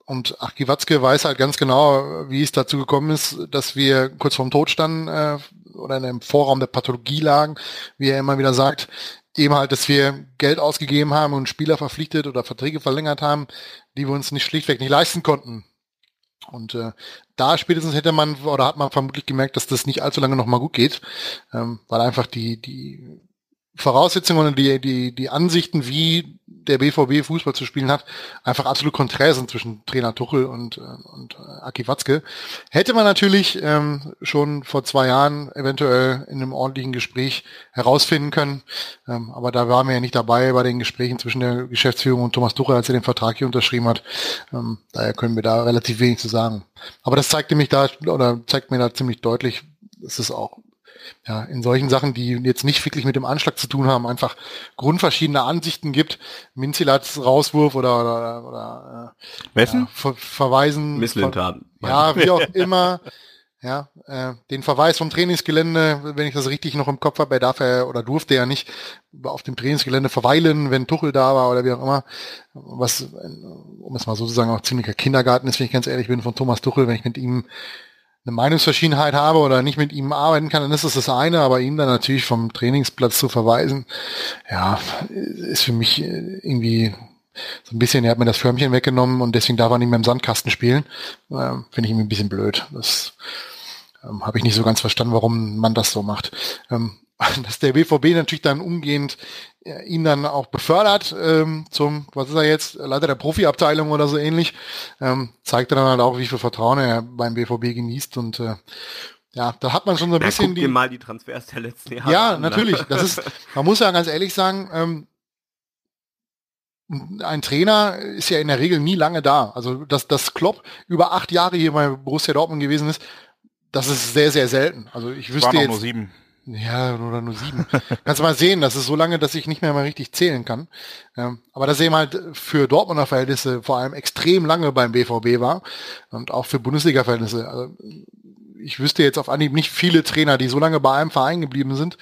und Achki Watzke weiß halt ganz genau, wie es dazu gekommen ist, dass wir kurz vorm Tod standen äh, oder in einem Vorraum der Pathologie lagen, wie er immer wieder sagt. Eben halt, dass wir Geld ausgegeben haben und Spieler verpflichtet oder Verträge verlängert haben, die wir uns nicht schlichtweg nicht leisten konnten. Und äh, da spätestens hätte man oder hat man vermutlich gemerkt, dass das nicht allzu lange noch mal gut geht, ähm, weil einfach die die Voraussetzungen und die, die, die Ansichten, wie der BVB Fußball zu spielen hat, einfach absolut konträr sind zwischen Trainer Tuchel und, äh, und äh, Aki Watzke. Hätte man natürlich ähm, schon vor zwei Jahren eventuell in einem ordentlichen Gespräch herausfinden können. Ähm, aber da waren wir ja nicht dabei bei den Gesprächen zwischen der Geschäftsführung und Thomas Tuchel, als er den Vertrag hier unterschrieben hat. Ähm, daher können wir da relativ wenig zu sagen. Aber das zeigte mich da oder zeigt mir da ziemlich deutlich, dass es auch ja, in solchen Sachen, die jetzt nicht wirklich mit dem Anschlag zu tun haben, einfach grundverschiedene Ansichten gibt. Minzilats Rauswurf oder, oder, oder
äh, Wessen?
Ja, ver verweisen.
Misslintaten.
Ja, wie auch immer. Ja, äh, den Verweis vom Trainingsgelände, wenn ich das richtig noch im Kopf habe, er darf er oder durfte er nicht auf dem Trainingsgelände verweilen, wenn Tuchel da war oder wie auch immer. Was, um es mal so zu sagen, auch ziemlicher Kindergarten ist, wenn ich ganz ehrlich bin, von Thomas Tuchel, wenn ich mit ihm eine Meinungsverschiedenheit habe oder nicht mit ihm arbeiten kann, dann ist das das eine, aber ihn dann natürlich vom Trainingsplatz zu verweisen, ja, ist für mich äh, irgendwie so ein bisschen, er hat mir das Förmchen weggenommen und deswegen darf er nicht mehr im Sandkasten spielen. Ähm, Finde ich irgendwie ein bisschen blöd. Das ähm, habe ich nicht so ganz verstanden, warum man das so macht. Ähm, dass der BVB natürlich dann umgehend ihn dann auch befördert ähm, zum, was ist er jetzt, Leiter der Profiabteilung oder so ähnlich, ähm, zeigt dann halt auch, wie viel Vertrauen er beim BVB genießt und äh, ja, da hat man schon so ein
ja,
bisschen
guck die... mal die Transfers der letzten Jahre
Ja, an, ne? natürlich. Das ist, man muss ja ganz ehrlich sagen, ähm, ein Trainer ist ja in der Regel nie lange da. Also dass das Klopp über acht Jahre hier bei Borussia Dortmund gewesen ist, das ist sehr, sehr selten. Also ich wüsste jetzt.
Nur sieben.
Ja, oder nur sieben. Kannst du mal sehen, das ist so lange, dass ich nicht mehr mal richtig zählen kann. Ähm, aber dass er eben halt für Dortmunder Verhältnisse vor allem extrem lange beim BVB war und auch für Bundesliga-Verhältnisse. Also ich wüsste jetzt auf Anhieb nicht viele Trainer, die so lange bei einem Verein geblieben sind.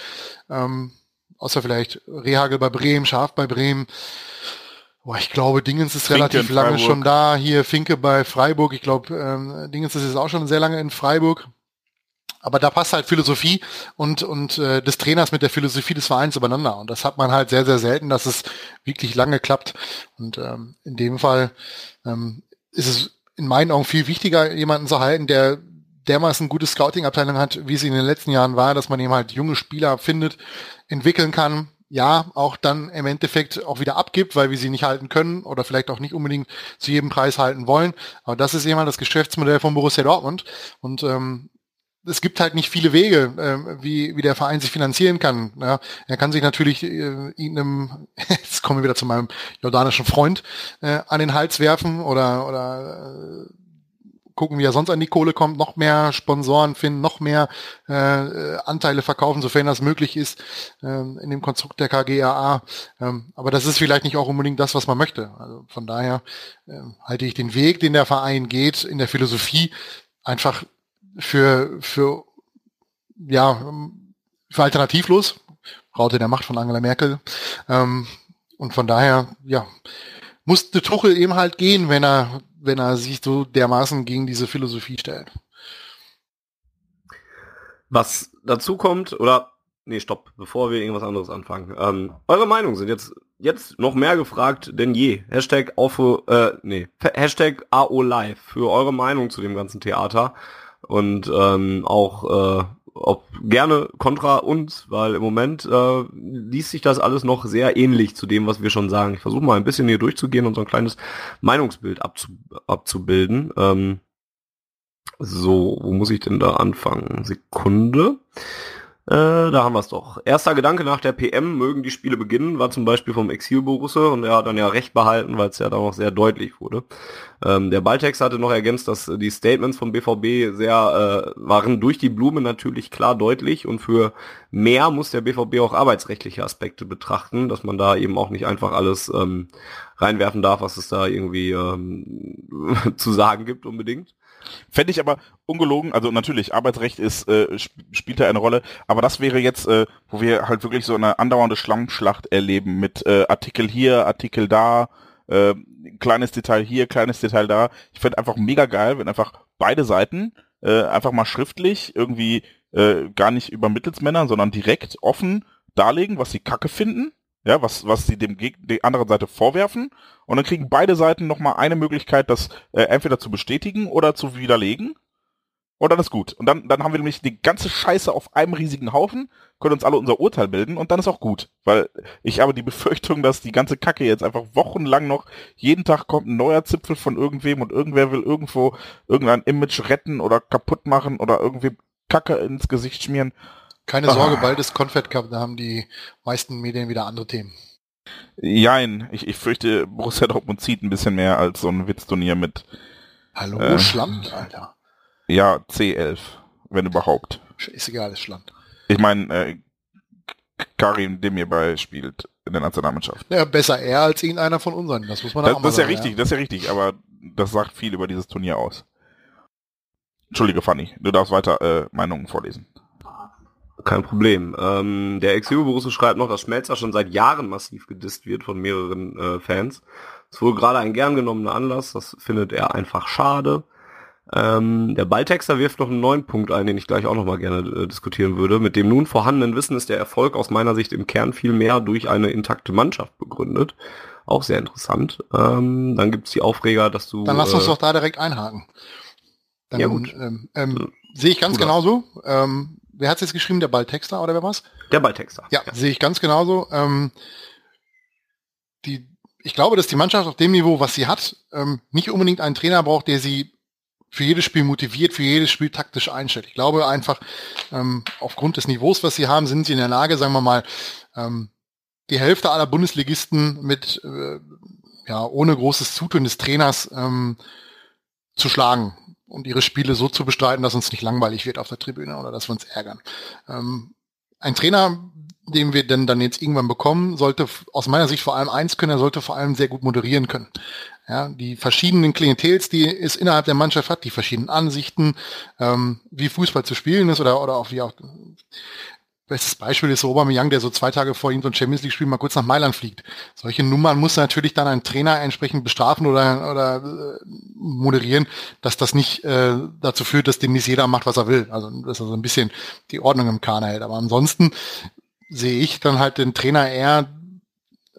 Ähm, außer vielleicht Rehagel bei Bremen, Schaf bei Bremen. Boah, ich glaube, Dingens ist Finke relativ lange schon da. Hier Finke bei Freiburg. Ich glaube, ähm, Dingens ist jetzt auch schon sehr lange in Freiburg. Aber da passt halt Philosophie und, und äh, des Trainers mit der Philosophie des Vereins übereinander. Und das hat man halt sehr, sehr selten, dass es wirklich lange klappt. Und ähm, in dem Fall ähm, ist es in meinen Augen viel wichtiger, jemanden zu halten, der dermaßen gute Scouting-Abteilung hat, wie sie in den letzten Jahren war, dass man eben halt junge Spieler findet, entwickeln kann, ja auch dann im Endeffekt auch wieder abgibt, weil wir sie nicht halten können oder vielleicht auch nicht unbedingt zu jedem Preis halten wollen. Aber das ist eben das Geschäftsmodell von Borussia Dortmund. Und ähm, es gibt halt nicht viele Wege, äh, wie, wie der Verein sich finanzieren kann. Ja, er kann sich natürlich äh, einem, jetzt kommen wir wieder zu meinem jordanischen Freund, äh, an den Hals werfen oder, oder äh, gucken, wie er sonst an die Kohle kommt, noch mehr Sponsoren finden, noch mehr äh, Anteile verkaufen, sofern das möglich ist, äh, in dem Konstrukt der KGAA. Ähm, aber das ist vielleicht nicht auch unbedingt das, was man möchte. Also von daher äh, halte ich den Weg, den der Verein geht, in der Philosophie einfach für, für, ja, für alternativlos. Raute der Macht von Angela Merkel. Ähm, und von daher, ja, musste Tuchel eben halt gehen, wenn er wenn er sich so dermaßen gegen diese Philosophie stellt.
Was dazu kommt, oder nee, stopp, bevor wir irgendwas anderes anfangen. Ähm, eure Meinungen sind jetzt jetzt noch mehr gefragt denn je. Hashtag auf, äh, nee, Hashtag AO Live für eure Meinung zu dem ganzen Theater und ähm, auch äh, ob gerne kontra uns, weil im Moment äh, liest sich das alles noch sehr ähnlich zu dem, was wir schon sagen. Ich versuche mal ein bisschen hier durchzugehen und so ein kleines Meinungsbild abzu abzubilden. Ähm, so, wo muss ich denn da anfangen? Sekunde. Äh, da haben wir es doch. Erster Gedanke nach der PM, mögen die Spiele beginnen, war zum Beispiel vom Exil Borusse und er hat dann ja recht behalten, weil es ja dann auch sehr deutlich wurde. Ähm, der Balltext hatte noch ergänzt, dass die Statements vom BVB sehr äh, waren durch die Blume natürlich klar deutlich und für mehr muss der BVB auch arbeitsrechtliche Aspekte betrachten, dass man da eben auch nicht einfach alles ähm, reinwerfen darf, was es da irgendwie ähm, zu sagen gibt unbedingt.
Fände ich aber ungelogen, also natürlich, Arbeitsrecht ist, äh, spielt da eine Rolle, aber das wäre jetzt, äh, wo wir halt wirklich so eine andauernde Schlammschlacht erleben mit äh, Artikel hier, Artikel da, äh, kleines Detail hier, kleines Detail da. Ich fände einfach mega geil, wenn einfach beide Seiten äh, einfach mal schriftlich irgendwie äh, gar nicht über Mittelsmänner, sondern direkt offen darlegen, was sie kacke finden ja, was, was sie dem Geg der anderen Seite vorwerfen. Und dann kriegen beide Seiten nochmal eine Möglichkeit, das äh, entweder zu bestätigen oder zu widerlegen. Und dann ist gut. Und dann, dann haben wir nämlich die ganze Scheiße auf einem riesigen Haufen, können uns alle unser Urteil bilden und dann ist auch gut. Weil ich habe die Befürchtung, dass die ganze Kacke jetzt einfach wochenlang noch, jeden Tag kommt ein neuer Zipfel von irgendwem und irgendwer will irgendwo irgendein Image retten oder kaputt machen oder irgendwie Kacke ins Gesicht schmieren.
Keine Sorge, ah. bald ist Confed Cup, da haben die meisten Medien wieder andere Themen.
Jein, ich, ich fürchte, Borussia Dortmund zieht ein bisschen mehr als so ein Witzturnier mit.
Hallo, äh, Schland, Alter.
Ja, C11, wenn überhaupt.
Ist egal, ist Schland.
Ich meine, äh, Karim Demirbay spielt in der Nationalmannschaft.
Ja, besser er als irgendeiner von unseren, das muss man das,
auch mal Das ist ja richtig, ja. das ist ja richtig, aber das sagt viel über dieses Turnier aus. Entschuldige, Fanny, du darfst weiter äh, Meinungen vorlesen.
Kein Problem. Ähm, der ex Borusse schreibt noch, dass Schmelzer schon seit Jahren massiv gedisst wird von mehreren äh, Fans. Das ist wohl gerade ein gern genommener Anlass, das findet er einfach schade. Ähm, der Balltexter wirft noch einen neuen Punkt ein, den ich gleich auch noch mal gerne äh, diskutieren würde. Mit dem nun vorhandenen Wissen ist der Erfolg aus meiner Sicht im Kern viel mehr durch eine intakte Mannschaft begründet. Auch sehr interessant. Ähm, dann gibt's die Aufreger, dass du...
Dann lass uns äh, doch da direkt einhaken. Dann, ja gut. Ähm, ähm, sehe ich ganz Oder? genauso. Ähm, wer hat es jetzt geschrieben? Der Balltexter oder wer war's?
Der Balltexter.
Ja, ja. sehe ich ganz genauso. Ähm, die, ich glaube, dass die Mannschaft auf dem Niveau, was sie hat, ähm, nicht unbedingt einen Trainer braucht, der sie für jedes Spiel motiviert, für jedes Spiel taktisch einstellt. Ich glaube einfach, ähm, aufgrund des Niveaus, was sie haben, sind sie in der Lage, sagen wir mal, ähm, die Hälfte aller Bundesligisten mit äh, ja ohne großes Zutun des Trainers ähm, zu schlagen und ihre Spiele so zu bestreiten, dass uns nicht langweilig wird auf der Tribüne oder dass wir uns ärgern. Ähm, ein Trainer, den wir denn dann jetzt irgendwann bekommen, sollte aus meiner Sicht vor allem eins können, er sollte vor allem sehr gut moderieren können. Ja, die verschiedenen Klientels, die es innerhalb der Mannschaft hat, die verschiedenen Ansichten, ähm, wie Fußball zu spielen ist oder, oder auch wie auch Bestes Beispiel ist so Aubameyang, der so zwei Tage vor ihm so ein Champions League Spiel mal kurz nach Mailand fliegt. Solche Nummern muss natürlich dann ein Trainer entsprechend bestrafen oder, oder äh, moderieren, dass das nicht äh, dazu führt, dass demnächst jeder macht, was er will. Also dass er so ein bisschen die Ordnung im Kahn hält. Aber ansonsten sehe ich dann halt den Trainer eher,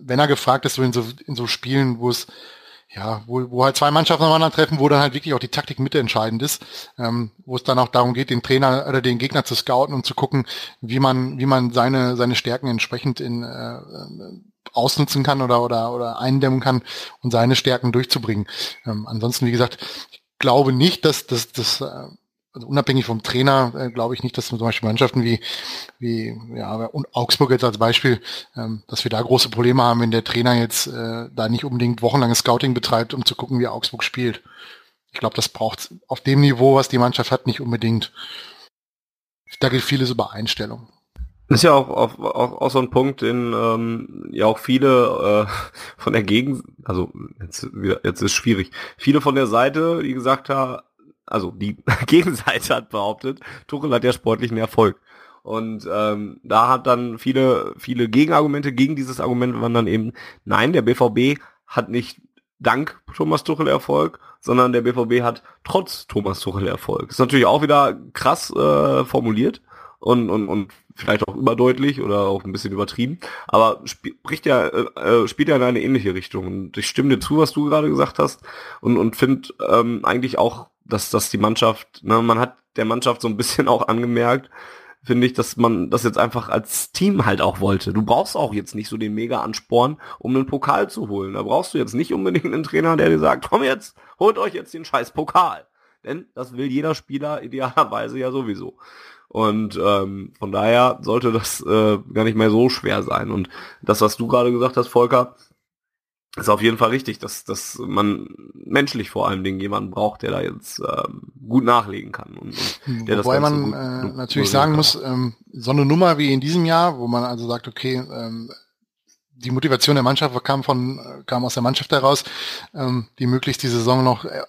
wenn er gefragt ist, so in so, in so Spielen, wo es ja, wo, wo halt zwei Mannschaften aufeinandertreffen, wo dann halt wirklich auch die Taktik mitentscheidend ist, ähm, wo es dann auch darum geht, den Trainer oder den Gegner zu scouten und zu gucken, wie man, wie man seine, seine Stärken entsprechend in äh, ausnutzen kann oder, oder, oder eindämmen kann und seine Stärken durchzubringen. Ähm, ansonsten, wie gesagt, ich glaube nicht, dass dass, dass äh, also unabhängig vom Trainer äh, glaube ich nicht, dass zum Beispiel Mannschaften wie, wie ja, und Augsburg jetzt als Beispiel, ähm, dass wir da große Probleme haben, wenn der Trainer jetzt äh, da nicht unbedingt wochenlanges Scouting betreibt, um zu gucken, wie Augsburg spielt. Ich glaube, das braucht auf dem Niveau, was die Mannschaft hat, nicht unbedingt. Da geht vieles über Einstellung.
Das ist ja auch, auch, auch, auch so ein Punkt, den ähm, ja auch viele äh, von der Gegend, also jetzt, jetzt ist schwierig, viele von der Seite, die gesagt haben, also die Gegenseite hat behauptet, Tuchel hat ja sportlichen Erfolg. Und ähm, da hat dann viele, viele Gegenargumente gegen dieses Argument waren dann eben, nein, der BVB hat nicht dank Thomas Tuchel Erfolg, sondern der BVB hat trotz Thomas Tuchel Erfolg. Ist natürlich auch wieder krass äh, formuliert und, und, und vielleicht auch überdeutlich oder auch ein bisschen übertrieben, aber spricht ja, äh, äh, spielt ja in eine ähnliche Richtung. Und ich stimme dir zu, was du gerade gesagt hast und, und finde ähm, eigentlich auch dass, dass die Mannschaft, ne, man hat der Mannschaft so ein bisschen auch angemerkt, finde ich, dass man das jetzt einfach als Team halt auch wollte. Du brauchst auch jetzt nicht so den mega Ansporn, um einen Pokal zu holen. Da brauchst du jetzt nicht unbedingt einen Trainer, der dir sagt, komm jetzt, holt euch jetzt den scheiß Pokal. Denn das will jeder Spieler idealerweise ja sowieso. Und ähm, von daher sollte das äh, gar nicht mehr so schwer sein. Und das, was du gerade gesagt hast, Volker, ist auf jeden Fall richtig, dass, dass man menschlich vor allen Dingen jemanden braucht, der da jetzt ähm, gut nachlegen kann. Und, und der
Wobei das man gut, äh, natürlich sagen kann. muss, ähm, so eine Nummer wie in diesem Jahr, wo man also sagt, okay, ähm, die Motivation der Mannschaft kam von kam aus der Mannschaft heraus, ähm, die möglichst die Saison noch äh,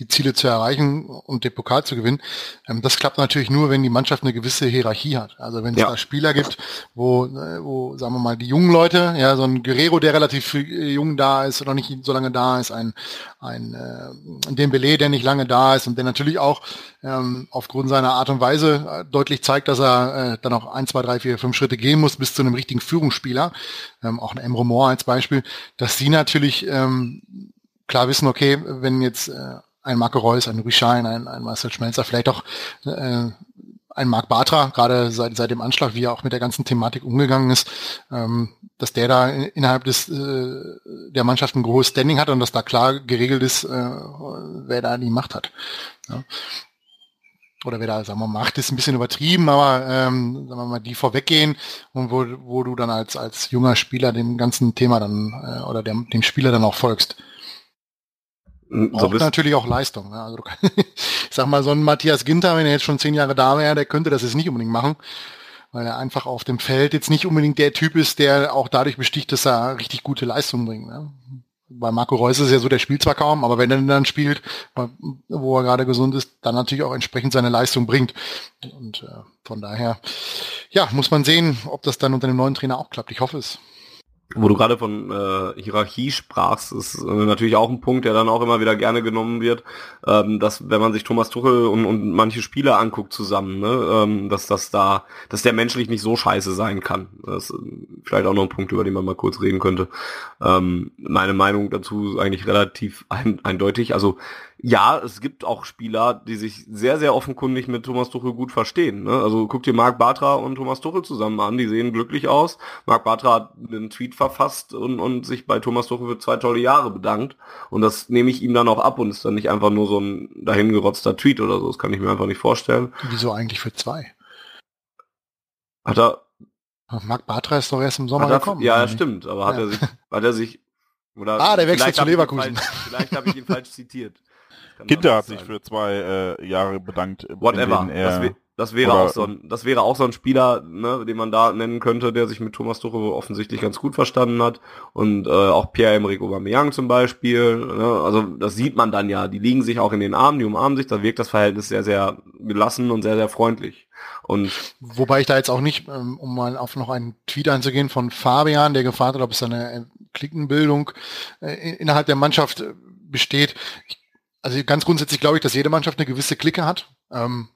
die Ziele zu erreichen und den Pokal zu gewinnen. Ähm, das klappt natürlich nur, wenn die Mannschaft eine gewisse Hierarchie hat. Also wenn es ja. da Spieler gibt, wo, äh, wo, sagen wir mal, die jungen Leute, ja, so ein Guerrero, der relativ jung da ist oder nicht so lange da ist, ein, ein äh, Dembele, der nicht lange da ist und der natürlich auch ähm, aufgrund seiner Art und Weise äh, deutlich zeigt, dass er äh, dann auch ein, zwei, drei, vier, fünf Schritte gehen muss bis zu einem richtigen Führungsspieler, ähm, auch ein Emre Moore als Beispiel, dass sie natürlich ähm, klar wissen, okay, wenn jetzt äh, ein Marco Reus, ein Rüschein, ein, ein Marcel Schmelzer, vielleicht auch äh, ein Marc Bartra, gerade seit, seit dem Anschlag, wie er auch mit der ganzen Thematik umgegangen ist, ähm, dass der da innerhalb des äh, der Mannschaft ein großes Standing hat und dass da klar geregelt ist, äh, wer da die Macht hat. Ja. Oder wer da, sagen wir mal, Macht ist ein bisschen übertrieben, aber ähm, sagen wir mal, die vorweggehen und wo, wo du dann als, als junger Spieler dem ganzen Thema dann äh, oder dem, dem Spieler dann auch folgst. So Braucht natürlich auch Leistung. Ne? Also ich sag mal, so ein Matthias Ginter, wenn er jetzt schon zehn Jahre da wäre, der könnte das jetzt nicht unbedingt machen, weil er einfach auf dem Feld jetzt nicht unbedingt der Typ ist, der auch dadurch besticht, dass er richtig gute Leistung bringt. Ne? Bei Marco Reus ist es ja so, der spielt zwar kaum, aber wenn er dann spielt, wo er gerade gesund ist, dann natürlich auch entsprechend seine Leistung bringt. Und äh, von daher, ja, muss man sehen, ob das dann unter dem neuen Trainer auch klappt. Ich hoffe es
wo du gerade von äh, Hierarchie sprachst, ist äh, natürlich auch ein Punkt, der dann auch immer wieder gerne genommen wird, ähm, dass wenn man sich Thomas Tuchel und, und manche Spieler anguckt zusammen, ne, ähm, dass das da, dass der menschlich nicht so scheiße sein kann. Das ist vielleicht auch noch ein Punkt, über den man mal kurz reden könnte. Ähm, meine Meinung dazu ist eigentlich relativ ein, eindeutig. Also ja, es gibt auch Spieler, die sich sehr, sehr offenkundig mit Thomas Tuchel gut verstehen. Ne? Also guck dir Marc Bartra und Thomas Tuchel zusammen an, die sehen glücklich aus. Marc Bartra hat einen Tweet verfasst und, und sich bei Thomas Tuchel für zwei tolle Jahre bedankt. Und das nehme ich ihm dann auch ab und ist dann nicht einfach nur so ein dahingerotzter Tweet oder so. Das kann ich mir einfach nicht vorstellen.
Wieso eigentlich für zwei?
Hat er.
Marc Bartra ist doch erst im Sommer
er,
gekommen.
Ja, stimmt, aber hat er sich, hat er sich
oder ah, der wechselt zu Leverkusen.
Falsch, vielleicht habe ich ihn falsch zitiert.
Kinder hat sich für zwei äh, Jahre bedankt.
Whatever. Das, wär, das, wäre auch so ein, das wäre auch so ein Spieler, ne, den man da nennen könnte, der sich mit Thomas Tuchel offensichtlich ganz gut verstanden hat. Und äh, auch Pierre-Emerick Aubameyang zum Beispiel. Ne, also das sieht man dann ja. Die liegen sich auch in den Armen, die umarmen sich. Da wirkt das Verhältnis sehr, sehr gelassen und sehr, sehr freundlich. Und
Wobei ich da jetzt auch nicht, ähm, um mal auf noch einen Tweet einzugehen von Fabian, der gefragt hat, ob es eine Klickenbildung äh, innerhalb der Mannschaft äh, besteht. Ich also ganz grundsätzlich glaube ich, dass jede Mannschaft eine gewisse Clique hat. Ähm,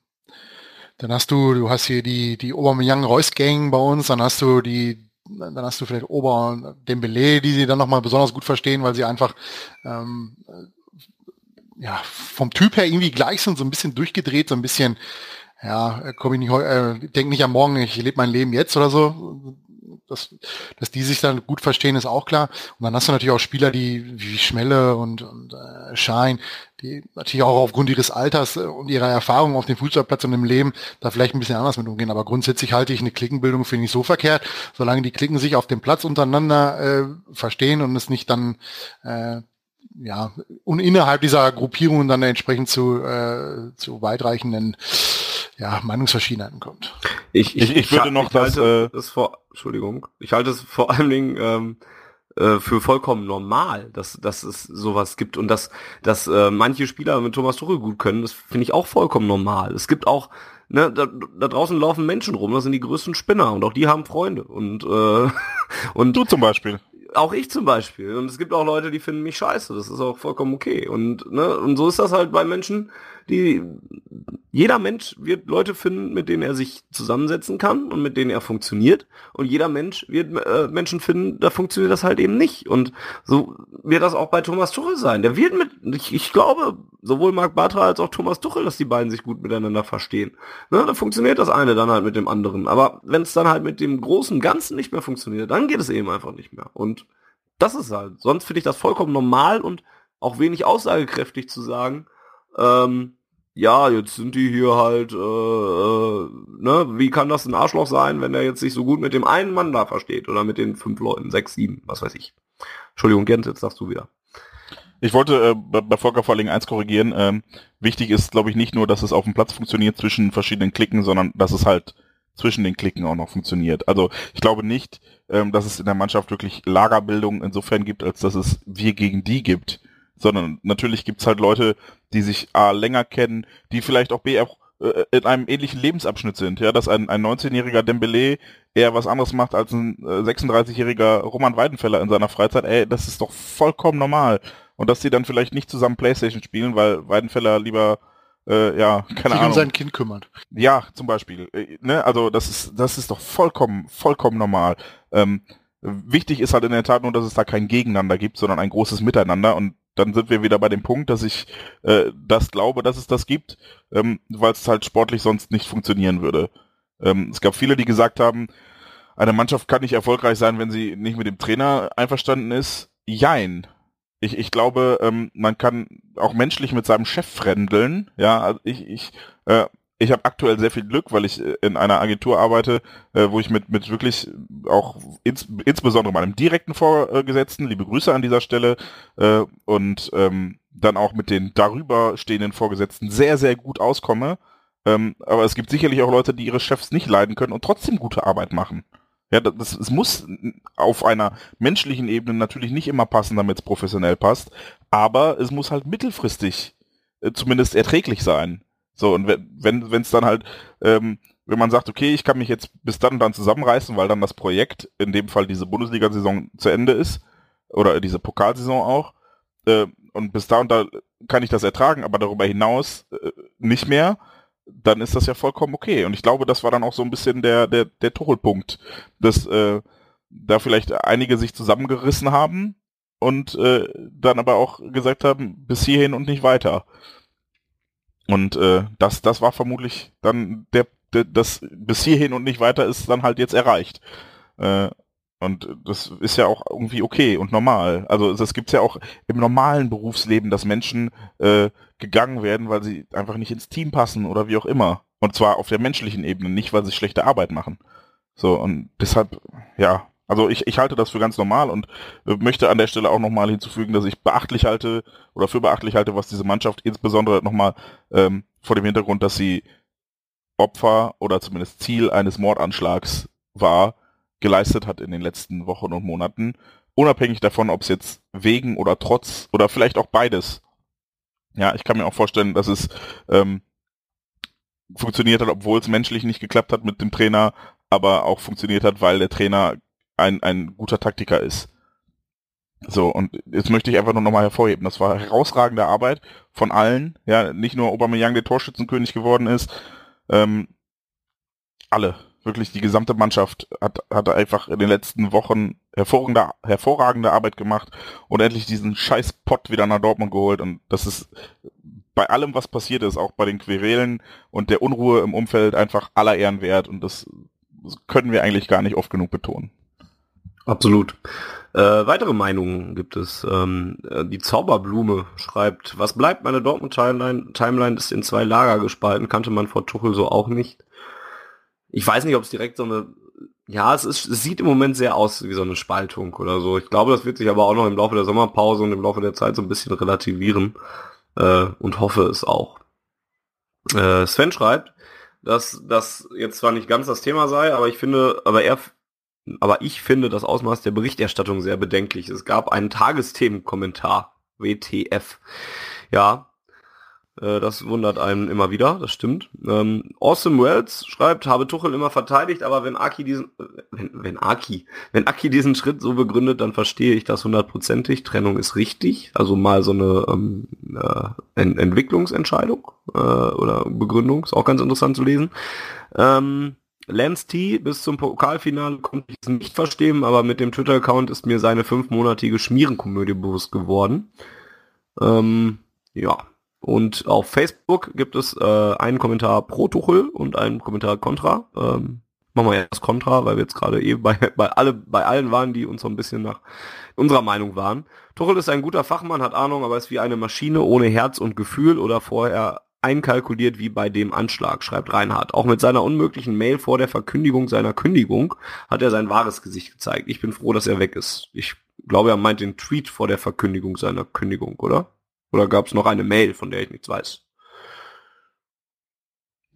dann hast du, du hast hier die, die Aubameyang Reus Gang bei uns, dann hast du die, dann hast du vielleicht Ober und Dembele, die sie dann nochmal besonders gut verstehen, weil sie einfach ähm, ja, vom Typ her irgendwie gleich sind, so ein bisschen durchgedreht, so ein bisschen, ja, komm ich nicht, äh, denk nicht am Morgen, ich lebe mein Leben jetzt oder so. Das, dass die sich dann gut verstehen, ist auch klar. Und dann hast du natürlich auch Spieler, die wie Schmelle und, und äh, Schein, die natürlich auch aufgrund ihres Alters und ihrer Erfahrung auf dem Fußballplatz und im Leben da vielleicht ein bisschen anders mit umgehen. Aber grundsätzlich halte ich eine Klickenbildung für nicht so verkehrt, solange die Klicken sich auf dem Platz untereinander äh, verstehen und es nicht dann äh, ja, und innerhalb dieser Gruppierungen dann entsprechend zu, äh, zu weitreichenden ja, Meinungsverschiedenheiten kommt.
Ich, ich, ich würde noch ich das, halte, äh, das vor, Entschuldigung, ich halte es vor allen Dingen ähm, äh, für vollkommen normal, dass, dass es sowas gibt und dass, dass äh, manche Spieler mit Thomas Tuchel gut können, das finde ich auch vollkommen normal. Es gibt auch Ne, da, da draußen laufen Menschen rum, das sind die größten Spinner und auch die haben Freunde und äh,
und du zum Beispiel
auch ich zum Beispiel. Und es gibt auch Leute, die finden mich scheiße. Das ist auch vollkommen okay. Und, ne, und so ist das halt bei Menschen, die, jeder Mensch wird Leute finden, mit denen er sich zusammensetzen kann und mit denen er funktioniert. Und jeder Mensch wird äh, Menschen finden, da funktioniert das halt eben nicht. Und so wird das auch bei Thomas Tuchel sein. Der wird mit, ich, ich glaube, sowohl Marc Bartra als auch Thomas Tuchel, dass die beiden sich gut miteinander verstehen. Ne, da funktioniert das eine dann halt mit dem anderen. Aber wenn es dann halt mit dem großen Ganzen nicht mehr funktioniert, dann geht es eben einfach nicht mehr. Und das ist halt. Sonst finde ich das vollkommen normal und auch wenig aussagekräftig zu sagen, ähm, ja, jetzt sind die hier halt, äh, äh, ne, wie kann das ein Arschloch sein, wenn er jetzt sich so gut mit dem einen Mann da versteht oder mit den fünf Leuten, sechs, sieben, was weiß ich. Entschuldigung, Gent, jetzt sagst du wieder.
Ich wollte äh, bei, Volker Falling eins korrigieren. Ähm, wichtig ist, glaube ich, nicht nur, dass es auf dem Platz funktioniert zwischen verschiedenen Klicken, sondern dass es halt zwischen den Klicken auch noch funktioniert. Also ich glaube nicht, ähm, dass es in der Mannschaft wirklich Lagerbildung insofern gibt, als dass es wir gegen die gibt sondern natürlich gibt's halt Leute, die sich A länger kennen, die vielleicht auch B auch äh, in einem ähnlichen Lebensabschnitt sind, ja, dass ein, ein 19-jähriger Dembele eher was anderes macht als ein äh, 36-jähriger Roman Weidenfeller in seiner Freizeit, ey, das ist doch vollkommen normal. Und dass sie dann vielleicht nicht zusammen Playstation spielen, weil Weidenfeller lieber äh, ja, keine sich Ahnung. um
sein Kind kümmert.
Ja, zum Beispiel. Äh, ne? Also das ist, das ist doch vollkommen, vollkommen normal. Ähm, wichtig ist halt in der Tat nur, dass es da kein Gegeneinander gibt, sondern ein großes Miteinander. Und dann sind wir wieder bei dem Punkt, dass ich äh, das glaube, dass es das gibt, ähm, weil es halt sportlich sonst nicht funktionieren würde. Ähm, es gab viele, die gesagt haben, eine Mannschaft kann nicht erfolgreich sein, wenn sie nicht mit dem Trainer einverstanden ist. Jein. Ich, ich glaube, ähm, man kann auch menschlich mit seinem Chef fremdeln. Ja, also ich, ich äh, ich habe aktuell sehr viel Glück, weil ich äh, in einer Agentur arbeite, äh, wo ich mit, mit wirklich auch ins, insbesondere meinem direkten Vorgesetzten, liebe Grüße an dieser Stelle, äh, und ähm, dann auch mit den darüber stehenden Vorgesetzten sehr, sehr gut auskomme. Ähm, aber es gibt sicherlich auch Leute, die ihre Chefs nicht leiden können und trotzdem gute Arbeit machen. Ja, das, es muss auf einer menschlichen Ebene natürlich nicht immer passen, damit es professionell passt, aber es muss halt mittelfristig äh, zumindest erträglich sein. So, und wenn wenn es dann halt, ähm, wenn man sagt, okay, ich kann mich jetzt bis dann und dann zusammenreißen, weil dann das Projekt, in dem Fall diese Bundesliga-Saison zu Ende ist, oder diese Pokalsaison auch, äh, und bis da und da kann ich das ertragen, aber darüber hinaus äh, nicht mehr, dann ist das ja vollkommen okay. Und ich glaube, das war dann auch so ein bisschen der, der, der Tuchelpunkt, dass äh, da vielleicht einige sich zusammengerissen haben und äh, dann aber auch gesagt haben, bis hierhin und nicht weiter. Und äh, das, das war vermutlich dann der, der, das bis hierhin und nicht weiter ist dann halt jetzt erreicht. Äh, und das ist ja auch irgendwie okay und normal. Also es gibt ja auch im normalen Berufsleben, dass Menschen äh, gegangen werden, weil sie einfach nicht ins Team passen oder wie auch immer. Und zwar auf der menschlichen Ebene, nicht weil sie schlechte Arbeit machen. So, und deshalb, ja, also ich, ich halte das für ganz normal und äh, möchte an der Stelle auch nochmal hinzufügen, dass ich beachtlich halte oder für beachtlich halte, was diese Mannschaft insbesondere nochmal ähm, vor dem Hintergrund, dass sie Opfer oder zumindest Ziel eines Mordanschlags war, geleistet hat in den letzten Wochen und Monaten, unabhängig davon, ob es jetzt wegen oder trotz oder vielleicht auch beides. Ja, ich kann mir auch vorstellen, dass es ähm, funktioniert hat, obwohl es menschlich nicht geklappt hat mit dem Trainer, aber auch funktioniert hat, weil der Trainer ein, ein guter Taktiker ist. So, und jetzt möchte ich einfach nur nochmal hervorheben, das war herausragende Arbeit von allen, ja, nicht nur Aubameyang der Torschützenkönig geworden ist, ähm, alle, wirklich die gesamte Mannschaft hat, hat einfach in den letzten Wochen hervorragende, hervorragende Arbeit gemacht und endlich diesen scheiß Pott wieder nach Dortmund geholt. Und das ist bei allem, was passiert ist, auch bei den Querelen und der Unruhe im Umfeld einfach aller Ehren wert. Und das können wir eigentlich gar nicht oft genug betonen.
Absolut. Äh, weitere Meinungen gibt es. Ähm, äh, die Zauberblume schreibt, was bleibt meine Dortmund-Timeline Timeline ist in zwei Lager gespalten, kannte man vor Tuchel so auch nicht. Ich weiß nicht, ob es direkt so eine, ja, es ist, es sieht im Moment sehr aus wie so eine Spaltung oder so. Ich glaube, das wird sich aber auch noch im Laufe der Sommerpause und im Laufe der Zeit so ein bisschen relativieren äh, und hoffe es auch. Äh, Sven schreibt, dass das jetzt zwar nicht ganz das Thema sei, aber ich finde, aber er aber ich finde das Ausmaß der Berichterstattung sehr bedenklich. Es gab einen Tagesthemenkommentar, WTF. Ja, äh, das wundert einen immer wieder, das stimmt. Ähm, awesome Wells schreibt, habe Tuchel immer verteidigt, aber wenn Aki diesen, äh, wenn, wenn Aki, wenn Aki diesen Schritt so begründet, dann verstehe ich das hundertprozentig. Trennung ist richtig, also mal so eine ähm, äh, Ent Entwicklungsentscheidung äh, oder Begründung, ist auch ganz interessant zu lesen. Ähm, Lance T bis zum Pokalfinale konnte ich es nicht verstehen, aber mit dem Twitter-Account ist mir seine fünfmonatige Schmierenkomödie bewusst geworden. Ähm, ja. Und auf Facebook gibt es äh, einen Kommentar pro Tuchel und einen Kommentar kontra. Ähm, machen wir erst kontra, weil wir jetzt gerade eh bei, bei, alle, bei allen waren, die uns so ein bisschen nach unserer Meinung waren. Tuchel ist ein guter Fachmann, hat Ahnung, aber ist wie eine Maschine ohne Herz und Gefühl oder vorher einkalkuliert wie bei dem Anschlag, schreibt Reinhard. Auch mit seiner unmöglichen Mail vor der Verkündigung seiner Kündigung hat er sein wahres Gesicht gezeigt. Ich bin froh, dass er weg ist. Ich glaube, er meint den Tweet vor der Verkündigung seiner Kündigung, oder? Oder gab es noch eine Mail, von der ich nichts weiß?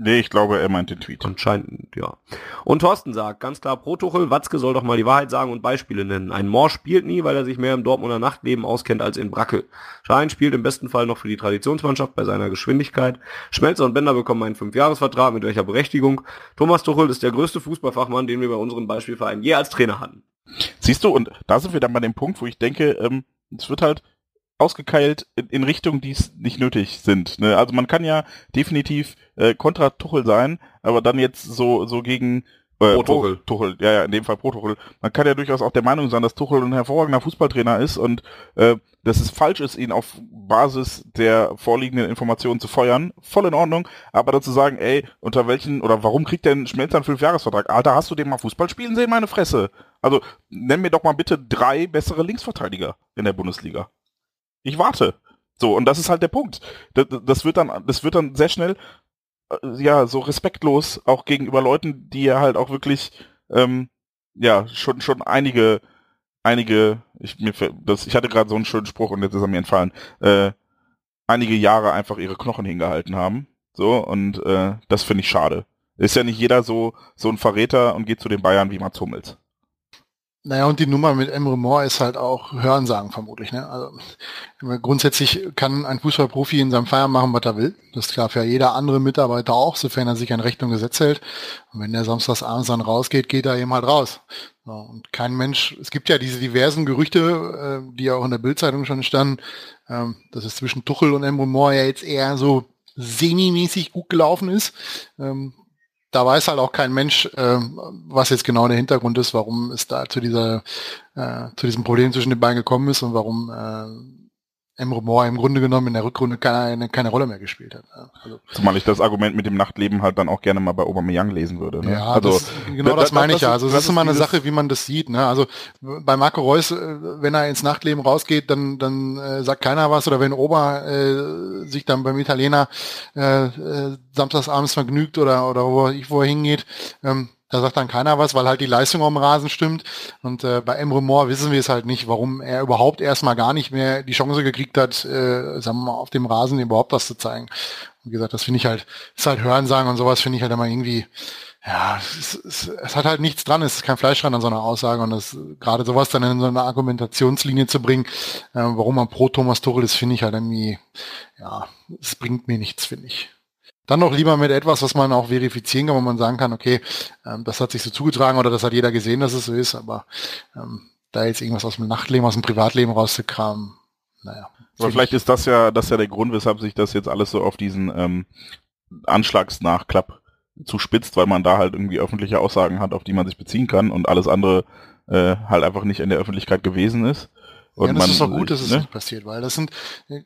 Nee, ich glaube, er meint den Tweet.
Anscheinend, ja. Und Thorsten sagt, ganz klar, pro Tuchel, Watzke soll doch mal die Wahrheit sagen und Beispiele nennen. Ein Mohr spielt nie, weil er sich mehr im Dortmunder Nachtleben auskennt als in Brackel. Schein spielt im besten Fall noch für die Traditionsmannschaft bei seiner Geschwindigkeit. Schmelzer und Bender bekommen einen Fünfjahresvertrag, mit welcher Berechtigung. Thomas Tuchel ist der größte Fußballfachmann, den wir bei unserem Beispielverein je als Trainer hatten.
Siehst du, und da sind wir dann bei dem Punkt, wo ich denke, ähm, es wird halt ausgekeilt in, in Richtungen, die es nicht nötig sind. Ne? Also man kann ja definitiv äh, kontra Tuchel sein, aber dann jetzt so so gegen
äh, pro Tuchel.
Pro, Tuchel, ja, ja, in dem Fall pro Tuchel. Man kann ja durchaus auch der Meinung sein, dass Tuchel ein hervorragender Fußballtrainer ist und äh, dass es falsch ist, ihn auf Basis der vorliegenden Informationen zu feuern. Voll in Ordnung, aber dazu sagen, ey, unter welchen oder warum kriegt denn Schmelzer einen Fünfjahresvertrag? Alter, hast du den mal Fußball spielen sehen, meine Fresse? Also, nenn mir doch mal bitte drei bessere Linksverteidiger in der Bundesliga. Ich warte. So, und das ist halt der Punkt. Das, das wird dann, das wird dann sehr schnell, äh, ja, so respektlos auch gegenüber Leuten, die ja halt auch wirklich, ähm, ja, schon, schon einige, einige, ich, mir, das, ich hatte gerade so einen schönen Spruch und jetzt ist er mir entfallen, äh, einige Jahre einfach ihre Knochen hingehalten haben. So, und äh, das finde ich schade. Ist ja nicht jeder so, so ein Verräter und geht zu den Bayern wie Mats Hummels.
Naja, und die Nummer mit Emre Moore ist halt auch Hörensagen vermutlich. Ne? Also grundsätzlich kann ein Fußballprofi in seinem Feierabend machen, was er will. Das darf ja jeder andere Mitarbeiter auch, sofern er sich an Recht und Gesetz hält. Und wenn der samstags abends dann rausgeht, geht er eben halt raus. So, und kein Mensch, es gibt ja diese diversen Gerüchte, äh, die ja auch in der Bildzeitung schon standen, ähm, dass es zwischen Tuchel und Emre Moore ja jetzt eher so semi-mäßig gut gelaufen ist. Ähm, da weiß halt auch kein Mensch, äh, was jetzt genau der Hintergrund ist, warum es da zu dieser, äh, zu diesem Problem zwischen den beiden gekommen ist und warum äh, Emre Moore im Grunde genommen in der Rückrunde keine, keine Rolle mehr gespielt hat.
Also, Zumal ich das Argument mit dem Nachtleben halt dann auch gerne mal bei Aubameyang lesen würde. Ne?
Ja, also, das, genau das, das meine ich ja. Also das, ist immer eine Sache, wie man das sieht. Ne? Also bei Marco Reus, äh, wenn er ins Nachtleben rausgeht, dann, dann äh, sagt keiner was. Oder wenn Ober äh, sich dann beim Italiener äh, äh, samstagsabends vergnügt oder, oder wo, er, wo er hingeht, ähm, da sagt dann keiner was, weil halt die Leistung am Rasen stimmt. Und äh, bei Emre Moore wissen wir es halt nicht, warum er überhaupt erstmal gar nicht mehr die Chance gekriegt hat, äh, sagen wir mal, auf dem Rasen überhaupt was zu zeigen. Und wie gesagt, das finde ich halt, ist halt Hörensagen und sowas finde ich halt immer irgendwie, ja, es, es, es hat halt nichts dran, es ist kein Fleisch dran an so einer Aussage und das gerade sowas dann in so eine Argumentationslinie zu bringen, äh, warum man pro Thomas Tuchel ist, finde ich halt irgendwie, ja, es bringt mir nichts, finde ich. Dann noch lieber mit etwas, was man auch verifizieren kann, wo man sagen kann, okay, ähm, das hat sich so zugetragen oder das hat jeder gesehen, dass es so ist, aber ähm, da jetzt irgendwas aus dem Nachtleben, aus dem Privatleben rauszukramen, naja.
Aber vielleicht ist das ja, das ja der Grund, weshalb sich das jetzt alles so auf diesen ähm, Anschlagsnachklapp zuspitzt, weil man da halt irgendwie öffentliche Aussagen hat, auf die man sich beziehen kann und alles andere äh, halt einfach nicht in der Öffentlichkeit gewesen ist.
Und ja, das man, ist auch gut, dass es ne? nicht passiert, weil das sind,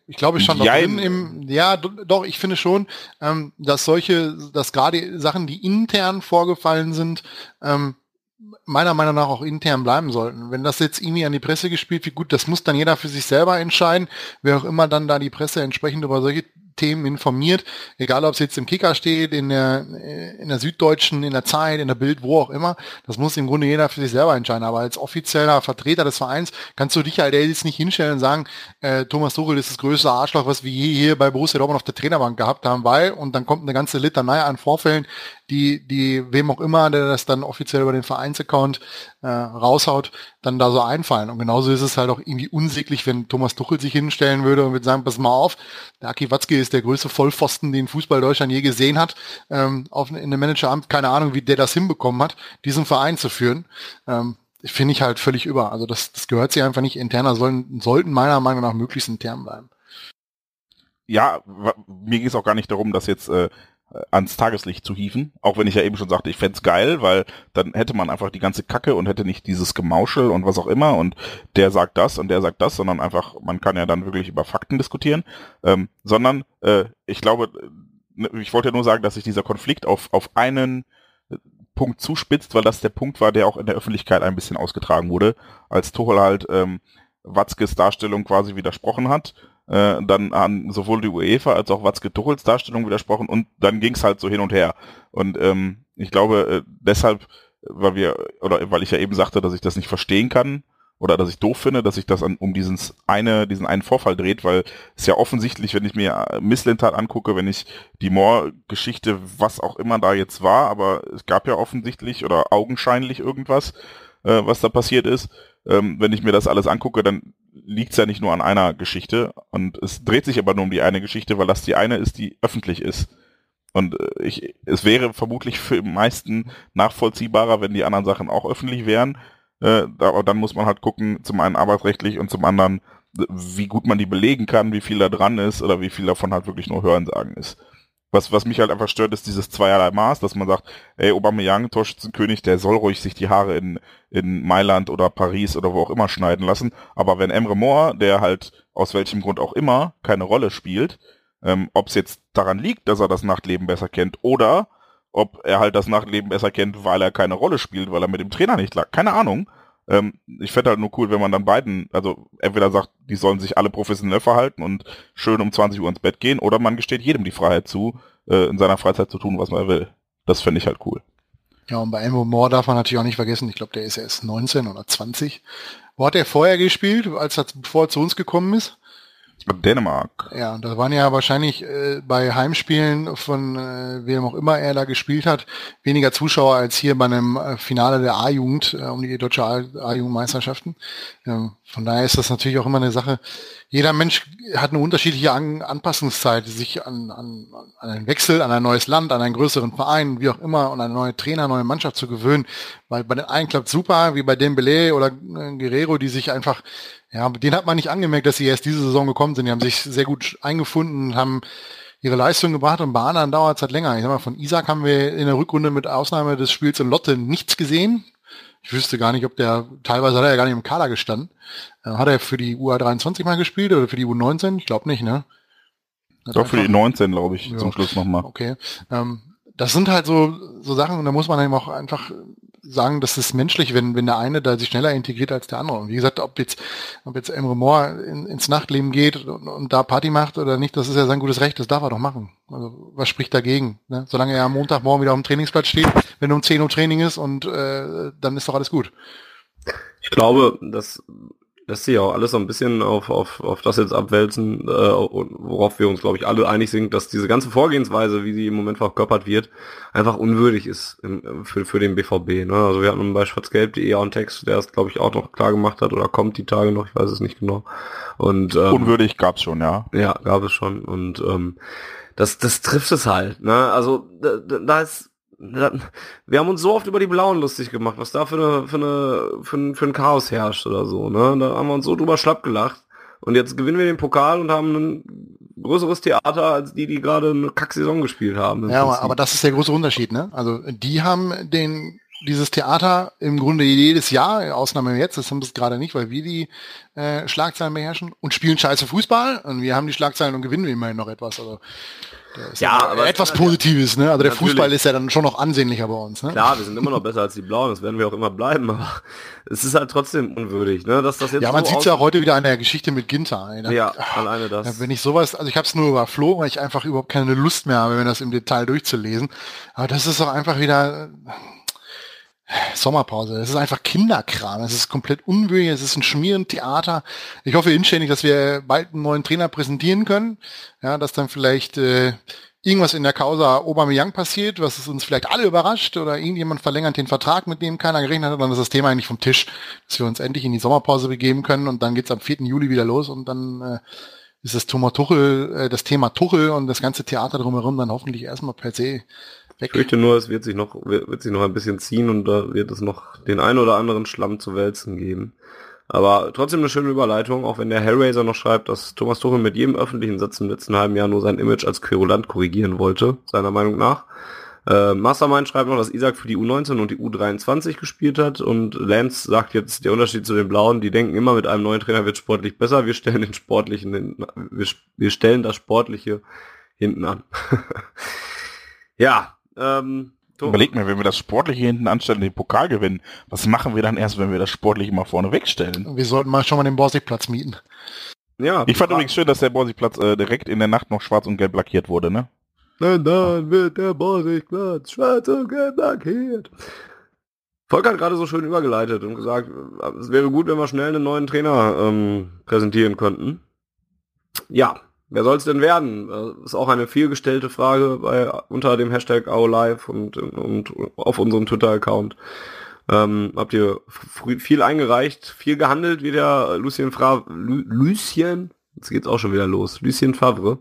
ich glaube, ich stand ja, drin im, ja, doch, ich finde schon, ähm, dass solche, dass gerade Sachen, die intern vorgefallen sind, ähm, meiner Meinung nach auch intern bleiben sollten. Wenn das jetzt irgendwie an die Presse gespielt wird, gut, das muss dann jeder für sich selber entscheiden, wer auch immer dann da die Presse entsprechend über solche Themen informiert, egal ob es jetzt im Kicker steht, in der, in der Süddeutschen, in der Zeit, in der Bild, wo auch immer. Das muss im Grunde jeder für sich selber entscheiden. Aber als offizieller Vertreter des Vereins kannst du dich halt jetzt nicht hinstellen und sagen, äh, Thomas Tuchel ist das größte Arschloch, was wir hier bei Borussia Dortmund auf der Trainerbank gehabt haben, weil, und dann kommt eine ganze Litanei an Vorfällen, die, die wem auch immer, der das dann offiziell über den Vereinsaccount äh, raushaut, dann da so einfallen. Und genauso ist es halt auch irgendwie unsäglich, wenn Thomas Tuchel sich hinstellen würde und würde sagen, pass mal auf, der Aki Watzke ist der größte Vollpfosten, den Fußball Deutschland je gesehen hat, ähm, auf, in dem Manageramt, keine Ahnung, wie der das hinbekommen hat, diesen Verein zu führen. Ähm, finde ich halt völlig über. Also das, das gehört sich einfach nicht interner, sollen, sollten meiner Meinung nach möglichst intern bleiben.
Ja, mir geht es auch gar nicht darum, dass jetzt äh, ans Tageslicht zu hieven. Auch wenn ich ja eben schon sagte, ich fände geil, weil dann hätte man einfach die ganze Kacke und hätte nicht dieses Gemauschel und was auch immer und der sagt das und der sagt das, sondern einfach, man kann ja dann wirklich über Fakten diskutieren. Ähm, sondern äh, ich glaube, ne, ich wollte ja nur sagen, dass sich dieser Konflikt auf, auf einen Punkt zuspitzt, weil das der Punkt war, der auch in der Öffentlichkeit ein bisschen ausgetragen wurde, als Tuchel halt ähm, Watzkes Darstellung quasi widersprochen hat äh, dann an sowohl die UEFA als auch Watzke Tuchels Darstellung widersprochen und dann ging es halt so hin und her. Und ähm, ich glaube, äh, deshalb, weil wir, oder weil ich ja eben sagte, dass ich das nicht verstehen kann, oder dass ich doof finde, dass sich das an, um diesen eine, diesen einen Vorfall dreht, weil es ja offensichtlich, wenn ich mir äh, Misslintat angucke, wenn ich die Moore-Geschichte, was auch immer da jetzt war, aber es gab ja offensichtlich oder augenscheinlich irgendwas, äh, was da passiert ist. Ähm, wenn ich mir das alles angucke, dann liegt es ja nicht nur an einer Geschichte und es dreht sich aber nur um die eine Geschichte, weil das die eine ist, die öffentlich ist. Und äh, ich, es wäre vermutlich für die meisten nachvollziehbarer, wenn die anderen Sachen auch öffentlich wären. Äh, aber dann muss man halt gucken, zum einen arbeitsrechtlich und zum anderen, wie gut man die belegen kann, wie viel da dran ist oder wie viel davon halt wirklich nur Hörensagen ist. Was, was mich halt einfach stört, ist dieses zweierlei Maß, dass man sagt, ey, Aubameyang, Torschützenkönig, der soll ruhig sich die Haare in, in Mailand oder Paris oder wo auch immer schneiden lassen. Aber wenn Emre Moore, der halt aus welchem Grund auch immer keine Rolle spielt, ähm, ob es jetzt daran liegt, dass er das Nachtleben besser kennt oder ob er halt das Nachtleben besser kennt, weil er keine Rolle spielt, weil er mit dem Trainer nicht lag. Keine Ahnung. Ähm, ich fände halt nur cool, wenn man dann beiden, also entweder sagt, die sollen sich alle professionell verhalten und schön um 20 Uhr ins Bett gehen, oder man gesteht jedem die Freiheit zu, äh, in seiner Freizeit zu tun, was man will. Das fände ich halt cool.
Ja, und bei Elmo Moore darf man natürlich auch nicht vergessen, ich glaube, der ist erst 19 oder 20. Wo hat er vorher gespielt, als er, bevor er zu uns gekommen ist?
Dänemark.
Ja, da waren ja wahrscheinlich äh, bei Heimspielen von äh, wem auch immer er da gespielt hat, weniger Zuschauer als hier bei einem äh, Finale der A-Jugend, äh, um die deutsche A-Jugendmeisterschaften. Ähm, von daher ist das natürlich auch immer eine Sache. Jeder Mensch hat eine unterschiedliche an Anpassungszeit, sich an, an, an einen Wechsel, an ein neues Land, an einen größeren Verein, wie auch immer, und eine neue Trainer, neue Mannschaft zu gewöhnen. Weil bei den einen klappt super, wie bei Dembele oder äh, Guerrero, die sich einfach ja, den hat man nicht angemerkt, dass sie erst diese Saison gekommen sind. Die haben sich sehr gut eingefunden, haben ihre Leistung gebracht und bei anderen dauert es halt länger. Ich sag mal, von Isaac haben wir in der Rückrunde mit Ausnahme des Spiels in Lotte nichts gesehen. Ich wüsste gar nicht, ob der, teilweise hat er ja gar nicht im Kader gestanden. Äh, hat er für die UA23 mal gespielt oder für die U19? Ich glaube nicht, ne?
Hat Doch, für die 19, glaube ich, ja. zum Schluss nochmal.
Okay. Ähm, das sind halt so, so Sachen und da muss man eben auch einfach sagen, das ist menschlich, wenn, wenn der eine da sich schneller integriert als der andere. Und wie gesagt, ob jetzt, ob jetzt Emre Moore in, ins Nachtleben geht und, und, da Party macht oder nicht, das ist ja sein gutes Recht, das darf er doch machen. Also was spricht dagegen? Ne? Solange er am Montagmorgen wieder auf dem Trainingsplatz steht, wenn um 10 Uhr Training ist und äh, dann ist doch alles gut.
Ich glaube, dass lässt sich auch alles so ein bisschen auf, auf, auf das jetzt abwälzen, äh, worauf wir uns, glaube ich, alle einig sind, dass diese ganze Vorgehensweise, wie sie im Moment verkörpert wird, einfach unwürdig ist im, für, für den BVB. Ne? Also wir hatten bei schwarzgelb.de auch einen Text, der es, glaube ich, auch noch klar gemacht hat oder kommt die Tage noch, ich weiß es nicht genau. Und
ähm, Unwürdig gab's schon, ja.
Ja, gab es schon. Und ähm, das, das trifft es halt. Ne? Also da, da ist wir haben uns so oft über die Blauen lustig gemacht, was da für eine, für eine, für ein, für ein Chaos herrscht oder so, ne? Da haben wir uns so drüber schlapp gelacht. Und jetzt gewinnen wir den Pokal und haben einen größeres Theater als die, die gerade eine Kacksaison gespielt haben.
Ja, Prinzip. aber das ist der große Unterschied, ne? Also die haben den dieses Theater im Grunde jedes Jahr, Ausnahme jetzt, das haben wir es gerade nicht, weil wir die äh, Schlagzeilen beherrschen und spielen scheiße Fußball und wir haben die Schlagzeilen und gewinnen immerhin noch etwas. Also ja, ja aber etwas Positives, ne? Also der natürlich. Fußball ist ja dann schon noch ansehnlicher bei uns, ne?
Klar, wir sind immer noch besser als die Blauen, das werden wir auch immer bleiben, aber es ist halt trotzdem unwürdig, ne? Dass das
jetzt ja, man so sieht ja heute wieder an der Geschichte mit Ginter.
Ey, ja, alleine das.
Wenn ich sowas, also ich habe es nur überflogen, weil ich einfach überhaupt keine Lust mehr habe, wenn das im Detail durchzulesen. Aber das ist doch einfach wieder Sommerpause. Es ist einfach Kinderkram. Es ist komplett unwürdig. Es ist ein schmierend Theater. Ich hoffe inständig, dass wir bald einen neuen Trainer präsentieren können. Ja, dass dann vielleicht äh, irgendwas in der Causa Aubameyang passiert, was uns vielleicht alle überrascht oder irgendjemand verlängert den Vertrag, mit dem keiner gerechnet hat, dann ist das Thema eigentlich vom Tisch, dass wir uns endlich in die Sommerpause begeben können und dann geht's am 4. Juli wieder los und dann äh, ist das Thema Tuchel, äh, das Thema Tuchel und das ganze Theater drumherum dann hoffentlich erstmal per se.
Ich fürchte nur, es wird sich noch, wird sich noch ein bisschen ziehen und da wird es noch den ein oder anderen Schlamm zu wälzen geben. Aber trotzdem eine schöne Überleitung, auch wenn der Hellraiser noch schreibt, dass Thomas Tuchel mit jedem öffentlichen Satz im letzten halben Jahr nur sein Image als Querulant korrigieren wollte, seiner Meinung nach. Äh, Mastermind schreibt noch, dass Isaac für die U19 und die U23 gespielt hat und Lance sagt jetzt, der Unterschied zu den Blauen, die denken immer, mit einem neuen Trainer wird sportlich besser, wir stellen den sportlichen, wir, wir stellen das Sportliche hinten an. ja, ähm,
Überleg mir, wenn wir das Sportliche hinten anstellen, den Pokal gewinnen, was machen wir dann erst, wenn wir das Sportliche mal vorne wegstellen?
Wir sollten mal schon mal den Borsigplatz mieten.
Ja. Ich fand übrigens schön, dass der Borsigplatz äh, direkt in der Nacht noch schwarz und gelb lackiert wurde, ne?
Nein, dann wird der Borsigplatz schwarz und gelb lackiert. Volker hat gerade so schön übergeleitet und gesagt, es wäre gut, wenn wir schnell einen neuen Trainer ähm, präsentieren könnten. Ja, Wer soll es denn werden? Das ist auch eine vielgestellte Frage bei, unter dem Hashtag OurLive und, und auf unserem Twitter-Account. Ähm, habt ihr viel eingereicht, viel gehandelt, wie der Lucien Favre, Lucien, jetzt geht's auch schon wieder los, Lucien Favre.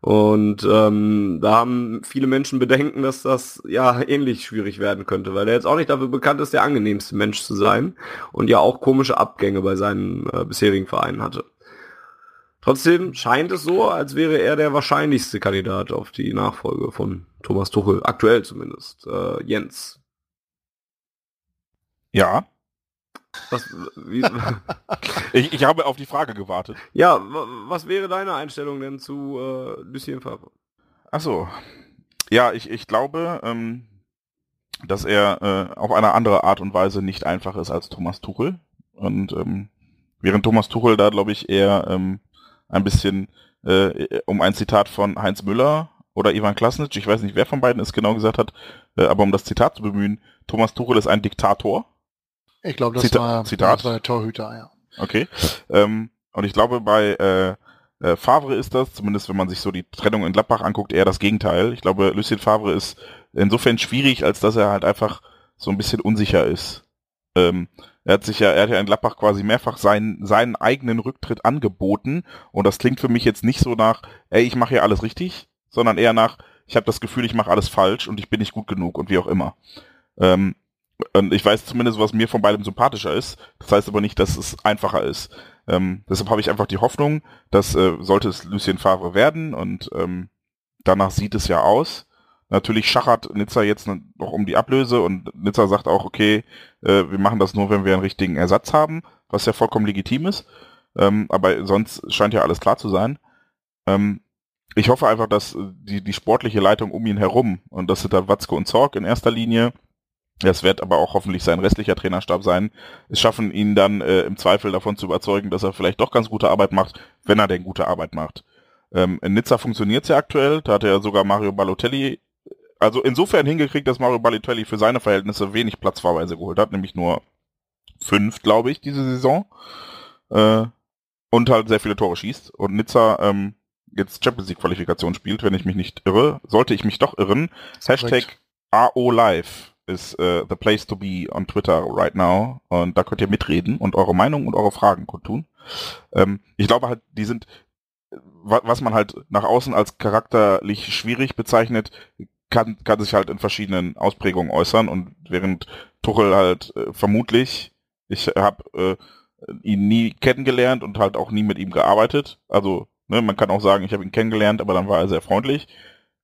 Und ähm, da haben viele Menschen Bedenken, dass das ja ähnlich schwierig werden könnte, weil er jetzt auch nicht dafür bekannt ist, der angenehmste Mensch zu sein und ja auch komische Abgänge bei seinen äh, bisherigen Vereinen hatte. Trotzdem scheint es so, als wäre er der wahrscheinlichste Kandidat auf die Nachfolge von Thomas Tuchel, aktuell zumindest. Äh, Jens.
Ja. Was, ich, ich habe auf die Frage gewartet.
Ja, was wäre deine Einstellung denn zu äh, Lucien Favre?
Achso. Ja, ich, ich glaube, ähm, dass er äh, auf eine andere Art und Weise nicht einfach ist als Thomas Tuchel. Und ähm, während Thomas Tuchel da, glaube ich, eher ähm, ein bisschen äh, um ein Zitat von Heinz Müller oder Ivan Klasnic, ich weiß nicht, wer von beiden es genau gesagt hat, äh, aber um das Zitat zu bemühen, Thomas Tuchel ist ein Diktator.
Ich glaube, das, Zita war, Zitat. das war der Torhüter, ja.
Okay. Ähm, und ich glaube, bei äh, äh, Favre ist das, zumindest wenn man sich so die Trennung in Gladbach anguckt, eher das Gegenteil. Ich glaube, Lucien Favre ist insofern schwierig, als dass er halt einfach so ein bisschen unsicher ist. Ähm, er hat sich ja, er hat ja in Gladbach quasi mehrfach seinen, seinen eigenen Rücktritt angeboten und das klingt für mich jetzt nicht so nach, ey, ich mache hier alles richtig, sondern eher nach, ich habe das Gefühl, ich mache alles falsch und ich bin nicht gut genug und wie auch immer. Ähm, und ich weiß zumindest, was mir von beidem sympathischer ist. Das heißt aber nicht, dass es einfacher ist. Ähm, deshalb habe ich einfach die Hoffnung, dass äh, sollte es Lucien Favre werden und ähm, danach sieht es ja aus, Natürlich schachert Nizza jetzt noch um die Ablöse und Nizza sagt auch, okay, äh, wir machen das nur, wenn wir einen richtigen Ersatz haben, was ja vollkommen legitim ist. Ähm, aber sonst scheint ja alles klar zu sein. Ähm, ich hoffe einfach, dass die, die sportliche Leitung um ihn herum, und das sind da Watzke und Zorg in erster Linie, das wird aber auch hoffentlich sein restlicher Trainerstab sein, es schaffen ihn dann äh, im Zweifel davon zu überzeugen, dass er vielleicht doch ganz gute Arbeit macht, wenn er denn gute Arbeit macht. Ähm, in Nizza funktioniert es ja aktuell, da hat er ja sogar Mario Balotelli also insofern hingekriegt, dass Mario Balotelli für seine Verhältnisse wenig Platzfahrweise geholt hat, nämlich nur fünf, glaube ich, diese Saison. Äh, und halt sehr viele Tore schießt. Und Nizza ähm, jetzt Champions League Qualifikation spielt, wenn ich mich nicht irre. Sollte ich mich doch irren. Hashtag AOLive ist äh, the place to be on Twitter right now. Und da könnt ihr mitreden und eure Meinung und eure Fragen kundtun. Ähm, ich glaube halt, die sind was man halt nach außen als charakterlich schwierig bezeichnet, kann, kann sich halt in verschiedenen Ausprägungen äußern und während Tuchel halt äh, vermutlich, ich habe äh, ihn nie kennengelernt und halt auch nie mit ihm gearbeitet, also Ne, man kann auch sagen, ich habe ihn kennengelernt, aber dann war er sehr freundlich.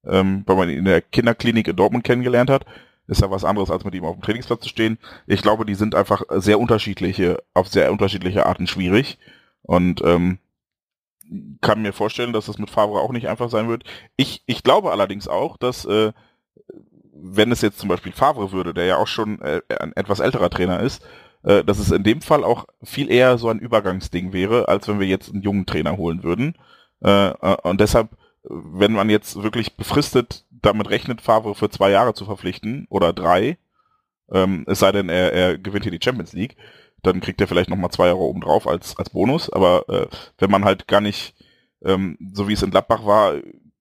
Ähm, weil man ihn in der Kinderklinik in Dortmund kennengelernt hat, ist ja was anderes, als mit ihm auf dem Trainingsplatz zu stehen. Ich glaube, die sind einfach sehr unterschiedliche, auf sehr unterschiedliche Arten schwierig. Und ähm, kann mir vorstellen, dass das mit Favre auch nicht einfach sein wird. Ich, ich glaube allerdings auch, dass äh, wenn es jetzt zum Beispiel Favre würde, der ja auch schon äh, ein etwas älterer Trainer ist, äh, dass es in dem Fall auch viel eher so ein Übergangsding wäre, als wenn wir jetzt einen jungen Trainer holen würden. Äh, äh und deshalb, wenn man jetzt wirklich befristet damit rechnet, Favre für zwei Jahre zu verpflichten oder drei, ähm, es sei denn, er, er gewinnt hier die Champions League, dann kriegt er vielleicht nochmal zwei Jahre oben drauf als, als Bonus. Aber äh, wenn man halt gar nicht, ähm, so wie es in Gladbach war,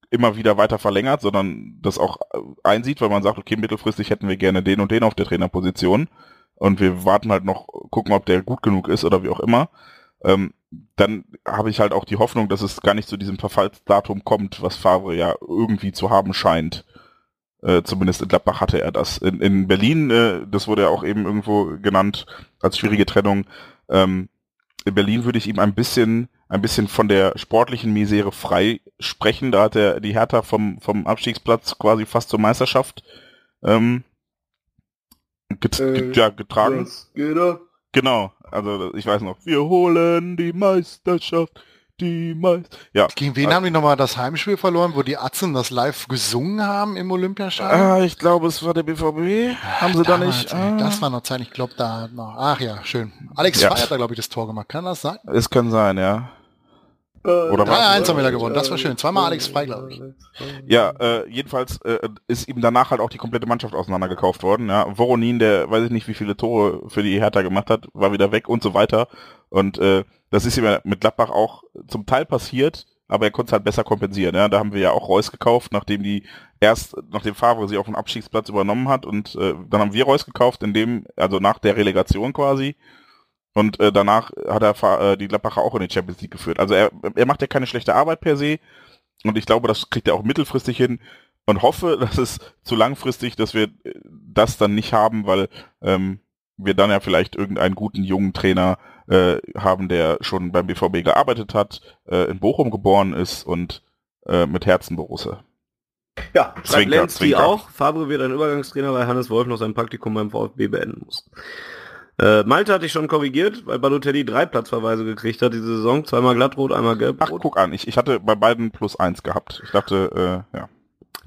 immer wieder weiter verlängert, sondern das auch äh, einsieht, weil man sagt, okay, mittelfristig hätten wir gerne den und den auf der Trainerposition und wir warten halt noch, gucken, ob der gut genug ist oder wie auch immer, ähm, dann habe ich halt auch die Hoffnung, dass es gar nicht zu diesem Verfallsdatum kommt, was Favre ja irgendwie zu haben scheint. Äh, zumindest in Gladbach hatte er das. In, in Berlin, äh, das wurde ja auch eben irgendwo genannt als schwierige Trennung, ähm, in Berlin würde ich ihm ein bisschen, ein bisschen von der sportlichen Misere frei sprechen. Da hat er die Hertha vom, vom Abstiegsplatz quasi fast zur Meisterschaft ähm, get, äh, ja, getragen. Genau, also ich weiß noch, wir holen die Meisterschaft die meist.
Ja. Gegen wen haben die nochmal das Heimspiel verloren, wo die Atzen das live gesungen haben im Olympiastadion?
Ah, ich glaube, es war der BVB. Haben sie da nicht?
Ah. Das war noch Zeit, ich glaube da noch. Ach ja, schön. Alex ja. Frey hat da, glaube ich, das Tor gemacht. Kann das sein?
Es kann sein, ja.
Äh, Oder 3-1 haben wir da gewonnen, das war schön. Zweimal Alex Frei, glaube ich.
Ja, äh, jedenfalls äh, ist ihm danach halt auch die komplette Mannschaft auseinandergekauft worden. Ja. Voronin, der weiß ich nicht, wie viele Tore für die Hertha gemacht hat, war wieder weg und so weiter. Und äh, das ist ihm ja mit Gladbach auch zum Teil passiert, aber er konnte es halt besser kompensieren. Ja. Da haben wir ja auch Reus gekauft, nachdem die erst, nachdem Favre sie auf dem Abstiegsplatz übernommen hat und äh, dann haben wir Reus gekauft, in dem, also nach der Relegation quasi. Und äh, danach hat er äh, die Gladbacher auch in die Champions League geführt. Also er, er macht ja keine schlechte Arbeit per se. Und ich glaube, das kriegt er auch mittelfristig hin. Und hoffe, dass es zu langfristig, dass wir äh, das dann nicht haben, weil ähm, wir dann ja vielleicht irgendeinen guten jungen Trainer äh, haben, der schon beim BVB gearbeitet hat, äh, in Bochum geboren ist und äh, mit Herzen Borusse.
Ja, schreibt Lenski auch. Fabre wird ein Übergangstrainer, weil Hannes Wolf noch sein Praktikum beim VfB beenden muss. Äh, Malte hatte ich schon korrigiert, weil Balotelli drei Platzverweise gekriegt hat diese Saison. Zweimal glattrot, einmal gelb.
Ach, guck an, ich, ich hatte bei beiden plus eins gehabt. Ich dachte, äh, ja.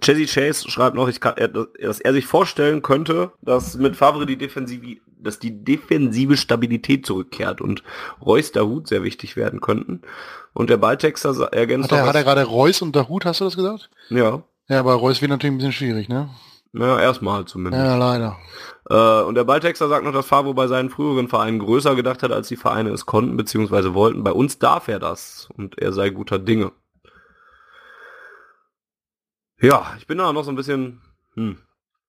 Jesse Chase schreibt noch, kann, dass er sich vorstellen könnte, dass mit Favre die Defensive, dass die defensive Stabilität zurückkehrt und Reus der Hut sehr wichtig werden könnten. Und der Balltexter ergänzt
hat er, hat er gerade Reus und der Hut, hast du das gesagt?
Ja.
Ja, aber Reus wird natürlich ein bisschen schwierig, ne?
Ja, erstmal zumindest.
Ja, leider.
Äh, und der Balltexter sagt noch, dass Favre bei seinen früheren Vereinen größer gedacht hat, als die Vereine es konnten bzw. wollten. Bei uns darf er das und er sei guter Dinge. Ja, ich bin da noch so ein bisschen hm,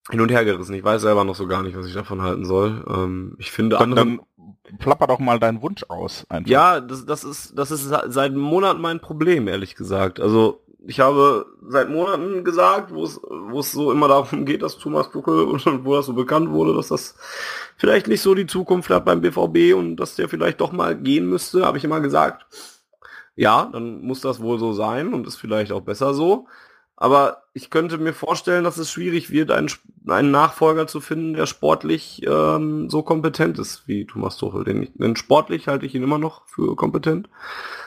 hin und her gerissen. Ich weiß selber noch so gar nicht, was ich davon halten soll. Ähm, ich finde
dann, anderen, dann plapper doch mal deinen Wunsch aus.
Einfach. Ja, das, das ist das ist seit Monaten mein Problem, ehrlich gesagt. Also ich habe seit Monaten gesagt, wo es, wo es so immer darum geht, dass Thomas Tuchel und wo das so bekannt wurde, dass das vielleicht nicht so die Zukunft hat beim BVB und dass der vielleicht doch mal gehen müsste, habe ich immer gesagt. Ja, dann muss das wohl so sein und ist vielleicht auch besser so. Aber ich könnte mir vorstellen, dass es schwierig wird, einen, einen Nachfolger zu finden, der sportlich ähm, so kompetent ist wie Thomas Tuchel. Den, denn sportlich halte ich ihn immer noch für kompetent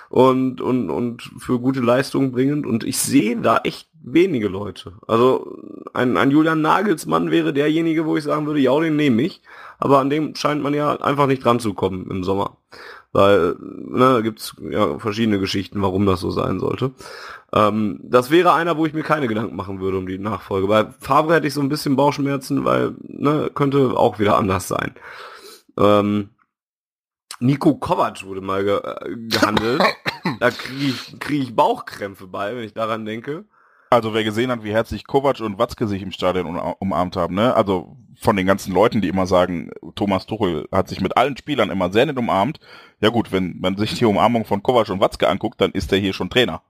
und, und, und für gute Leistungen bringend. Und ich sehe da echt wenige Leute. Also ein, ein Julian Nagelsmann wäre derjenige, wo ich sagen würde, ja, den nehme ich. Aber an dem scheint man ja einfach nicht dran zu kommen im Sommer. Weil, ne, gibt's ja verschiedene Geschichten, warum das so sein sollte. Ähm, das wäre einer, wo ich mir keine Gedanken machen würde um die Nachfolge. Bei Fabre hätte ich so ein bisschen Bauchschmerzen, weil, ne, könnte auch wieder anders sein. Ähm, Nico Kovac wurde mal ge äh, gehandelt. da kriege ich, krieg ich Bauchkrämpfe bei, wenn ich daran denke.
Also wer gesehen hat, wie herzlich Kovac und Watzke sich im Stadion umarmt haben, ne? Also von den ganzen Leuten, die immer sagen, Thomas Tuchel hat sich mit allen Spielern immer sehr nett umarmt. Ja gut, wenn man sich die Umarmung von Kovac und Watzke anguckt, dann ist er hier schon Trainer.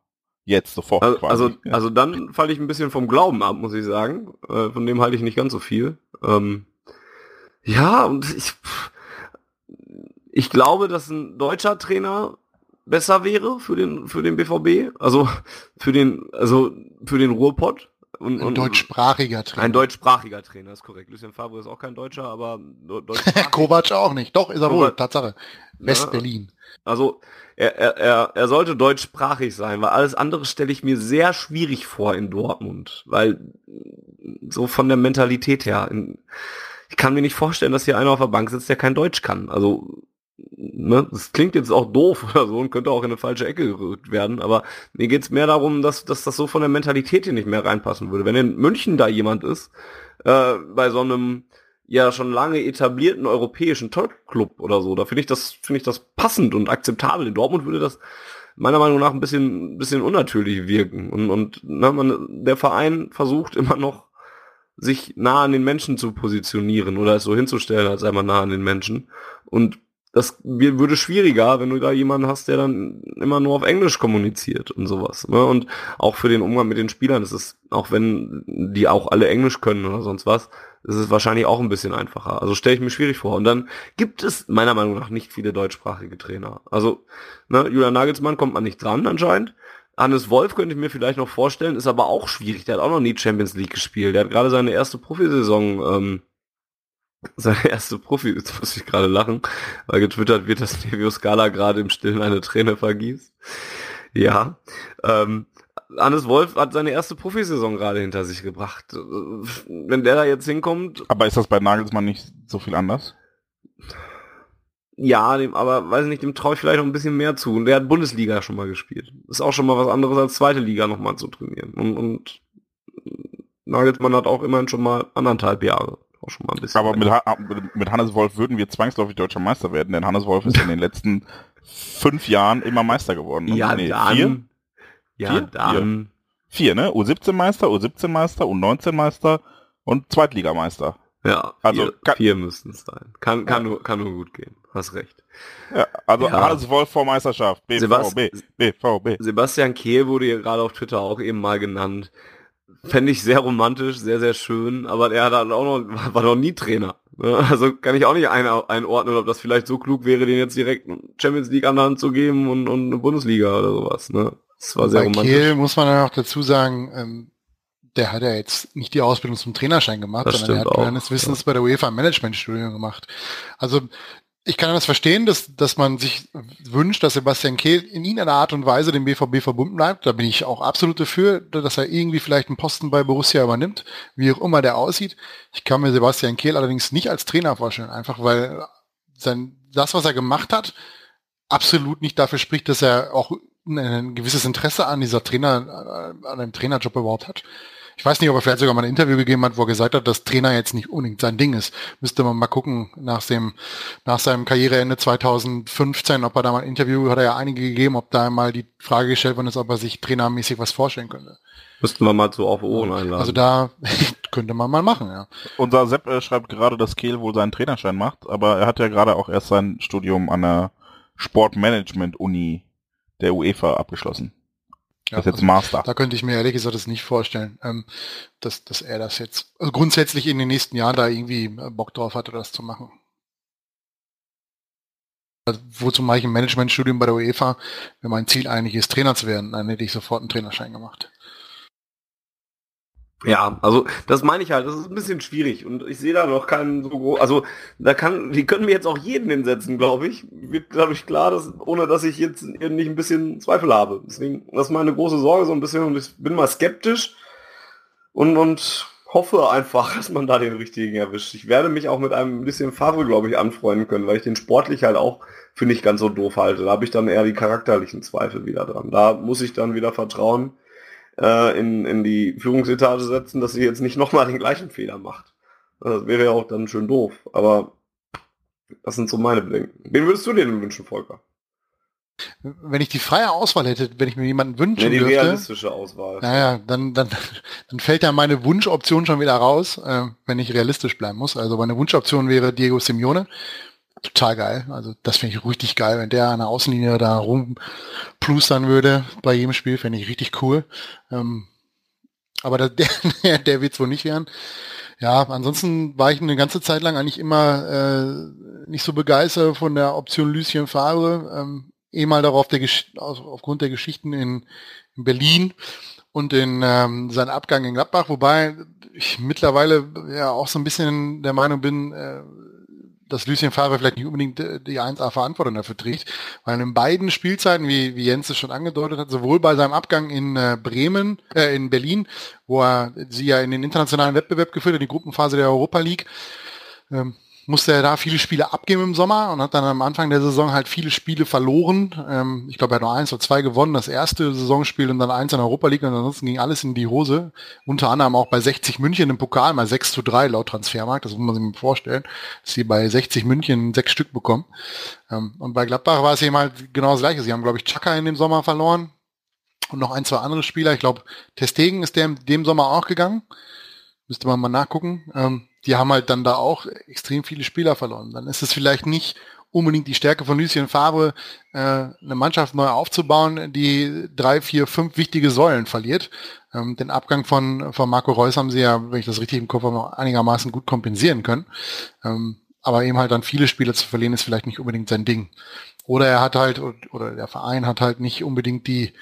Jetzt sofort.
Also, quasi. also, ja. also dann falle ich ein bisschen vom Glauben ab, muss ich sagen. Äh, von dem halte ich nicht ganz so viel. Ähm, ja, und ich, ich glaube, dass ein deutscher Trainer besser wäre für den für den BVB, also für den also für den Ruhrpott.
Und, ein und, deutschsprachiger Trainer.
Ein deutschsprachiger Trainer, ist korrekt. Lucien Favre ist auch kein Deutscher, aber
Kovac auch nicht. Doch, ist er wohl, Tatsache. West-Berlin.
Also er, er, er sollte deutschsprachig sein, weil alles andere stelle ich mir sehr schwierig vor in Dortmund, weil so von der Mentalität her, in, ich kann mir nicht vorstellen, dass hier einer auf der Bank sitzt, der kein Deutsch kann. Also ne, das klingt jetzt auch doof oder so und könnte auch in eine falsche Ecke gerückt werden, aber mir geht's mehr darum, dass, dass das so von der Mentalität hier nicht mehr reinpassen würde. Wenn in München da jemand ist, äh, bei so einem ja schon lange etablierten europäischen Top-Club oder so, da finde ich das, finde ich das passend und akzeptabel. In Dortmund würde das meiner Meinung nach ein bisschen, bisschen unnatürlich wirken. Und, und ne, man, der Verein versucht immer noch, sich nah an den Menschen zu positionieren oder es so hinzustellen, als sei man nah an den Menschen. Und das würde schwieriger, wenn du da jemanden hast, der dann immer nur auf Englisch kommuniziert und sowas. Ne? Und auch für den Umgang mit den Spielern ist es, auch wenn die auch alle Englisch können oder sonst was, ist es wahrscheinlich auch ein bisschen einfacher. Also stelle ich mir schwierig vor. Und dann gibt es meiner Meinung nach nicht viele deutschsprachige Trainer. Also ne, Julian Nagelsmann kommt man nicht dran anscheinend. Hannes Wolf könnte ich mir vielleicht noch vorstellen, ist aber auch schwierig. Der hat auch noch nie Champions League gespielt. Der hat gerade seine erste Profisaison ähm, seine erste Profi, jetzt muss ich gerade lachen, weil getwittert wird, dass Nevio Scala gerade im Stillen eine Träne vergießt. Ja. Ähm, Hannes Wolf hat seine erste Profisaison gerade hinter sich gebracht. Wenn der da jetzt hinkommt.
Aber ist das bei Nagelsmann nicht so viel anders?
Ja, dem, aber weiß nicht, dem traue ich vielleicht noch ein bisschen mehr zu. Und der hat Bundesliga schon mal gespielt. Ist auch schon mal was anderes als zweite Liga nochmal zu trainieren. Und, und Nagelsmann hat auch immerhin schon mal anderthalb Jahre auch schon mal ein bisschen.
Aber mit, mit Hannes Wolf würden wir zwangsläufig deutscher Meister werden, denn Hannes Wolf ist in den letzten fünf Jahren immer Meister geworden.
Ja, nee, dann. Vier? Ja, vier? dann.
Vier, ne? U17 Meister, U17 Meister, U19 Meister und Zweitligameister.
Ja, also vier, kann, vier müssten es sein. Kann, kann, ja. nur, kann nur gut gehen. Hast recht.
Ja, also ja. Hannes Wolf vor Meisterschaft. BVB, Sebast BVB.
Sebastian Kehl wurde hier gerade auf Twitter auch eben mal genannt. Fände ich sehr romantisch, sehr, sehr schön, aber er hat halt auch noch, war noch nie Trainer. Ne? Also kann ich auch nicht ein, einordnen, ob das vielleicht so klug wäre, den jetzt direkt Champions League an der Hand zu geben und, und eine Bundesliga oder sowas. Ne?
Das war sehr Bei romantisch. Kiel muss man dann auch dazu sagen, ähm, der hat ja jetzt nicht die Ausbildung zum Trainerschein gemacht,
das sondern er hat
meines Wissens ja. bei der UEFA Management Studium gemacht. Also ich kann das verstehen, dass, dass man sich wünscht, dass Sebastian Kehl in irgendeiner Art und Weise dem BVB verbunden bleibt. Da bin ich auch absolut dafür, dass er irgendwie vielleicht einen Posten bei Borussia übernimmt, wie auch immer der aussieht. Ich kann mir Sebastian Kehl allerdings nicht als Trainer vorstellen, einfach weil sein, das, was er gemacht hat, absolut nicht dafür spricht, dass er auch ein gewisses Interesse an dieser Trainer, an einem Trainerjob überhaupt hat. Ich weiß nicht, ob er vielleicht sogar mal ein Interview gegeben hat, wo er gesagt hat, dass Trainer jetzt nicht unbedingt sein Ding ist. Müsste man mal gucken nach dem, nach seinem Karriereende 2015, ob er da mal ein Interview, hat er ja einige gegeben, ob da mal die Frage gestellt worden ist, ob er sich trainermäßig was vorstellen könnte.
Müssten wir mal zu auf Ohren einladen.
Also da könnte man mal machen, ja.
Unser Sepp äh, schreibt gerade, dass Kehl wohl seinen Trainerschein macht, aber er hat ja gerade auch erst sein Studium an der Sportmanagement-Uni der UEFA abgeschlossen. Ja, das ist jetzt also, Master.
Da könnte ich mir ehrlich gesagt das nicht vorstellen, ähm, dass, dass er das jetzt also grundsätzlich in den nächsten Jahren da irgendwie äh, Bock drauf hatte, das zu machen. Also, wozu mache ich ein Managementstudium bei der UEFA, wenn mein Ziel eigentlich ist, Trainer zu werden? Dann hätte ich sofort einen Trainerschein gemacht.
Ja, also das meine ich halt, das ist ein bisschen schwierig und ich sehe da noch keinen so groß, also da kann, die können mir jetzt auch jeden hinsetzen, glaube ich. Wird dadurch klar, dass, ohne dass ich jetzt nicht ein bisschen Zweifel habe. Deswegen, das ist meine große Sorge so ein bisschen und ich bin mal skeptisch und, und hoffe einfach, dass man da den richtigen erwischt. Ich werde mich auch mit einem bisschen Favre, glaube ich, anfreunden können, weil ich den sportlich halt auch für nicht ganz so doof halte. Da habe ich dann eher die charakterlichen Zweifel wieder dran. Da muss ich dann wieder vertrauen äh, in, in die Führungsetage setzen, dass sie jetzt nicht nochmal den gleichen Fehler macht. Das wäre ja auch dann schön doof. Aber das sind so meine Bedenken. Wen würdest du dir denn wünschen, Volker?
Wenn ich die freie Auswahl hätte, wenn ich mir jemanden wünschen
ja, die
dürfte,
realistische Auswahl.
Naja, dann, dann, dann fällt ja meine Wunschoption schon wieder raus, äh, wenn ich realistisch bleiben muss. Also meine Wunschoption wäre Diego Simeone total geil. Also das finde ich richtig geil, wenn der an der Außenlinie da rumplustern würde bei jedem Spiel, fände ich richtig cool. Ähm, aber der, der, der wird es wohl nicht werden. Ja, ansonsten war ich eine ganze Zeit lang eigentlich immer äh, nicht so begeistert von der Option Lucien Favre. Ähm, eh mal darauf der Gesch aufgrund der Geschichten in, in Berlin und in ähm, seinen Abgang in Gladbach, wobei ich mittlerweile ja auch so ein bisschen der Meinung bin, äh, dass Lucien Favre vielleicht nicht unbedingt die 1A-Verantwortung dafür trägt, weil in beiden Spielzeiten, wie, wie Jens es schon angedeutet hat, sowohl bei seinem Abgang in äh, Bremen, äh, in Berlin, wo er sie ja in den internationalen Wettbewerb geführt hat, die Gruppenphase der Europa League, ähm, musste er da viele Spiele abgeben im Sommer und hat dann am Anfang der Saison halt viele Spiele verloren. Ähm, ich glaube, er hat nur eins oder zwei gewonnen, das erste Saisonspiel und dann eins in der Europa League und ansonsten ging alles in die Hose. Unter anderem auch bei 60 München im Pokal mal 6 zu 3 laut Transfermarkt, das muss man sich mal vorstellen, dass sie bei 60 München sechs Stück bekommen. Ähm, und bei Gladbach war es eben halt genau das gleiche. Sie haben, glaube ich, Chaka in dem Sommer verloren und noch ein, zwei andere Spieler. Ich glaube, Testegen ist der in dem Sommer auch gegangen. Müsste man mal nachgucken. Ähm, die haben halt dann da auch extrem viele Spieler verloren. Dann ist es vielleicht nicht unbedingt die Stärke von Lucien Favre, äh, eine Mannschaft neu aufzubauen, die drei, vier, fünf wichtige Säulen verliert. Ähm, den Abgang von, von Marco Reus haben sie ja, wenn ich das richtig im Kopf habe, einigermaßen gut kompensieren können. Ähm, aber eben halt dann viele Spieler zu verlieren, ist vielleicht nicht unbedingt sein Ding. Oder er hat halt, oder der Verein hat halt nicht unbedingt die,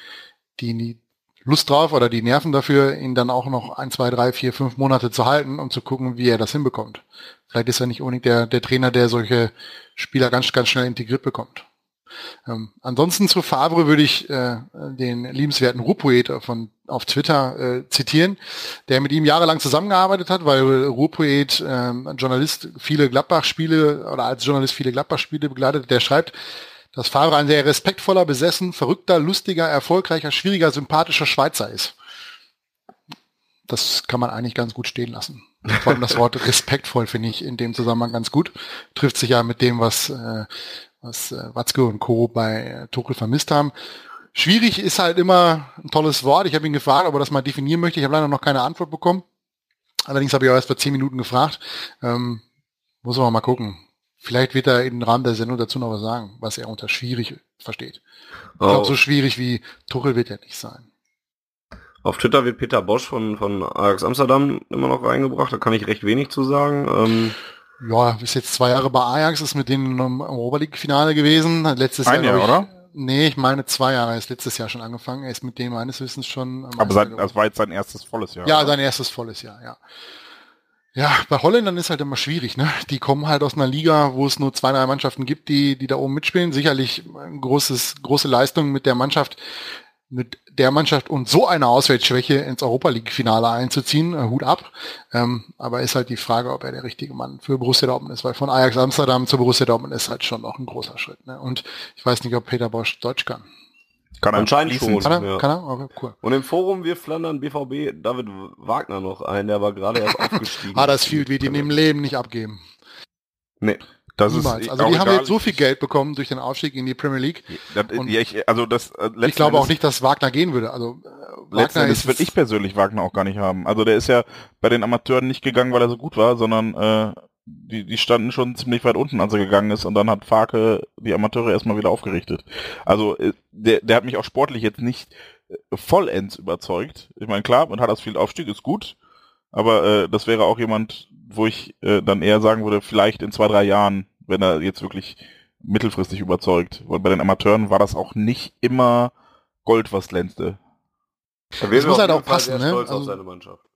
die, Lust drauf oder die Nerven dafür, ihn dann auch noch ein, zwei, drei, vier, fünf Monate zu halten, um zu gucken, wie er das hinbekommt. Vielleicht ist er nicht unbedingt der, der Trainer, der solche Spieler ganz, ganz schnell integriert bekommt. Ähm, ansonsten zu Favre würde ich äh, den liebenswerten Ruhpoet von auf Twitter äh, zitieren, der mit ihm jahrelang zusammengearbeitet hat, weil Ruhpoet äh, Journalist viele Gladbach-Spiele oder als Journalist viele Gladbach-Spiele begleitet, der schreibt, dass Favre ein sehr respektvoller, besessen, verrückter, lustiger, erfolgreicher, schwieriger, sympathischer Schweizer ist. Das kann man eigentlich ganz gut stehen lassen. Vor allem das Wort respektvoll finde ich in dem Zusammenhang ganz gut. Trifft sich ja mit dem, was, äh, was äh, Watzke und Co. bei äh, Tuchel vermisst haben. Schwierig ist halt immer ein tolles Wort. Ich habe ihn gefragt, ob er das mal definieren möchte. Ich habe leider noch keine Antwort bekommen. Allerdings habe ich auch erst vor zehn Minuten gefragt. Ähm, muss man mal gucken. Vielleicht wird er im Rahmen der Sendung dazu noch was sagen, was er unter schwierig versteht. Ich glaube, oh. so schwierig wie Tuchel wird er nicht sein.
Auf Twitter wird Peter Bosch von, von Ajax Amsterdam immer noch reingebracht, da kann ich recht wenig zu sagen. Ähm
ja, ist jetzt zwei Jahre bei Ajax, ist mit denen im Europa League Finale gewesen. Letztes
Ein
Jahr,
Jahr oder?
Nee, ich meine zwei Jahre, er ist letztes Jahr schon angefangen. Er ist mit dem meines Wissens schon.
Aber sein, das war jetzt sein erstes volles Jahr.
Ja, oder? sein erstes volles Jahr, ja. Ja, bei Holländern ist halt immer schwierig, ne? Die kommen halt aus einer Liga, wo es nur zwei, drei Mannschaften gibt, die, die da oben mitspielen. Sicherlich ein großes, große Leistung mit der Mannschaft, mit der Mannschaft und so eine Auswärtsschwäche ins Europa League-Finale einzuziehen. Äh, Hut ab. Ähm, aber ist halt die Frage, ob er der richtige Mann für Borussia Dortmund ist, weil von Ajax Amsterdam zu Borussia Dortmund ist halt schon noch ein großer Schritt. Ne? Und ich weiß nicht, ob Peter Bosch Deutsch kann.
Kann anscheinend schon.
Kann er? Ja. Kann er? Okay,
cool. Und im Forum wir Flandern BVB David Wagner noch ein, der war gerade erst aufgestiegen.
ah, das viel wird ihm im Leben nicht abgeben.
Nee.
Das Niemals. ist also die haben jetzt so viel Geld bekommen durch den Aufstieg in die Premier League.
Das, ja, ich, also das,
äh, ich glaube auch nicht, dass Wagner gehen würde. Also
äh, Wagner ist, will ich persönlich Wagner auch gar nicht haben. Also der ist ja bei den Amateuren nicht gegangen, weil er so gut war, sondern äh, die, die standen schon ziemlich weit unten, als er gegangen ist und dann hat Farke die Amateure erstmal wieder aufgerichtet. Also äh, der, der hat mich auch sportlich jetzt nicht äh, vollends überzeugt. Ich meine, klar, man hat das viel Aufstieg, ist gut, aber äh, das wäre auch jemand, wo ich äh, dann eher sagen würde, vielleicht in zwei, drei Jahren, wenn er jetzt wirklich mittelfristig überzeugt. Weil bei den Amateuren war das auch nicht immer Gold, was glänzte.
Das muss halt auch passen, ne? Also,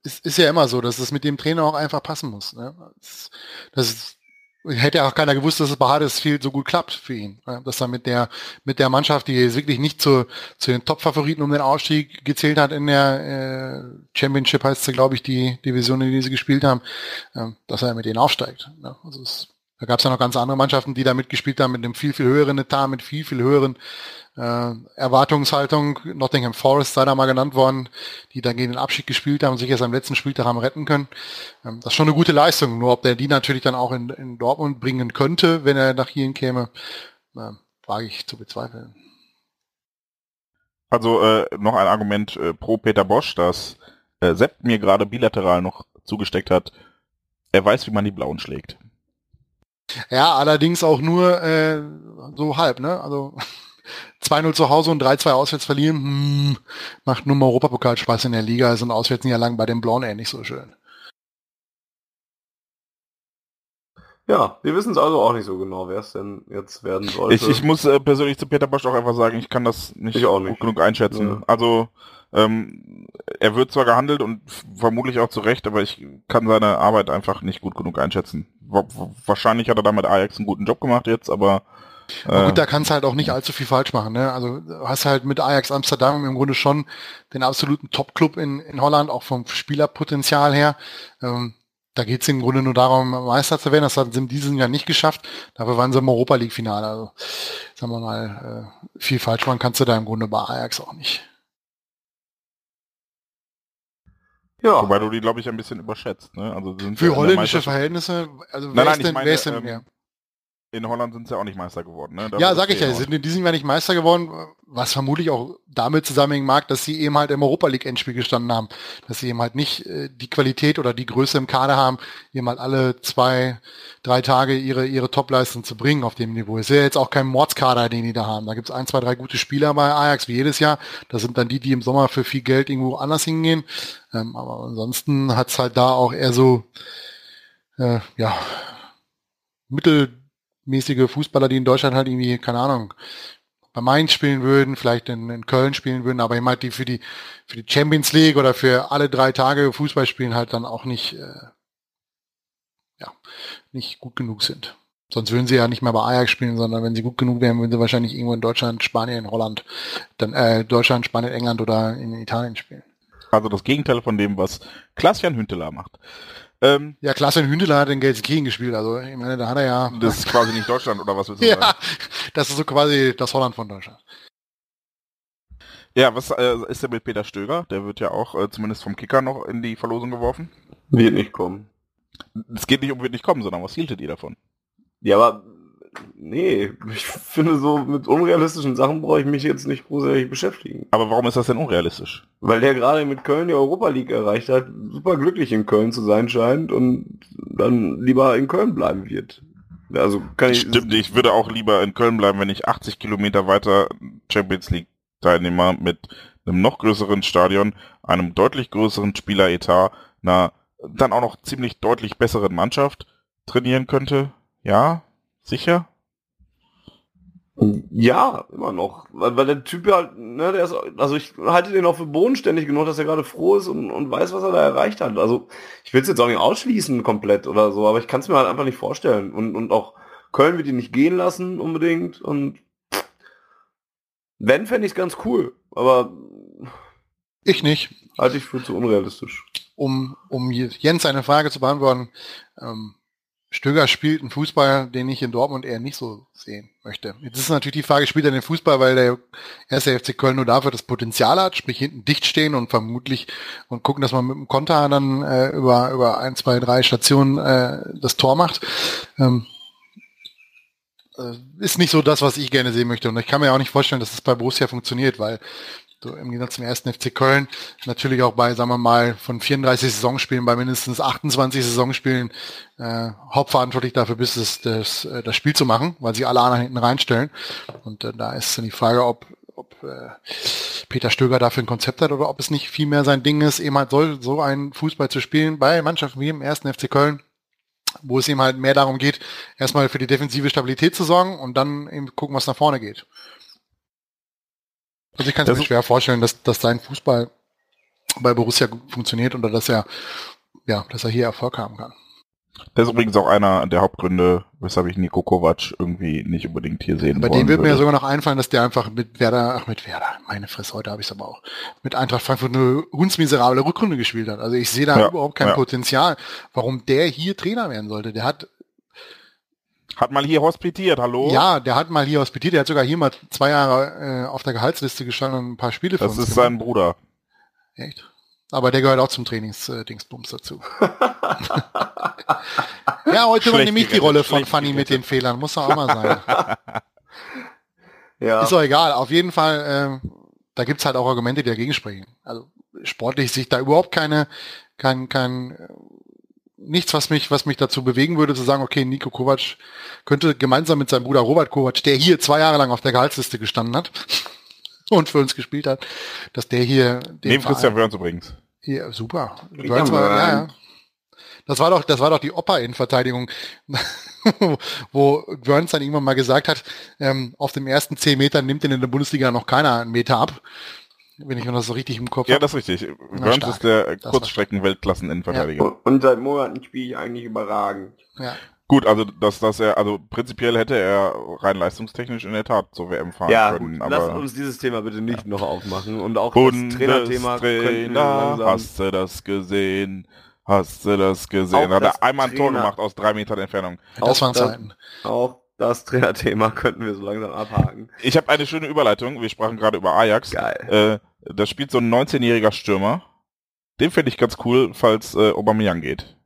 ist, ist ja immer so, dass es mit dem Trainer auch einfach passen muss. Ne? Das, das hätte ja auch keiner gewusst, dass es bei Huddersfield so gut klappt für ihn. Ne? Dass er mit der mit der Mannschaft, die jetzt wirklich nicht zu, zu den Top-Favoriten um den Aufstieg gezählt hat in der äh, Championship, heißt sie, glaube ich, die Division, in die sie gespielt haben, äh, dass er mit denen aufsteigt. Ne? Also es, da gab es ja noch ganz andere Mannschaften, die da mitgespielt haben, mit einem viel, viel höheren Etat, mit viel, viel höheren äh, Erwartungshaltung. Nottingham Forest sei da mal genannt worden, die dann gegen den Abschied gespielt haben und sich erst am letzten Spieltag haben retten können. Ähm, das ist schon eine gute Leistung. Nur ob der die natürlich dann auch in, in Dortmund bringen könnte, wenn er nach hierhin käme, äh, wage ich zu bezweifeln.
Also äh, noch ein Argument äh, pro Peter Bosch, dass äh, Sepp mir gerade bilateral noch zugesteckt hat. Er weiß, wie man die Blauen schlägt.
Ja, allerdings auch nur äh, so halb, ne? Also 2-0 zu Hause und 3-2 auswärts verlieren, hm, macht nur mal Europapokal Spaß in der Liga, sind auswärts nie lang bei den Blauen eher nicht so schön.
Ja, wir wissen es also auch nicht so genau, wer es denn jetzt werden sollte.
Ich, ich muss äh, persönlich zu Peter Bosch auch einfach sagen, ich kann das nicht,
ich auch nicht.
gut genug einschätzen.
Ja.
Also ähm, er wird zwar gehandelt und vermutlich auch zu Recht, aber ich kann seine Arbeit einfach nicht gut genug einschätzen. Wa wahrscheinlich hat er damit Ajax einen guten Job gemacht jetzt, aber
äh, gut, da kannst halt auch nicht allzu viel falsch machen. Ne? Also du hast halt mit Ajax Amsterdam im Grunde schon den absoluten Top-Club in, in Holland, auch vom Spielerpotenzial her. Ähm, da geht es im Grunde nur darum, Meister zu werden. Das haben sie in diesem Jahr nicht geschafft. Dafür waren sie im Europa League-Finale. Also sagen wir mal, äh, viel falsch machen kannst du da im Grunde bei Ajax auch nicht.
Ja. Wobei du die, glaube ich, ein bisschen überschätzt. Ne? Also
Für holländische Verhältnisse, also
wer nein, nein,
ist denn,
meine,
wer ist denn
ähm,
ja.
In Holland sind sie ja auch nicht Meister geworden. Ne?
Ja, sag ich ja, sie sind in diesem Jahr nicht Meister geworden, was vermutlich auch damit zusammenhängen mag, dass sie eben halt im Europa League Endspiel gestanden haben, dass sie eben halt nicht äh, die Qualität oder die Größe im Kader haben, eben halt alle zwei, drei Tage ihre ihre Topleistung zu bringen auf dem Niveau. Es ist ja jetzt auch kein Mordskader, den die da haben. Da gibt's ein, zwei, drei gute Spieler bei Ajax wie jedes Jahr. Das sind dann die, die im Sommer für viel Geld irgendwo anders hingehen. Ähm, aber ansonsten hat's halt da auch eher so äh, ja mittelmäßige Fußballer, die in Deutschland halt irgendwie, keine Ahnung, bei Mainz spielen würden, vielleicht in, in Köln spielen würden, aber halt die für die für die Champions League oder für alle drei Tage Fußball spielen halt dann auch nicht äh, ja nicht gut genug sind. Sonst würden sie ja nicht mehr bei Ajax spielen, sondern wenn sie gut genug wären, würden sie wahrscheinlich irgendwo in Deutschland, Spanien, Holland, dann äh, Deutschland, Spanien, England oder in Italien spielen.
Also das Gegenteil von dem, was Klaas-Jan Hünteler macht. Ähm,
ja, Klaas Hündeler hat in Gelsenkirchen gespielt, also ich meine, da hat er ja...
Das ist quasi nicht Deutschland, oder was willst du
ja,
sagen?
das ist so quasi das Holland von Deutschland.
Ja, was äh, ist denn mit Peter Stöger? Der wird ja auch äh, zumindest vom Kicker noch in die Verlosung geworfen.
Wird nicht kommen.
Es geht nicht um wird nicht kommen, sondern was hieltet ihr davon?
Ja, aber nee, ich finde so mit unrealistischen Sachen brauche ich mich jetzt nicht großartig beschäftigen.
Aber warum ist das denn unrealistisch?
Weil der gerade mit Köln die Europa League erreicht hat, super glücklich in Köln zu sein scheint und dann lieber in Köln bleiben wird. Also kann ich.
Stimmt, ich würde auch lieber in Köln bleiben, wenn ich 80 Kilometer weiter Champions League Teilnehmer mit einem noch größeren Stadion, einem deutlich größeren Spieleretat, einer dann auch noch ziemlich deutlich besseren Mannschaft trainieren könnte. Ja, sicher?
Ja, immer noch. Weil, weil der Typ halt, ne, der ist, also ich halte den auch für bodenständig genug, dass er gerade froh ist und, und weiß, was er da erreicht hat. Also ich will es jetzt auch nicht ausschließen komplett oder so, aber ich kann es mir halt einfach nicht vorstellen. Und, und auch Köln wird ihn nicht gehen lassen unbedingt. Und wenn, fände ich es ganz cool. Aber
ich nicht.
Halte ich für zu unrealistisch.
Um, um Jens eine Frage zu beantworten, ähm, Stöger spielt einen Fußball, den ich in Dortmund eher nicht so sehen möchte. Jetzt ist natürlich die Frage, spielt er den Fußball, weil der erste FC Köln nur dafür das Potenzial hat, sprich hinten dicht stehen und vermutlich und gucken, dass man mit dem Konter dann äh, über, über ein, zwei, drei Stationen äh, das Tor macht. Ähm, äh, ist nicht so das, was ich gerne sehen möchte. Und ich kann mir auch nicht vorstellen, dass es das bei Borussia funktioniert, weil so im Gegensatz zum ersten FC Köln natürlich auch bei, sagen wir mal, von 34 Saisonspielen bei mindestens 28 Saisonspielen äh, hauptverantwortlich dafür bist, das, das, äh, das Spiel zu machen, weil sie alle anderen hinten reinstellen. Und äh, da ist dann die Frage, ob, ob äh, Peter Stöger dafür ein Konzept hat oder ob es nicht viel mehr sein Ding ist, eben halt so, so einen Fußball zu spielen bei Mannschaften wie im ersten FC Köln, wo es ihm halt mehr darum geht, erstmal für die defensive Stabilität zu sorgen und dann eben gucken, was nach vorne geht. Also ich kann es mir schwer vorstellen, dass, dass sein Fußball bei Borussia funktioniert oder dass er, ja, dass er hier Erfolg haben kann.
Das ist übrigens auch einer der Hauptgründe, weshalb ich Nico Kovac irgendwie nicht unbedingt hier sehen
Bei dem wird mir ja sogar noch einfallen, dass der einfach mit Werder, ach mit Werder, meine Fresse, heute habe ich es aber auch, mit Eintracht Frankfurt eine hundsmiserable Rückrunde gespielt hat. Also ich sehe da ja, überhaupt kein ja. Potenzial, warum der hier Trainer werden sollte. Der hat
hat mal hier hospitiert, hallo?
Ja, der hat mal hier hospitiert. Der hat sogar hier mal zwei Jahre äh, auf der Gehaltsliste gestanden und ein paar Spiele
für das uns Das ist gemacht. sein Bruder.
Echt? Aber der gehört auch zum Trainingsdingsbums äh, dazu. ja, heute übernehme ich die Rolle von Funny mit den Fehlern. Muss doch auch mal sein. ja. Ist doch egal. Auf jeden Fall, äh, da gibt's halt auch Argumente, die dagegen sprechen. Also sportlich sich da überhaupt keine, kein, kein nichts, was mich, was mich dazu bewegen würde, zu sagen, okay, Nico Kovac könnte gemeinsam mit seinem Bruder Robert Kovac, der hier zwei Jahre lang auf der Gehaltsliste gestanden hat und für uns gespielt hat, dass der hier
Neben Christian Wörns übrigens.
Hier, super. Wörns war, ja, ja. Das war doch, das war doch die Opa-Innenverteidigung, wo Burns dann irgendwann mal gesagt hat, ähm, auf dem ersten zehn Metern nimmt in der Bundesliga noch keiner einen Meter ab. Wenn ich mir das so richtig im Kopf
Ja, das ist richtig. Burns ist der Kurzstrecken-Weltklassen-Innenverteidiger.
Ja. Und seit Monaten spiele ich eigentlich überragend.
Ja. Gut, also dass, dass er, also prinzipiell hätte er rein leistungstechnisch in der Tat so WM fahren
ja,
können.
Gut, lass uns dieses Thema bitte nicht noch aufmachen und auch das Trainerthema.
Trainer, hast du das gesehen? Hast du das gesehen? Auch Hat er einmal ein Tor gemacht aus drei Metern Entfernung.
Das waren Zeiten.
Auch das Trainerthema könnten wir so langsam abhaken.
Ich habe eine schöne Überleitung. Wir sprachen gerade über Ajax.
Geil.
Da spielt so ein 19-jähriger Stürmer. Den finde ich ganz cool, falls äh, Aubameyang geht.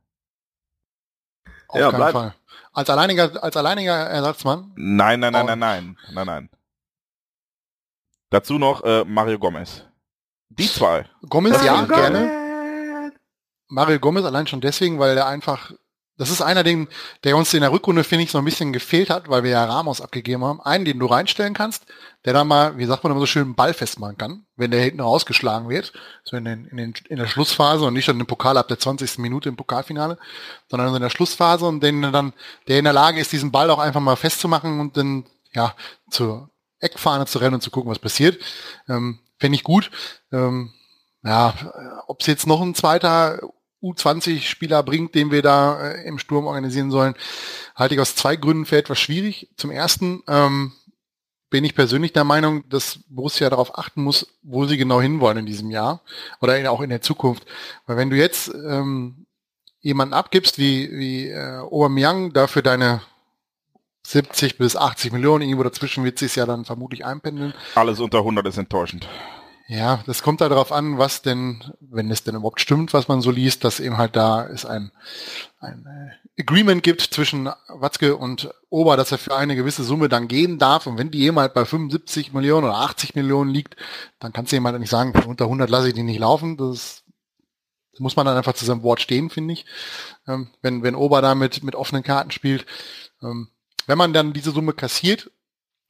Auf ja, keinen bleib. Fall. Als alleiniger, als alleiniger Ersatzmann?
Nein, nein, nein, nein, nein, nein, nein. Dazu noch äh, Mario Gomez. Die zwei.
Gomez, ja, Gomez. gerne. Mario Gomez allein schon deswegen, weil er einfach das ist einer, den, der uns in der Rückrunde, finde ich, so ein bisschen gefehlt hat, weil wir ja Ramos abgegeben haben. Einen, den du reinstellen kannst, der da mal, wie sagt man immer so schön, einen Ball festmachen kann, wenn der hinten rausgeschlagen wird, so in, den, in, den, in der Schlussphase und nicht schon im Pokal ab der 20. Minute im Pokalfinale, sondern in der Schlussphase und den dann, der in der Lage ist, diesen Ball auch einfach mal festzumachen und dann, ja, zur Eckfahne zu rennen und zu gucken, was passiert. Ähm, Fände ich gut. Ähm, ja, ob es jetzt noch ein zweiter U20-Spieler bringt, den wir da äh, im Sturm organisieren sollen, halte ich aus zwei Gründen für etwas schwierig. Zum ersten ähm, bin ich persönlich der Meinung, dass Borussia darauf achten muss, wo sie genau hinwollen in diesem Jahr oder auch in der Zukunft. Weil wenn du jetzt ähm, jemanden abgibst wie, wie äh, Aubameyang, dafür deine 70 bis 80 Millionen, irgendwo dazwischen wird sich ja dann vermutlich einpendeln.
Alles unter 100 ist enttäuschend.
Ja, das kommt da darauf an, was denn, wenn es denn überhaupt stimmt, was man so liest, dass eben halt da ist ein, ein äh, Agreement gibt zwischen Watzke und Ober, dass er für eine gewisse Summe dann gehen darf. Und wenn die jemand bei 75 Millionen oder 80 Millionen liegt, dann kannst du jemand nicht sagen, unter 100 lasse ich die nicht laufen. Das, das muss man dann einfach zu seinem Wort stehen, finde ich. Ähm, wenn, wenn Ober da mit, mit offenen Karten spielt. Ähm, wenn man dann diese Summe kassiert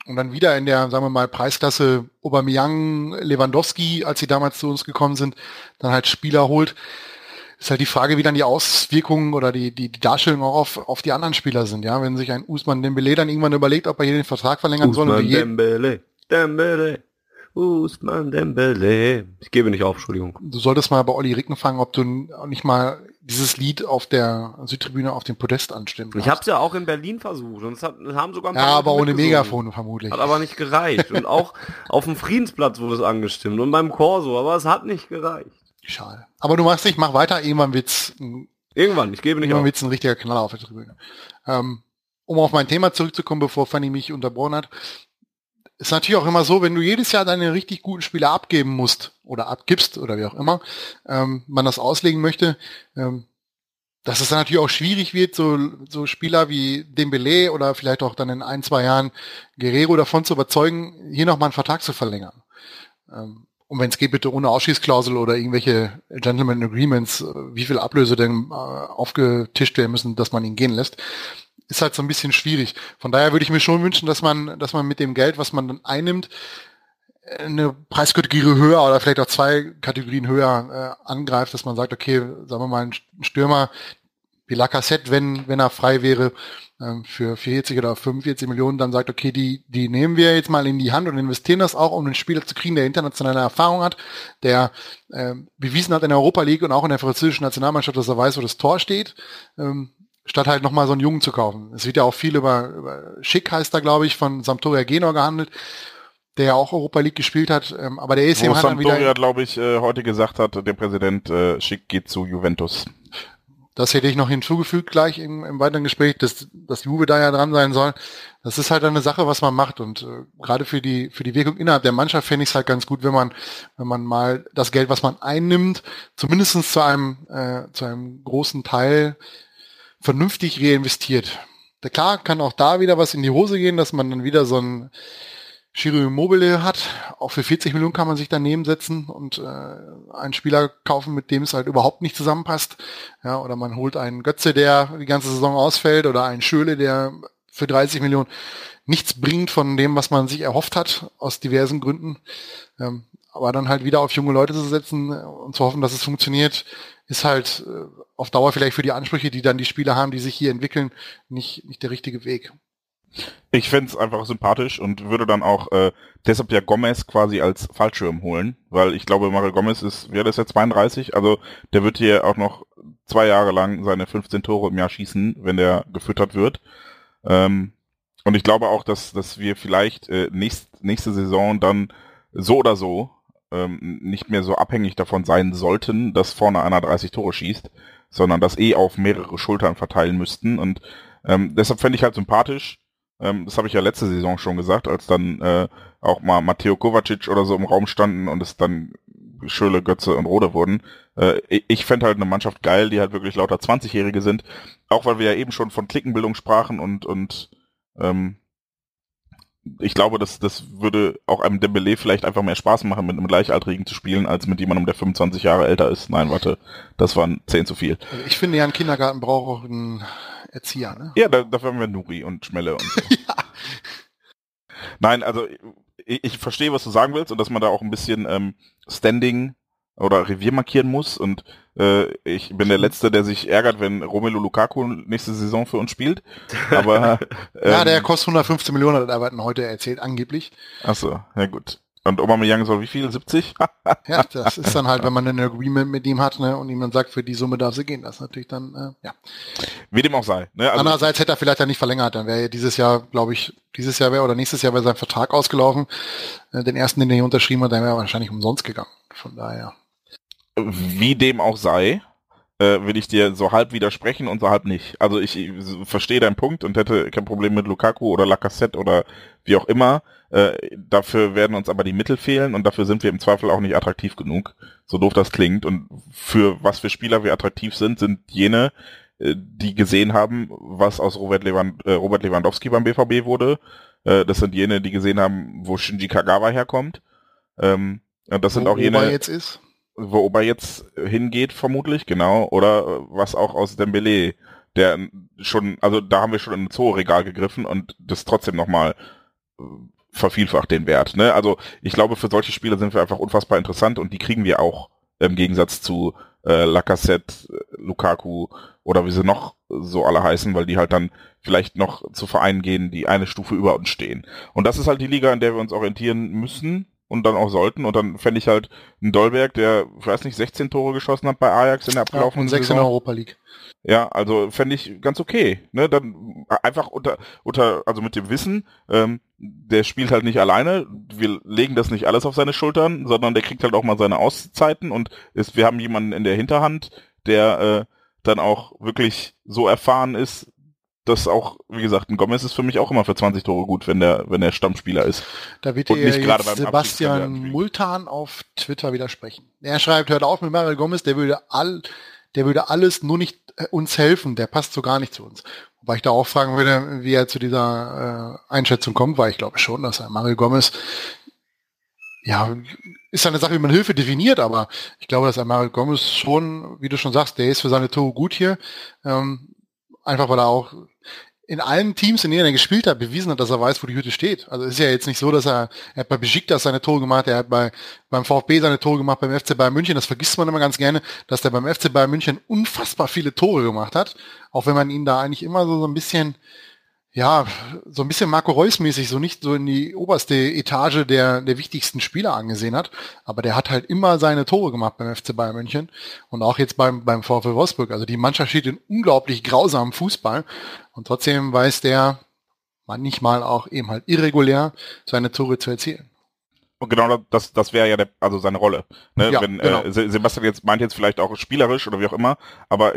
und dann wieder in der, sagen wir mal, Preisklasse Aubameyang, Lewandowski, als sie damals zu uns gekommen sind, dann halt Spieler holt, ist halt die Frage, wie dann die Auswirkungen oder die, die, die Darstellung auch auf, auf die anderen Spieler sind. Ja, wenn sich ein Usman Dembele dann irgendwann überlegt, ob er hier den Vertrag verlängern Usman soll.
Dembele, Dembele. Usman Dembele. Ich gebe nicht auf, Entschuldigung.
Du solltest mal bei Olli Ricken fragen, ob du nicht mal dieses Lied auf der Südtribüne auf dem Podest anstimmen
Ich habe es ja auch in Berlin versucht und es hat, haben sogar
ein paar Ja, aber ohne Megafon vermutlich.
Hat aber nicht gereicht. und auch auf dem Friedensplatz wurde es angestimmt und beim Corso, aber es hat nicht gereicht.
Schade. Aber du machst nicht, mach weiter, irgendwann wird's
Irgendwann, ich gebe nicht
Irgendwann wird's ein richtiger Knaller auf der Tribüne. Ähm, um auf mein Thema zurückzukommen, bevor Fanny mich unterbrochen hat ist natürlich auch immer so, wenn du jedes Jahr deine richtig guten Spieler abgeben musst oder abgibst oder wie auch immer ähm, man das auslegen möchte, ähm, dass es dann natürlich auch schwierig wird, so, so Spieler wie Dembele oder vielleicht auch dann in ein, zwei Jahren Guerrero davon zu überzeugen, hier nochmal einen Vertrag zu verlängern. Ähm, und wenn es geht, bitte ohne Ausschießklausel oder irgendwelche Gentleman Agreements, äh, wie viel Ablöse denn äh, aufgetischt werden müssen, dass man ihn gehen lässt ist halt so ein bisschen schwierig. Von daher würde ich mir schon wünschen, dass man, dass man mit dem Geld, was man dann einnimmt, eine Preiskategorie höher oder vielleicht auch zwei Kategorien höher äh, angreift, dass man sagt, okay, sagen wir mal, ein Stürmer wie Lacassette, wenn, wenn er frei wäre, ähm, für 40 oder 45 Millionen, dann sagt, okay, die, die nehmen wir jetzt mal in die Hand und investieren das auch, um einen Spieler zu kriegen, der internationale Erfahrung hat, der äh, bewiesen hat in der Europa League und auch in der französischen Nationalmannschaft, dass er weiß, wo das Tor steht. Ähm, statt halt nochmal so einen Jungen zu kaufen. Es wird ja auch viel über, über Schick heißt da, glaube ich, von Sampdoria Genor gehandelt, der ja auch Europa League gespielt hat, ähm, aber der ist
Wo eben halt Sampdoria, wieder... glaube ich, äh, heute gesagt hat, der Präsident äh, Schick geht zu Juventus.
Das hätte ich noch hinzugefügt gleich im, im weiteren Gespräch, dass, dass Juve da ja dran sein soll. Das ist halt eine Sache, was man macht und äh, gerade für die für die Wirkung innerhalb der Mannschaft fände ich es halt ganz gut, wenn man wenn man mal das Geld, was man einnimmt, zumindestens zu einem äh, zu einem großen Teil vernünftig reinvestiert. Klar kann auch da wieder was in die Hose gehen, dass man dann wieder so ein Giro Immobile hat. Auch für 40 Millionen kann man sich daneben setzen und äh, einen Spieler kaufen, mit dem es halt überhaupt nicht zusammenpasst. Ja, oder man holt einen Götze, der die ganze Saison ausfällt, oder einen Schöle, der für 30 Millionen nichts bringt von dem, was man sich erhofft hat, aus diversen Gründen. Ähm, aber dann halt wieder auf junge Leute zu setzen und zu hoffen, dass es funktioniert, ist halt äh, auf Dauer vielleicht für die Ansprüche, die dann die Spieler haben, die sich hier entwickeln, nicht, nicht der richtige Weg.
Ich fände einfach sympathisch und würde dann auch äh, deshalb ja Gomez quasi als Fallschirm holen, weil ich glaube, Mario Gomez ist, wer ist jetzt 32, also der wird hier auch noch zwei Jahre lang seine 15 Tore im Jahr schießen, wenn der gefüttert wird. Ähm, und ich glaube auch, dass, dass wir vielleicht äh, nächst, nächste Saison dann so oder so ähm, nicht mehr so abhängig davon sein sollten, dass vorne einer 30 Tore schießt, sondern das eh auf mehrere Schultern verteilen müssten. Und ähm, deshalb fände ich halt sympathisch, ähm, das habe ich ja letzte Saison schon gesagt, als dann äh, auch mal Matteo Kovacic oder so im Raum standen und es dann Schöle, Götze und Rode wurden. Äh, ich fände halt eine Mannschaft geil, die halt wirklich lauter 20-Jährige sind. Auch weil wir ja eben schon von Klickenbildung sprachen und, und ähm, ich glaube, das, das würde auch einem Dembele vielleicht einfach mehr Spaß machen, mit einem Gleichaltrigen zu spielen, als mit jemandem, der 25 Jahre älter ist. Nein, warte, das waren 10 zu viel.
Also ich finde ja, ein Kindergarten braucht auch einen Erzieher, ne?
Ja, da, dafür haben wir Nuri und Schmelle und so. ja. Nein, also ich, ich verstehe, was du sagen willst und dass man da auch ein bisschen ähm, Standing oder Revier markieren muss und äh, ich bin der Letzte, der sich ärgert, wenn Romelu Lukaku nächste Saison für uns spielt. Aber
ähm, ja, der kostet 115 Millionen, hat Everton heute erzählt, angeblich.
Ach so, ja gut. Und Aubameyang soll wie viel? 70?
ja, das ist dann halt, wenn man ein Agreement mit ihm hat ne, und ihm dann sagt, für die Summe darf sie gehen. Das ist natürlich dann, äh, ja.
Wie dem auch sei.
Ne? Also Andererseits hätte er vielleicht ja nicht verlängert, dann wäre dieses Jahr, glaube ich, dieses Jahr wäre oder nächstes Jahr wäre sein Vertrag ausgelaufen. Äh, den ersten, den er hier unterschrieben hat, dann wäre er wahrscheinlich umsonst gegangen. Von daher.
Wie dem auch sei, äh, will ich dir so halb widersprechen und so halb nicht. Also ich, ich verstehe deinen Punkt und hätte kein Problem mit Lukaku oder Lacassette oder wie auch immer. Äh, dafür werden uns aber die Mittel fehlen und dafür sind wir im Zweifel auch nicht attraktiv genug. So doof das klingt. Und für was für Spieler wir attraktiv sind, sind jene, äh, die gesehen haben, was aus Robert, Lewand äh, Robert Lewandowski beim BVB wurde. Äh, das sind jene, die gesehen haben, wo Shinji Kagawa herkommt. Ähm, und das wo sind auch jene.
jetzt ist
wo Ober jetzt hingeht, vermutlich, genau, oder was auch aus Dembele, der schon, also da haben wir schon in ein Zoo-Regal gegriffen und das trotzdem nochmal äh, vervielfacht den Wert. Ne? Also ich glaube, für solche Spiele sind wir einfach unfassbar interessant und die kriegen wir auch im Gegensatz zu äh, Lacassette, Lukaku oder wie sie noch so alle heißen, weil die halt dann vielleicht noch zu Vereinen gehen, die eine Stufe über uns stehen. Und das ist halt die Liga, in der wir uns orientieren müssen und dann auch sollten. Und dann fände ich halt einen Dolberg, der, ich weiß nicht, 16 Tore geschossen hat bei Ajax in der abgelaufenen
ja, und 6 in der Europa League.
Ja, also fände ich ganz okay. Ne? Dann einfach unter, unter, also mit dem Wissen, ähm, der spielt halt nicht alleine, wir legen das nicht alles auf seine Schultern, sondern der kriegt halt auch mal seine Auszeiten und ist, wir haben jemanden in der Hinterhand, der äh, dann auch wirklich so erfahren ist, das auch, wie gesagt, ein Gomez ist für mich auch immer für 20 Tore gut, wenn der, wenn der Stammspieler ist.
Da wird dir jetzt Sebastian Multan auf Twitter widersprechen. Er schreibt, hört auf mit Mario Gomez, der würde all, der würde alles nur nicht äh, uns helfen, der passt so gar nicht zu uns. Wobei ich da auch fragen würde, wie er zu dieser äh, Einschätzung kommt, weil ich glaube schon, dass er Mario Gomez ja, ist eine Sache, wie man Hilfe definiert, aber ich glaube, dass Mario Gomez schon, wie du schon sagst, der ist für seine Tore gut hier. Ähm, einfach weil er auch in allen Teams, in denen er gespielt hat, bewiesen hat, dass er weiß, wo die Hütte steht. Also ist ja jetzt nicht so, dass er, er hat bei Besiktas seine Tore gemacht, er hat bei, beim VfB seine Tore gemacht, beim FC Bayern München, das vergisst man immer ganz gerne, dass der beim FC Bayern München unfassbar viele Tore gemacht hat, auch wenn man ihn da eigentlich immer so, so ein bisschen, ja, so ein bisschen Marco Reus mäßig, so nicht so in die oberste Etage der, der wichtigsten Spieler angesehen hat. Aber der hat halt immer seine Tore gemacht beim FC Bayern München und auch jetzt beim, beim VfL Wolfsburg. Also die Mannschaft steht in unglaublich grausamen Fußball und trotzdem weiß der manchmal auch eben halt irregulär seine Tore zu erzielen.
Und genau das, das wäre ja der, also seine Rolle. Ne? Ja, Wenn genau. äh, Sebastian jetzt meint jetzt vielleicht auch spielerisch oder wie auch immer, aber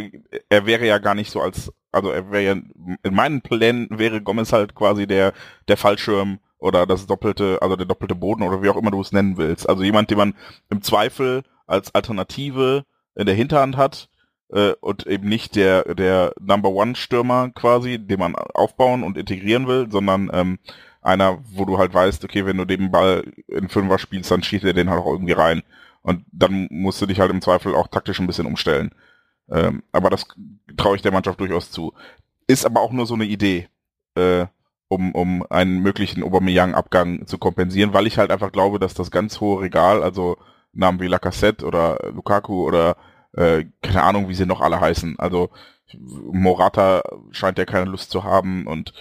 er wäre ja gar nicht so als, also er wäre in meinen Plänen wäre Gomez halt quasi der, der Fallschirm oder das doppelte, also der doppelte Boden oder wie auch immer du es nennen willst. Also jemand, den man im Zweifel als Alternative in der Hinterhand hat äh, und eben nicht der, der Number One Stürmer quasi, den man aufbauen und integrieren will, sondern ähm, einer, wo du halt weißt, okay, wenn du den Ball in Fünfer spielst, dann schießt er den halt auch irgendwie rein. Und dann musst du dich halt im Zweifel auch taktisch ein bisschen umstellen. Ähm, aber das traue ich der Mannschaft durchaus zu. Ist aber auch nur so eine Idee. Äh, um, um einen möglichen Aubameyang-Abgang zu kompensieren, weil ich halt einfach glaube, dass das ganz hohe Regal, also Namen wie Lacassette oder Lukaku oder äh, keine Ahnung, wie sie noch alle heißen, also Morata scheint ja keine Lust zu haben und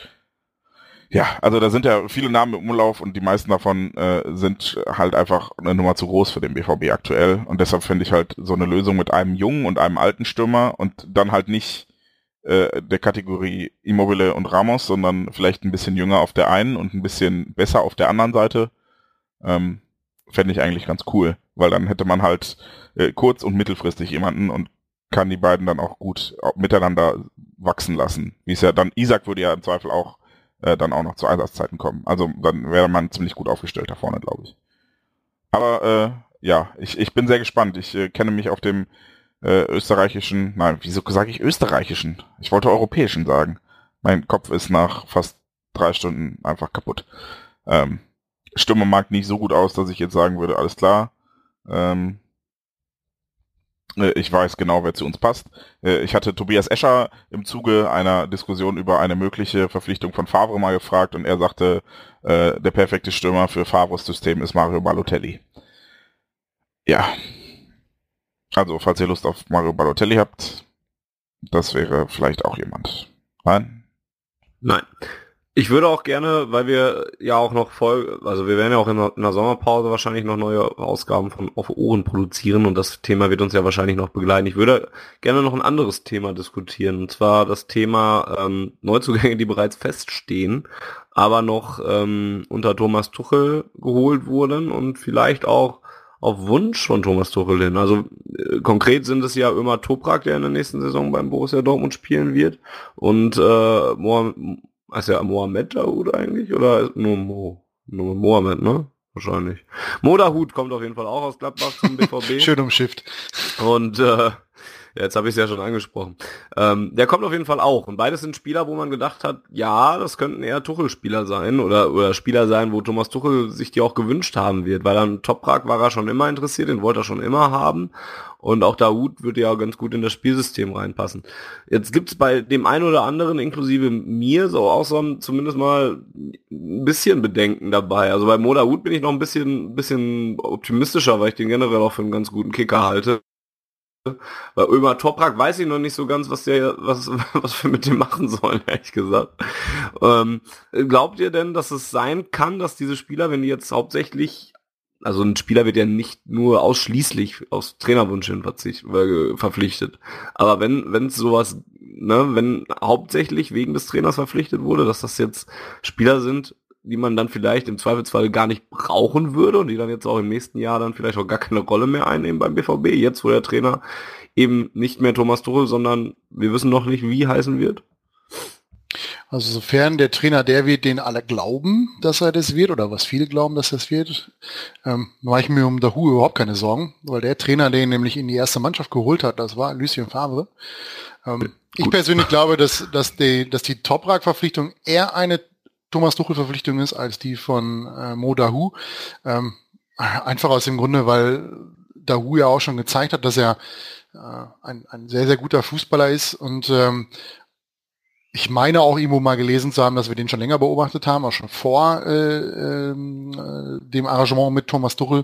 ja, also da sind ja viele Namen im Umlauf und die meisten davon äh, sind halt einfach eine Nummer zu groß für den BVB aktuell. Und deshalb finde ich halt so eine Lösung mit einem jungen und einem alten Stürmer und dann halt nicht äh, der Kategorie Immobile und Ramos, sondern vielleicht ein bisschen jünger auf der einen und ein bisschen besser auf der anderen Seite. Ähm, fände ich eigentlich ganz cool, weil dann hätte man halt äh, kurz- und mittelfristig jemanden und kann die beiden dann auch gut miteinander wachsen lassen. Wie es ja dann, Isaac würde ja im Zweifel auch äh, dann auch noch zu Einsatzzeiten kommen. Also dann wäre man ziemlich gut aufgestellt da vorne, glaube ich. Aber äh, ja, ich, ich bin sehr gespannt. Ich äh, kenne mich auf dem äh, österreichischen, nein, wieso sage ich österreichischen? Ich wollte europäischen sagen. Mein Kopf ist nach fast drei Stunden einfach kaputt. Ähm, Stimme mag nicht so gut aus, dass ich jetzt sagen würde, alles klar. Ähm, äh, ich weiß genau, wer zu uns passt. Äh, ich hatte Tobias Escher im Zuge einer Diskussion über eine mögliche Verpflichtung von Favre mal gefragt und er sagte, äh, der perfekte Stürmer für Favres System ist Mario Balotelli. Ja. Also, falls ihr Lust auf Mario Balotelli habt, das wäre vielleicht auch jemand. Nein?
Nein. Ich würde auch gerne, weil wir ja auch noch voll, also wir werden ja auch in der, in der Sommerpause wahrscheinlich noch neue Ausgaben von Auf Ohren produzieren und das Thema wird uns ja wahrscheinlich noch begleiten. Ich würde gerne noch ein anderes Thema diskutieren und zwar das Thema ähm, Neuzugänge, die bereits feststehen, aber noch ähm, unter Thomas Tuchel geholt wurden und vielleicht auch auf Wunsch von Thomas Tuchel hin. Also äh, konkret sind es ja immer Toprak, der in der nächsten Saison beim Borussia Dortmund spielen wird und äh, Mohamed Heißt ja Mohamed Daoud eigentlich? Oder nur Mo? Nur Mohamed, ne? Wahrscheinlich. Modahut kommt auf jeden Fall auch aus Gladbach zum BVB.
Schön umschifft.
Und äh, Jetzt habe ich es ja schon angesprochen. Ähm, der kommt auf jeden Fall auch. Und beides sind Spieler, wo man gedacht hat, ja, das könnten eher Tuchel-Spieler sein oder, oder Spieler sein, wo Thomas Tuchel sich die auch gewünscht haben wird. Weil dann Toprak war er schon immer interessiert, den wollte er schon immer haben. Und auch Daoud würde ja ganz gut in das Spielsystem reinpassen. Jetzt gibt's bei dem einen oder anderen, inklusive mir, so auch so zumindest mal ein bisschen Bedenken dabei. Also bei Mo Daoud bin ich noch ein bisschen, bisschen optimistischer, weil ich den generell auch für einen ganz guten Kicker halte. Bei Ömer Toprak weiß ich noch nicht so ganz, was der, was, was wir mit dem machen sollen, ehrlich gesagt. Ähm, glaubt ihr denn, dass es sein kann, dass diese Spieler, wenn die jetzt hauptsächlich, also ein Spieler wird ja nicht nur ausschließlich aus Trainerwunsch hin äh, verpflichtet, aber wenn, wenn sowas, ne, wenn hauptsächlich wegen des Trainers verpflichtet wurde, dass das jetzt Spieler sind, die man dann vielleicht im Zweifelsfall gar nicht brauchen würde und die dann jetzt auch im nächsten Jahr dann vielleicht auch gar keine Rolle mehr einnehmen beim BVB, jetzt wo der Trainer eben nicht mehr Thomas Tuchel, sondern wir wissen noch nicht, wie heißen wird?
Also sofern der Trainer der wird, den alle glauben, dass er das wird, oder was viele glauben, dass das wird, ähm, mache ich mir um Dahu überhaupt keine Sorgen, weil der Trainer, den nämlich in die erste Mannschaft geholt hat, das war Lucien Favre. Ähm, ich persönlich glaube, dass, dass die, dass die Toprak-Verpflichtung eher eine Thomas Tuchel Verpflichtung ist als die von äh, Mo Dahu. Ähm, einfach aus dem Grunde, weil Dahu ja auch schon gezeigt hat, dass er äh, ein, ein sehr, sehr guter Fußballer ist und ähm, ich meine auch irgendwo mal gelesen zu haben, dass wir den schon länger beobachtet haben, auch schon vor äh, ähm, äh, dem Arrangement mit Thomas Tuchel.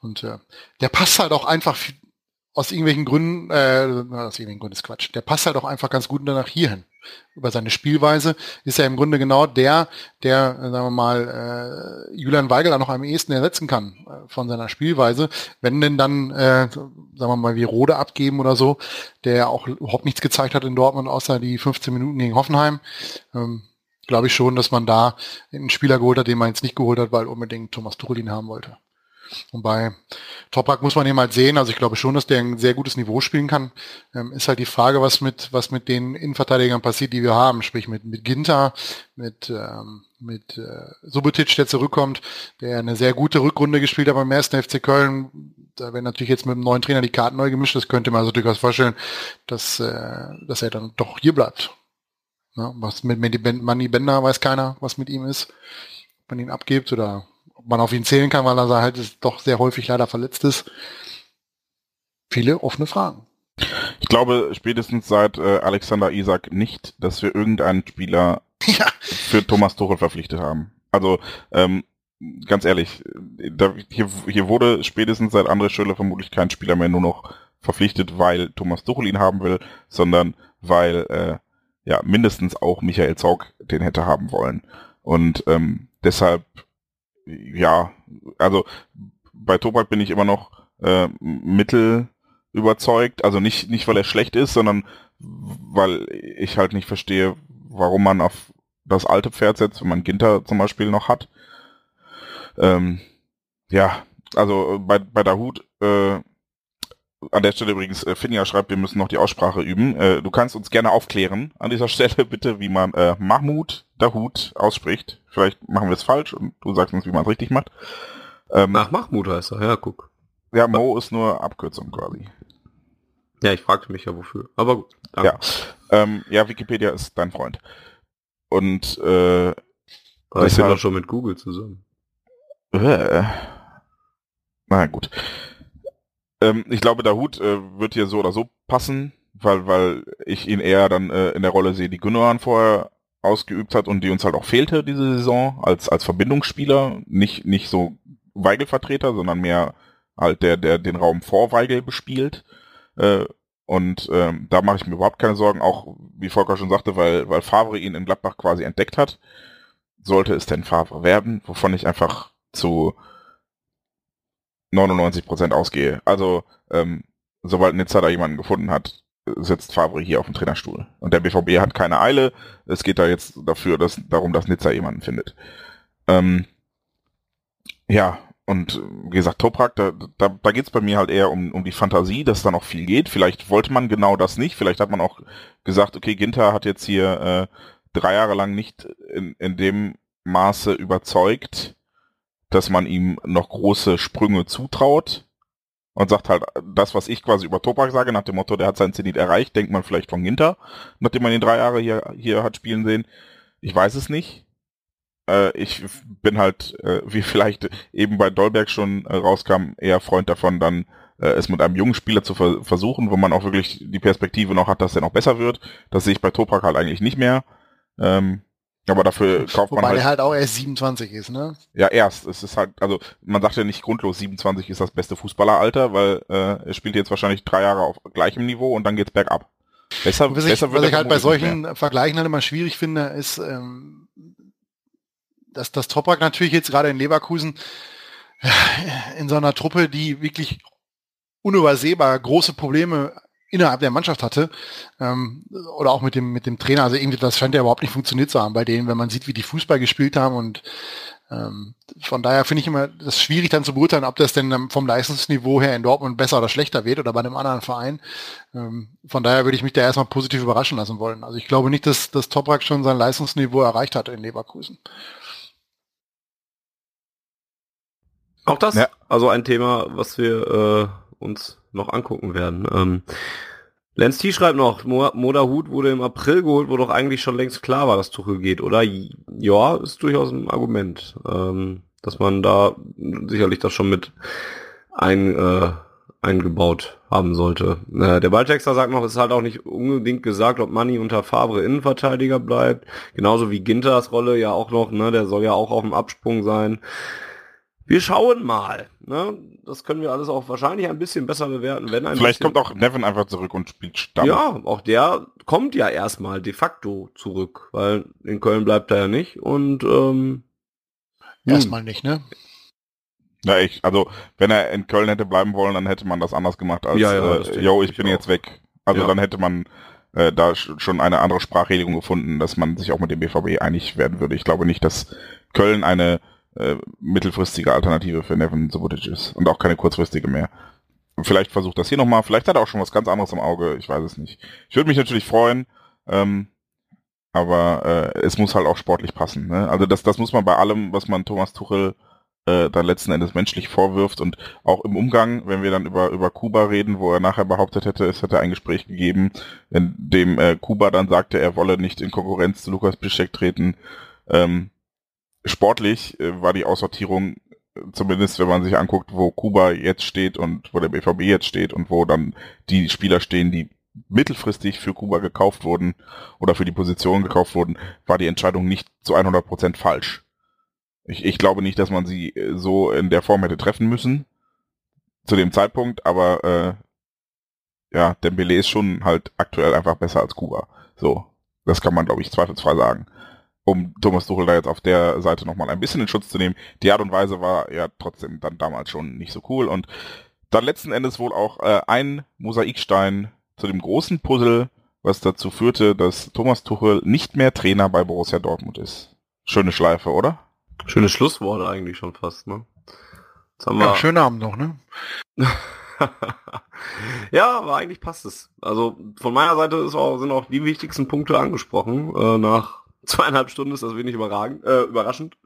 Und äh, der passt halt auch einfach aus irgendwelchen Gründen, äh, aus irgendwelchen Gründen ist Quatsch, der passt halt auch einfach ganz gut danach hierhin. Über seine Spielweise ist er im Grunde genau der, der, sagen wir mal, äh, Julian Weigel noch am ehesten ersetzen kann äh, von seiner Spielweise. Wenn denn dann, äh, sagen wir mal, wie Rode abgeben oder so, der auch überhaupt nichts gezeigt hat in Dortmund, außer die 15 Minuten gegen Hoffenheim, ähm, glaube ich schon, dass man da einen Spieler geholt hat, den man jetzt nicht geholt hat, weil unbedingt Thomas Tuchel ihn haben wollte. Und bei Toprak muss man eben halt sehen, also ich glaube schon, dass der ein sehr gutes Niveau spielen kann. Ähm, ist halt die Frage, was mit, was mit den Innenverteidigern passiert, die wir haben, sprich mit, mit Ginter, mit, ähm, mit äh, Subotic, der zurückkommt, der eine sehr gute Rückrunde gespielt hat beim ersten FC Köln. Da werden natürlich jetzt mit dem neuen Trainer die Karten neu gemischt. Das könnte man also durchaus vorstellen, dass, äh, dass er dann doch hier bleibt. Ja, was mit Manny Bender weiß keiner, was mit ihm ist. Ob man ihn abgibt oder man auf ihn zählen kann, weil er halt doch sehr häufig leider verletzt ist. Viele offene Fragen.
Ich glaube spätestens seit äh, Alexander Isak nicht, dass wir irgendeinen Spieler ja. für Thomas Tuchel verpflichtet haben. Also ähm, ganz ehrlich, da, hier, hier wurde spätestens seit André Schöller vermutlich kein Spieler mehr nur noch verpflichtet, weil Thomas Tuchel ihn haben will, sondern weil äh, ja mindestens auch Michael Zorg den hätte haben wollen. Und ähm, deshalb, ja, also bei Toprak bin ich immer noch äh, mittel überzeugt. Also nicht, nicht weil er schlecht ist, sondern weil ich halt nicht verstehe, warum man auf das alte Pferd setzt, wenn man Ginter zum Beispiel noch hat. Ähm, ja, also bei, bei Dahut, äh, an der Stelle übrigens, äh, Finja schreibt, wir müssen noch die Aussprache üben. Äh, du kannst uns gerne aufklären an dieser Stelle bitte, wie man äh, Mahmoud Dahut ausspricht. Vielleicht machen wir es falsch und du sagst uns, wie man es richtig macht.
Ähm, Ach, Mahmoud heißt er, ja, guck.
Ja, Mo ist nur Abkürzung quasi.
Ja, ich fragte mich ja wofür. Aber gut.
Danke. Ja, ähm, ja Wikipedia ist dein Freund. Und äh,
Aber ich bin doch schon mit Google zusammen.
Äh, na gut. Ähm, ich glaube, der Hut äh, wird hier so oder so passen, weil, weil ich ihn eher dann äh, in der Rolle sehe, die Gündogan vorher ausgeübt hat und die uns halt auch fehlte diese Saison als, als Verbindungsspieler. Nicht, nicht so Weigel-Vertreter, sondern mehr halt der, der den Raum vor Weigel bespielt. Äh, und ähm, da mache ich mir überhaupt keine Sorgen, auch wie Volker schon sagte, weil, weil Favre ihn in Gladbach quasi entdeckt hat. Sollte es denn Favre werden, wovon ich einfach zu 99 Prozent ausgehe. Also, ähm, sobald Nizza da jemanden gefunden hat, sitzt Favre hier auf dem Trainerstuhl. Und der BVB hat keine Eile. Es geht da jetzt dafür, dass, darum, dass Nizza jemanden findet. Ähm, ja, und wie gesagt, Toprak, da, da, da geht es bei mir halt eher um, um die Fantasie, dass da noch viel geht. Vielleicht wollte man genau das nicht. Vielleicht hat man auch gesagt, okay, Ginter hat jetzt hier äh, drei Jahre lang nicht in, in dem Maße überzeugt, dass man ihm noch große Sprünge zutraut. Und sagt halt, das, was ich quasi über Toprak sage, nach dem Motto, der hat seinen Zenit erreicht, denkt man vielleicht von Ginter, nachdem man ihn drei Jahre hier, hier hat spielen sehen. Ich weiß es nicht äh, ich bin halt, äh, wie vielleicht eben bei Dolberg schon äh, rauskam, eher Freund davon, dann äh, es mit einem jungen Spieler zu ver versuchen, wo man auch wirklich die Perspektive noch hat, dass er noch besser wird. Das sehe ich bei Toprak halt eigentlich nicht mehr. Ähm, aber dafür kauft Wobei man
halt... der halt auch erst 27 ist, ne?
Ja, erst. Es ist halt, also man sagt ja nicht grundlos, 27 ist das beste Fußballeralter, weil äh, er spielt jetzt wahrscheinlich drei Jahre auf gleichem Niveau und dann geht's bergab.
Besser, was besser ich, was ich halt bei solchen Vergleichen halt immer schwierig finde, ist, ähm, dass das Toprak natürlich jetzt gerade in Leverkusen in so einer Truppe, die wirklich unübersehbar große Probleme innerhalb der Mannschaft hatte ähm, oder auch mit dem mit dem Trainer. Also irgendwie das scheint ja überhaupt nicht funktioniert zu haben bei denen, wenn man sieht, wie die Fußball gespielt haben und ähm, von daher finde ich immer das schwierig dann zu beurteilen, ob das denn vom Leistungsniveau her in Dortmund besser oder schlechter wird oder bei einem anderen Verein. Ähm, von daher würde ich mich da erstmal positiv überraschen lassen wollen. Also ich glaube nicht, dass das Toprak schon sein Leistungsniveau erreicht hat in Leverkusen.
Auch das, ja. also ein Thema, was wir äh, uns noch angucken werden. Ähm, Lenz T. schreibt noch, Moda Hut wurde im April geholt, wo doch eigentlich schon längst klar war, dass Tuchel geht, oder? Ja, ist durchaus ein Argument, ähm, dass man da sicherlich das schon mit ein, äh, eingebaut haben sollte. Äh, der Balltexter sagt noch, es ist halt auch nicht unbedingt gesagt, ob Manni unter Fabre Innenverteidiger bleibt. Genauso wie Ginters Rolle ja auch noch, ne, der soll ja auch auf dem Absprung sein wir schauen mal. Ne? Das können wir alles auch wahrscheinlich ein bisschen besser bewerten, wenn ein
Vielleicht kommt auch Nevin einfach zurück und spielt Stamm.
Ja, auch der kommt ja erstmal de facto zurück, weil in Köln bleibt er ja nicht und ähm,
erstmal nicht, ne?
Ja, ich, also wenn er in Köln hätte bleiben wollen, dann hätte man das anders gemacht als ja, ja, äh, yo, ich bin auch. jetzt weg. Also ja. dann hätte man äh, da schon eine andere Sprachregelung gefunden, dass man sich auch mit dem BVB einig werden würde. Ich glaube nicht, dass Köln eine äh, mittelfristige Alternative für Nevin Subotic ist und auch keine kurzfristige mehr. Vielleicht versucht das hier nochmal, vielleicht hat er auch schon was ganz anderes im Auge, ich weiß es nicht. Ich würde mich natürlich freuen, ähm, aber äh, es muss halt auch sportlich passen. Ne? Also das, das muss man bei allem, was man Thomas Tuchel äh, dann letzten Endes menschlich vorwirft und auch im Umgang, wenn wir dann über, über Kuba reden, wo er nachher behauptet hätte, es hätte ein Gespräch gegeben, in dem äh, Kuba dann sagte, er wolle nicht in Konkurrenz zu Lukas Piszek treten. Ähm, sportlich äh, war die Aussortierung, äh, zumindest wenn man sich anguckt, wo Kuba jetzt steht und wo der BVB jetzt steht und wo dann die Spieler stehen, die mittelfristig für Kuba gekauft wurden oder für die Position gekauft wurden, war die Entscheidung nicht zu 100% falsch. Ich, ich glaube nicht, dass man sie äh, so in der Form hätte treffen müssen zu dem Zeitpunkt, aber äh, ja, Dembele ist schon halt aktuell einfach besser als Kuba. So, das kann man, glaube ich, zweifelsfrei sagen. Um Thomas Tuchel da jetzt auf der Seite nochmal ein bisschen in Schutz zu nehmen. Die Art und Weise war ja trotzdem dann damals schon nicht so cool und dann letzten Endes wohl auch äh, ein Mosaikstein zu dem großen Puzzle, was dazu führte, dass Thomas Tuchel nicht mehr Trainer bei Borussia Dortmund ist. Schöne Schleife, oder?
Schöne Schlussworte eigentlich schon fast, ne?
Jetzt haben wir... Ja, schönen Abend noch, ne?
ja, aber eigentlich passt es. Also von meiner Seite ist auch, sind auch die wichtigsten Punkte angesprochen. Äh, nach zweieinhalb Stunden ist das wenig überragend, äh, überraschend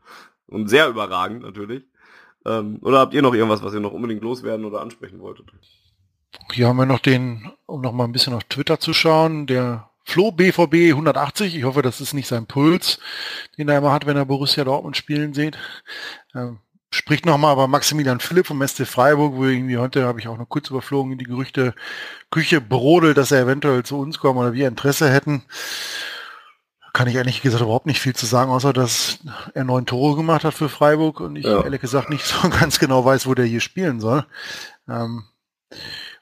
und sehr überragend natürlich. Ähm, oder habt ihr noch irgendwas, was ihr noch unbedingt loswerden oder ansprechen wolltet?
Hier haben wir noch den, um noch mal ein bisschen auf Twitter zu schauen, der Flo BVB 180. Ich hoffe, das ist nicht sein Puls, den er immer hat, wenn er Borussia Dortmund spielen sieht. Ähm, spricht nochmal aber Maximilian Philipp vom SC Freiburg, wo irgendwie heute habe ich auch noch kurz überflogen, in die Gerüchte Küche brodelt, dass er eventuell zu uns kommen oder wir Interesse hätten. Kann ich ehrlich gesagt überhaupt nicht viel zu sagen, außer dass er neun Tore gemacht hat für Freiburg und ich ja. ehrlich gesagt nicht so ganz genau weiß, wo der hier spielen soll. Ähm,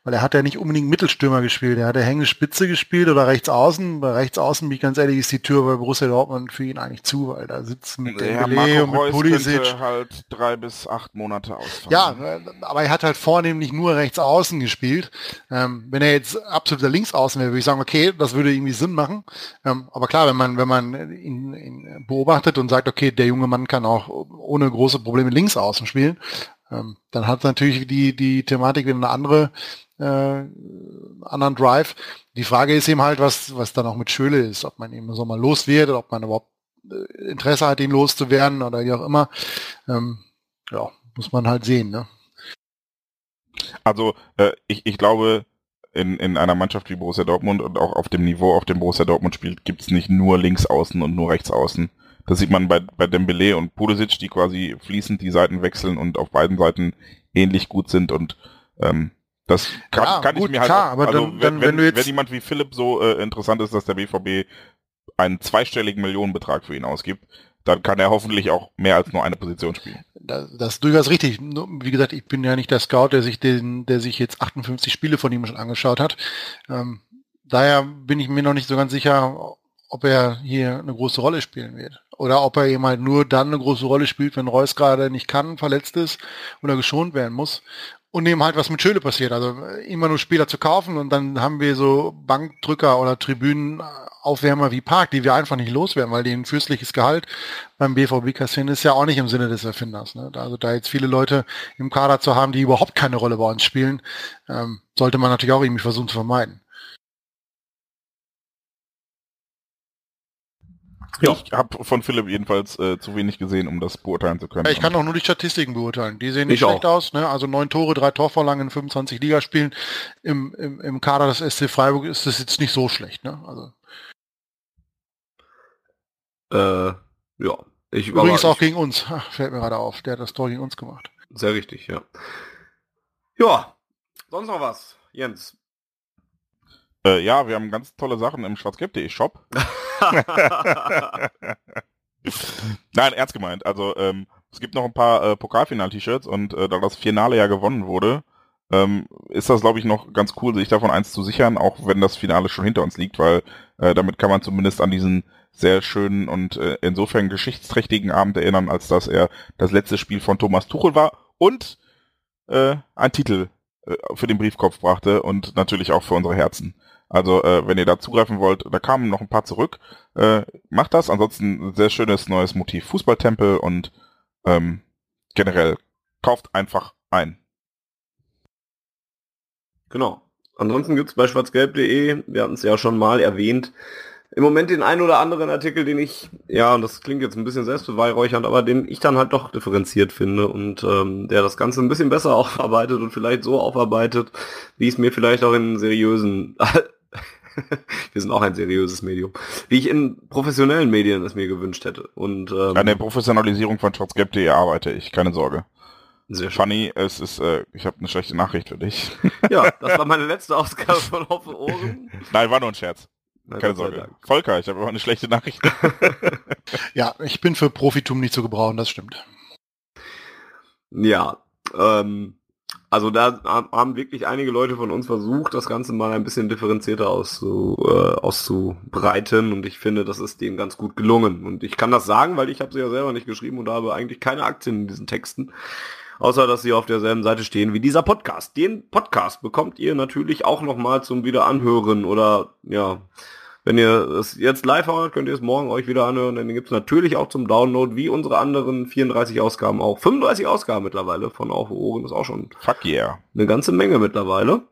weil er hat ja nicht unbedingt Mittelstürmer gespielt. Er hat ja Hänge Spitze gespielt oder rechts außen. Bei rechts außen, bin ich ganz ehrlich, ist die Tür bei Borussia Dortmund für ihn eigentlich zu, weil da sitzt mit
ja, Dembele und mit Pulisic. halt drei bis acht Monate ausfallen.
Ja, aber er hat halt vornehmlich nur rechts außen gespielt. Ähm, wenn er jetzt absoluter Linksaußen wäre, würde ich sagen, okay, das würde irgendwie Sinn machen. Ähm, aber klar, wenn man, wenn man ihn, ihn beobachtet und sagt, okay, der junge Mann kann auch ohne große Probleme links außen spielen, ähm, dann hat natürlich die, die Thematik wieder eine andere, äh, anderen Drive. Die Frage ist eben halt, was, was dann auch mit Schöle ist, ob man eben so mal los wird, ob man überhaupt äh, Interesse hat, ihn loszuwerden oder wie auch immer. Ähm, ja, muss man halt sehen, ne?
Also, äh, ich, ich glaube, in, in einer Mannschaft wie Borussia Dortmund und auch auf dem Niveau, auf dem Borussia Dortmund spielt, gibt es nicht nur links außen und nur rechts außen. Das sieht man bei, bei Dembele und Pulisic, die quasi fließend die Seiten wechseln und auf beiden Seiten ähnlich gut sind und ähm, das kann, ja, kann gut, ich mir halt klar, auch, aber also dann, wenn, wenn, wenn, wenn jemand wie Philipp so äh, interessant ist, dass der BVB einen zweistelligen Millionenbetrag für ihn ausgibt, dann kann er hoffentlich auch mehr als nur eine Position spielen.
Das, das ist durchaus richtig. Wie gesagt, ich bin ja nicht der Scout, der sich den, der sich jetzt 58 Spiele von ihm schon angeschaut hat. Ähm, daher bin ich mir noch nicht so ganz sicher, ob er hier eine große Rolle spielen wird. Oder ob er eben halt nur dann eine große Rolle spielt, wenn Reus gerade nicht kann, verletzt ist oder geschont werden muss. Und eben halt, was mit Schöle passiert. Also immer nur Spieler zu kaufen und dann haben wir so Bankdrücker oder Tribünenaufwärmer wie Park, die wir einfach nicht loswerden, weil die ein fürstliches Gehalt beim BVB kassieren ist ja auch nicht im Sinne des Erfinders. Ne? Also da jetzt viele Leute im Kader zu haben, die überhaupt keine Rolle bei uns spielen, ähm, sollte man natürlich auch irgendwie versuchen zu vermeiden.
Ja. Ich habe von Philipp jedenfalls äh, zu wenig gesehen, um das beurteilen zu können.
ich kann auch nur die Statistiken beurteilen. Die sehen nicht ich schlecht auch. aus. Ne? Also neun Tore, drei Torvorlagen in 25 Ligaspielen. Im, im, Im Kader des SC Freiburg ist das jetzt nicht so schlecht. Ne? Also.
Äh, ja.
Ich, Übrigens auch ich, gegen uns. Ach, fällt mir gerade auf. Der hat das Tor gegen uns gemacht.
Sehr richtig, ja. Ja. Sonst noch was, Jens?
Äh, ja, wir haben ganz tolle Sachen im schwarzgelb.de Shop. Nein, ernst gemeint. Also ähm, es gibt noch ein paar äh, Pokalfinal-T-Shirts und äh, da das Finale ja gewonnen wurde, ähm, ist das, glaube ich, noch ganz cool, sich davon eins zu sichern, auch wenn das Finale schon hinter uns liegt, weil äh, damit kann man zumindest an diesen sehr schönen und äh, insofern geschichtsträchtigen Abend erinnern, als dass er das letzte Spiel von Thomas Tuchel war und äh, ein Titel äh, für den Briefkopf brachte und natürlich auch für unsere Herzen. Also äh, wenn ihr da zugreifen wollt, da kamen noch ein paar zurück. Äh, macht das. Ansonsten sehr schönes neues Motiv Fußballtempel und ähm, generell kauft einfach ein.
Genau. Ansonsten gibt's bei schwarzgelb.de, wir hatten es ja schon mal erwähnt, im Moment den einen oder anderen Artikel, den ich, ja, und das klingt jetzt ein bisschen selbstbeweihräuchernd, aber den ich dann halt doch differenziert finde und ähm, der das Ganze ein bisschen besser aufarbeitet und vielleicht so aufarbeitet, wie es mir vielleicht auch in seriösen wir sind auch ein seriöses Medium, wie ich in professionellen Medien es mir gewünscht hätte. Und ähm,
an der Professionalisierung von schwarzgelb.de arbeite ich, keine Sorge. Sehr Funny, es ist, äh, ich habe eine schlechte Nachricht für dich.
Ja, das war meine letzte Ausgabe von Hoffe Ohren.
Nein, war nur ein Scherz. Keine Sorge. Volker, ich habe aber eine schlechte Nachricht.
ja, ich bin für Profitum nicht zu gebrauchen, das stimmt.
Ja, ähm, also da haben wirklich einige Leute von uns versucht, das Ganze mal ein bisschen differenzierter auszu, äh, auszubreiten und ich finde, das ist denen ganz gut gelungen. Und ich kann das sagen, weil ich habe sie ja selber nicht geschrieben und habe eigentlich keine Aktien in diesen Texten, außer dass sie auf derselben Seite stehen wie dieser Podcast. Den Podcast bekommt ihr natürlich auch nochmal zum Wiederanhören oder ja, wenn ihr es jetzt live hört, könnt ihr es morgen euch wieder anhören. Denn den gibt es natürlich auch zum Download, wie unsere anderen 34 Ausgaben auch. 35 Ausgaben mittlerweile von Auf Ohren ist auch schon
Fuck yeah.
eine ganze Menge mittlerweile.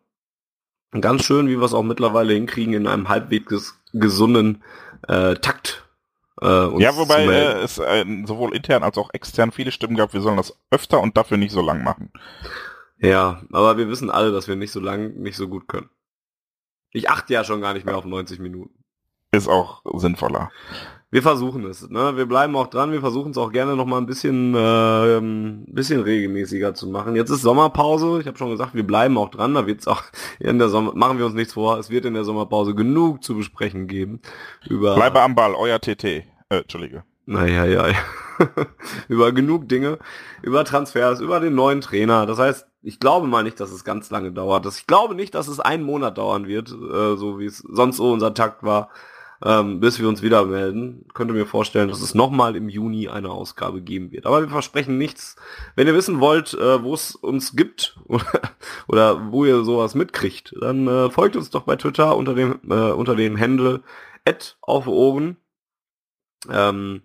Ganz schön, wie wir es auch mittlerweile hinkriegen, in einem halbwegs gesunden äh, Takt.
Äh, ja, wobei äh, es äh, sowohl intern als auch extern viele Stimmen gab, wir sollen das öfter und dafür nicht so lang machen.
Ja, aber wir wissen alle, dass wir nicht so lang, nicht so gut können. Ich achte ja schon gar nicht mehr auf 90 Minuten.
Ist auch sinnvoller.
Wir versuchen es. Ne? Wir bleiben auch dran. Wir versuchen es auch gerne noch mal ein bisschen, äh, ein bisschen regelmäßiger zu machen. Jetzt ist Sommerpause. Ich habe schon gesagt, wir bleiben auch dran. Da wird es auch in der Sommer. Machen wir uns nichts vor. Es wird in der Sommerpause genug zu besprechen geben.
Über Bleibe am Ball, euer TT. Äh, Entschuldige.
Naja, ja, ja. über genug Dinge, über Transfers, über den neuen Trainer. Das heißt, ich glaube mal nicht, dass es ganz lange dauert. Ich glaube nicht, dass es einen Monat dauern wird, äh, so wie es sonst so unser Takt war, ähm, bis wir uns wieder melden. Könnte mir vorstellen, dass es nochmal im Juni eine Ausgabe geben wird. Aber wir versprechen nichts. Wenn ihr wissen wollt, äh, wo es uns gibt oder, oder, wo ihr sowas mitkriegt, dann äh, folgt uns doch bei Twitter unter dem äh, unter dem Handle auf Ohren. Ähm,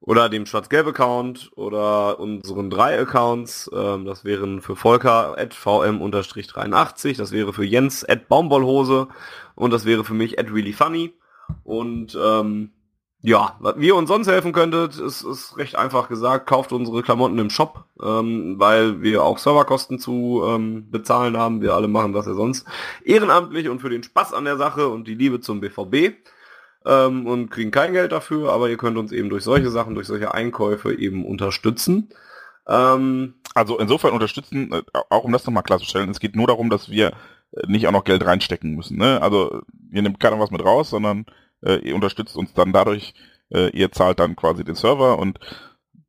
oder dem Schwarz-Gelb-Account oder unseren drei Accounts. Ähm, das wären für Volker at vm-83, das wäre für Jens at Baumwollhose und das wäre für mich at reallyfunny. Und ähm, ja, wie ihr uns sonst helfen könntet, ist, ist recht einfach gesagt, kauft unsere Klamotten im Shop, ähm, weil wir auch Serverkosten zu ähm, bezahlen haben. Wir alle machen das ja sonst ehrenamtlich und für den Spaß an der Sache und die Liebe zum BVB ähm, und kriegen kein Geld dafür, aber ihr könnt uns eben durch solche Sachen, durch solche Einkäufe eben unterstützen.
Ähm, also insofern unterstützen, äh, auch um das nochmal klarzustellen, es geht nur darum, dass wir nicht auch noch Geld reinstecken müssen. Ne? Also ihr nehmt keiner was mit raus, sondern äh, ihr unterstützt uns dann dadurch, äh, ihr zahlt dann quasi den Server und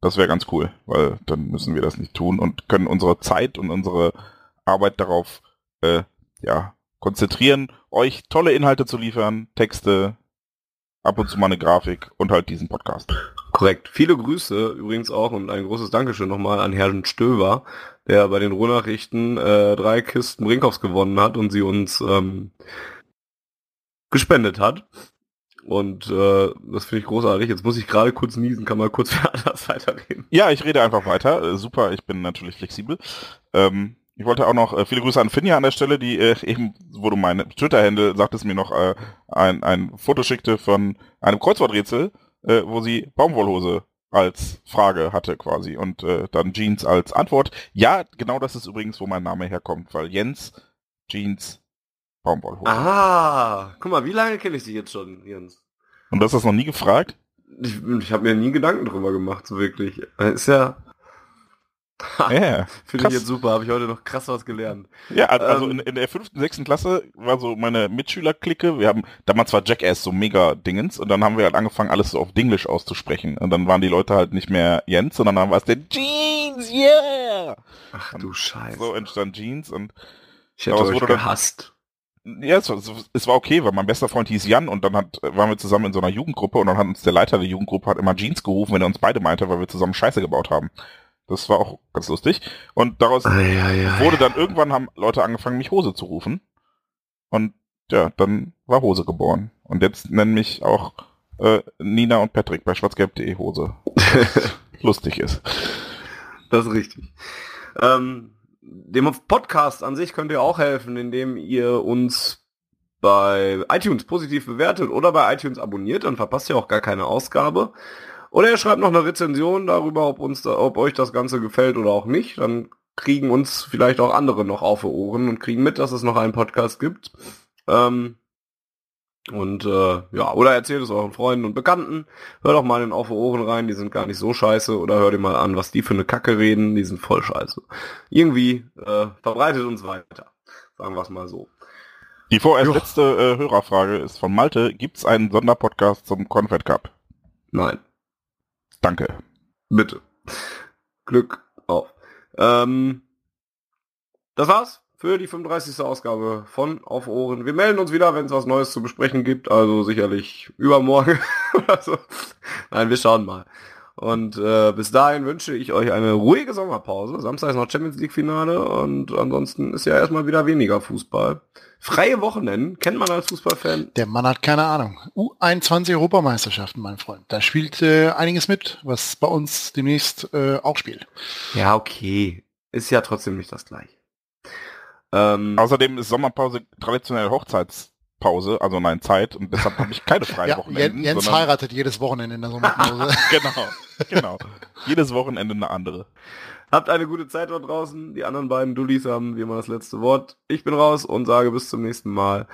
das wäre ganz cool, weil dann müssen wir das nicht tun und können unsere Zeit und unsere Arbeit darauf äh, ja, konzentrieren, euch tolle Inhalte zu liefern, Texte, ab und zu mal eine Grafik und halt diesen Podcast.
Korrekt. Viele Grüße übrigens auch und ein großes Dankeschön nochmal an Herrn Stöver, der bei den Ruhrnachrichten äh, drei Kisten Brinkhoffs gewonnen hat und sie uns ähm, gespendet hat. Und äh, das finde ich großartig. Jetzt muss ich gerade kurz niesen, kann mal kurz für anders weiterreden.
Ja, ich rede einfach weiter. Äh, super, ich bin natürlich flexibel. Ähm, ich wollte auch noch äh, viele Grüße an Finja an der Stelle, die äh, eben, wo du meine Twitter-Handle sagtest mir noch, äh, ein, ein Foto schickte von einem Kreuzworträtsel, äh, wo sie Baumwollhose als Frage hatte quasi und äh, dann Jeans als Antwort. Ja, genau das ist übrigens, wo mein Name herkommt, weil Jens, Jeans, Baumwollhose.
Ah, guck mal, wie lange kenne ich dich jetzt schon, Jens?
Und du hast das noch nie gefragt?
Ich, ich habe mir nie Gedanken drüber gemacht, so wirklich. Ist ja,
ja,
Finde ich jetzt super, habe ich heute noch krass was gelernt.
Ja, also ähm, in, in, der fünften, sechsten Klasse war so meine Mitschülerklicke. Wir haben damals war Jackass so mega Dingens und dann haben wir halt angefangen, alles so auf Dinglish auszusprechen. Und dann waren die Leute halt nicht mehr Jens, sondern dann war es der Jeans, yeah!
Ach du Scheiße.
So entstand Jeans und
ich hätte euch gehasst.
Dann, ja, es war, es war okay, weil mein bester Freund hieß Jan und dann hat, waren wir zusammen in so einer Jugendgruppe und dann hat uns der Leiter der Jugendgruppe hat immer Jeans gerufen, wenn er uns beide meinte, weil wir zusammen Scheiße gebaut haben. Das war auch ganz lustig. Und daraus ai, ai, ai. wurde dann irgendwann haben Leute angefangen, mich Hose zu rufen. Und ja, dann war Hose geboren. Und jetzt nennen mich auch äh, Nina und Patrick bei schwarzgelb.de Hose. lustig ist.
Das ist richtig. Ähm, dem Podcast an sich könnt ihr auch helfen, indem ihr uns bei iTunes positiv bewertet oder bei iTunes abonniert, dann verpasst ihr auch gar keine Ausgabe. Oder ihr schreibt noch eine Rezension darüber, ob uns, ob euch das Ganze gefällt oder auch nicht. Dann kriegen uns vielleicht auch andere noch auf die Ohren und kriegen mit, dass es noch einen Podcast gibt. Ähm, Und äh, ja, oder erzählt es euren Freunden und Bekannten. Hört doch mal in Auf Ohren rein, die sind gar nicht so scheiße. Oder hört ihr mal an, was die für eine Kacke reden, die sind voll scheiße. Irgendwie äh, verbreitet uns weiter. Sagen wir es mal so.
Die vorerst letzte äh, Hörerfrage ist von Malte. Gibt es einen Sonderpodcast zum Confed Cup?
Nein.
Danke.
Bitte. Glück auf. Ähm, das war's für die 35. Ausgabe von Auf Ohren. Wir melden uns wieder, wenn es was Neues zu besprechen gibt. Also sicherlich übermorgen. Nein, wir schauen mal. Und äh, bis dahin wünsche ich euch eine ruhige Sommerpause. Samstag ist noch Champions League Finale und ansonsten ist ja erstmal wieder weniger Fußball. Freie Wochenenden kennt man als Fußballfan.
Der Mann hat keine Ahnung. U21 Europameisterschaften, mein Freund. Da spielt äh, einiges mit, was bei uns demnächst äh, auch spielt.
Ja, okay. Ist ja trotzdem nicht das gleiche.
Ähm, Außerdem ist Sommerpause traditionell Hochzeitspause, also nein, Zeit und deshalb habe ich keine freien ja, Wochenenden.
Jens sondern... heiratet jedes Wochenende in der Sommerpause.
genau, genau. Jedes Wochenende eine andere.
Habt eine gute Zeit dort draußen. Die anderen beiden Dullis haben wie immer das letzte Wort. Ich bin raus und sage bis zum nächsten Mal.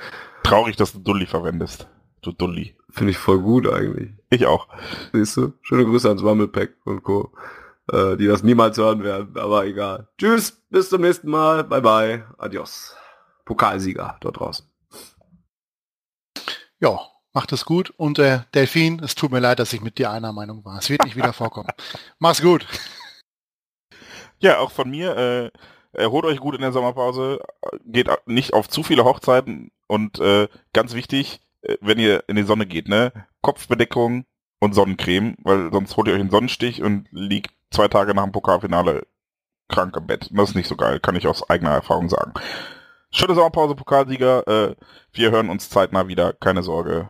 Traurig, dass du Dulli verwendest. Du Dulli.
Finde ich voll gut eigentlich.
Ich auch.
Siehst du? Schöne Grüße ans Wammelpack und Co äh, die das niemals hören werden, aber egal. Tschüss, bis zum nächsten Mal, bye bye, adios. Pokalsieger dort draußen.
Ja, macht es gut und äh, Delfin, es tut mir leid, dass ich mit dir einer Meinung war. Es wird nicht wieder vorkommen. Mach's gut.
Ja, auch von mir, äh, erholt euch gut in der Sommerpause, geht nicht auf zu viele Hochzeiten und äh, ganz wichtig, äh, wenn ihr in die Sonne geht, ne? Kopfbedeckung und Sonnencreme, weil sonst holt ihr euch einen Sonnenstich und liegt zwei Tage nach dem Pokalfinale krank im Bett. Das ist nicht so geil, kann ich aus eigener Erfahrung sagen. Schöne Sommerpause, Pokalsieger. Äh, wir hören uns zeitnah wieder, keine Sorge.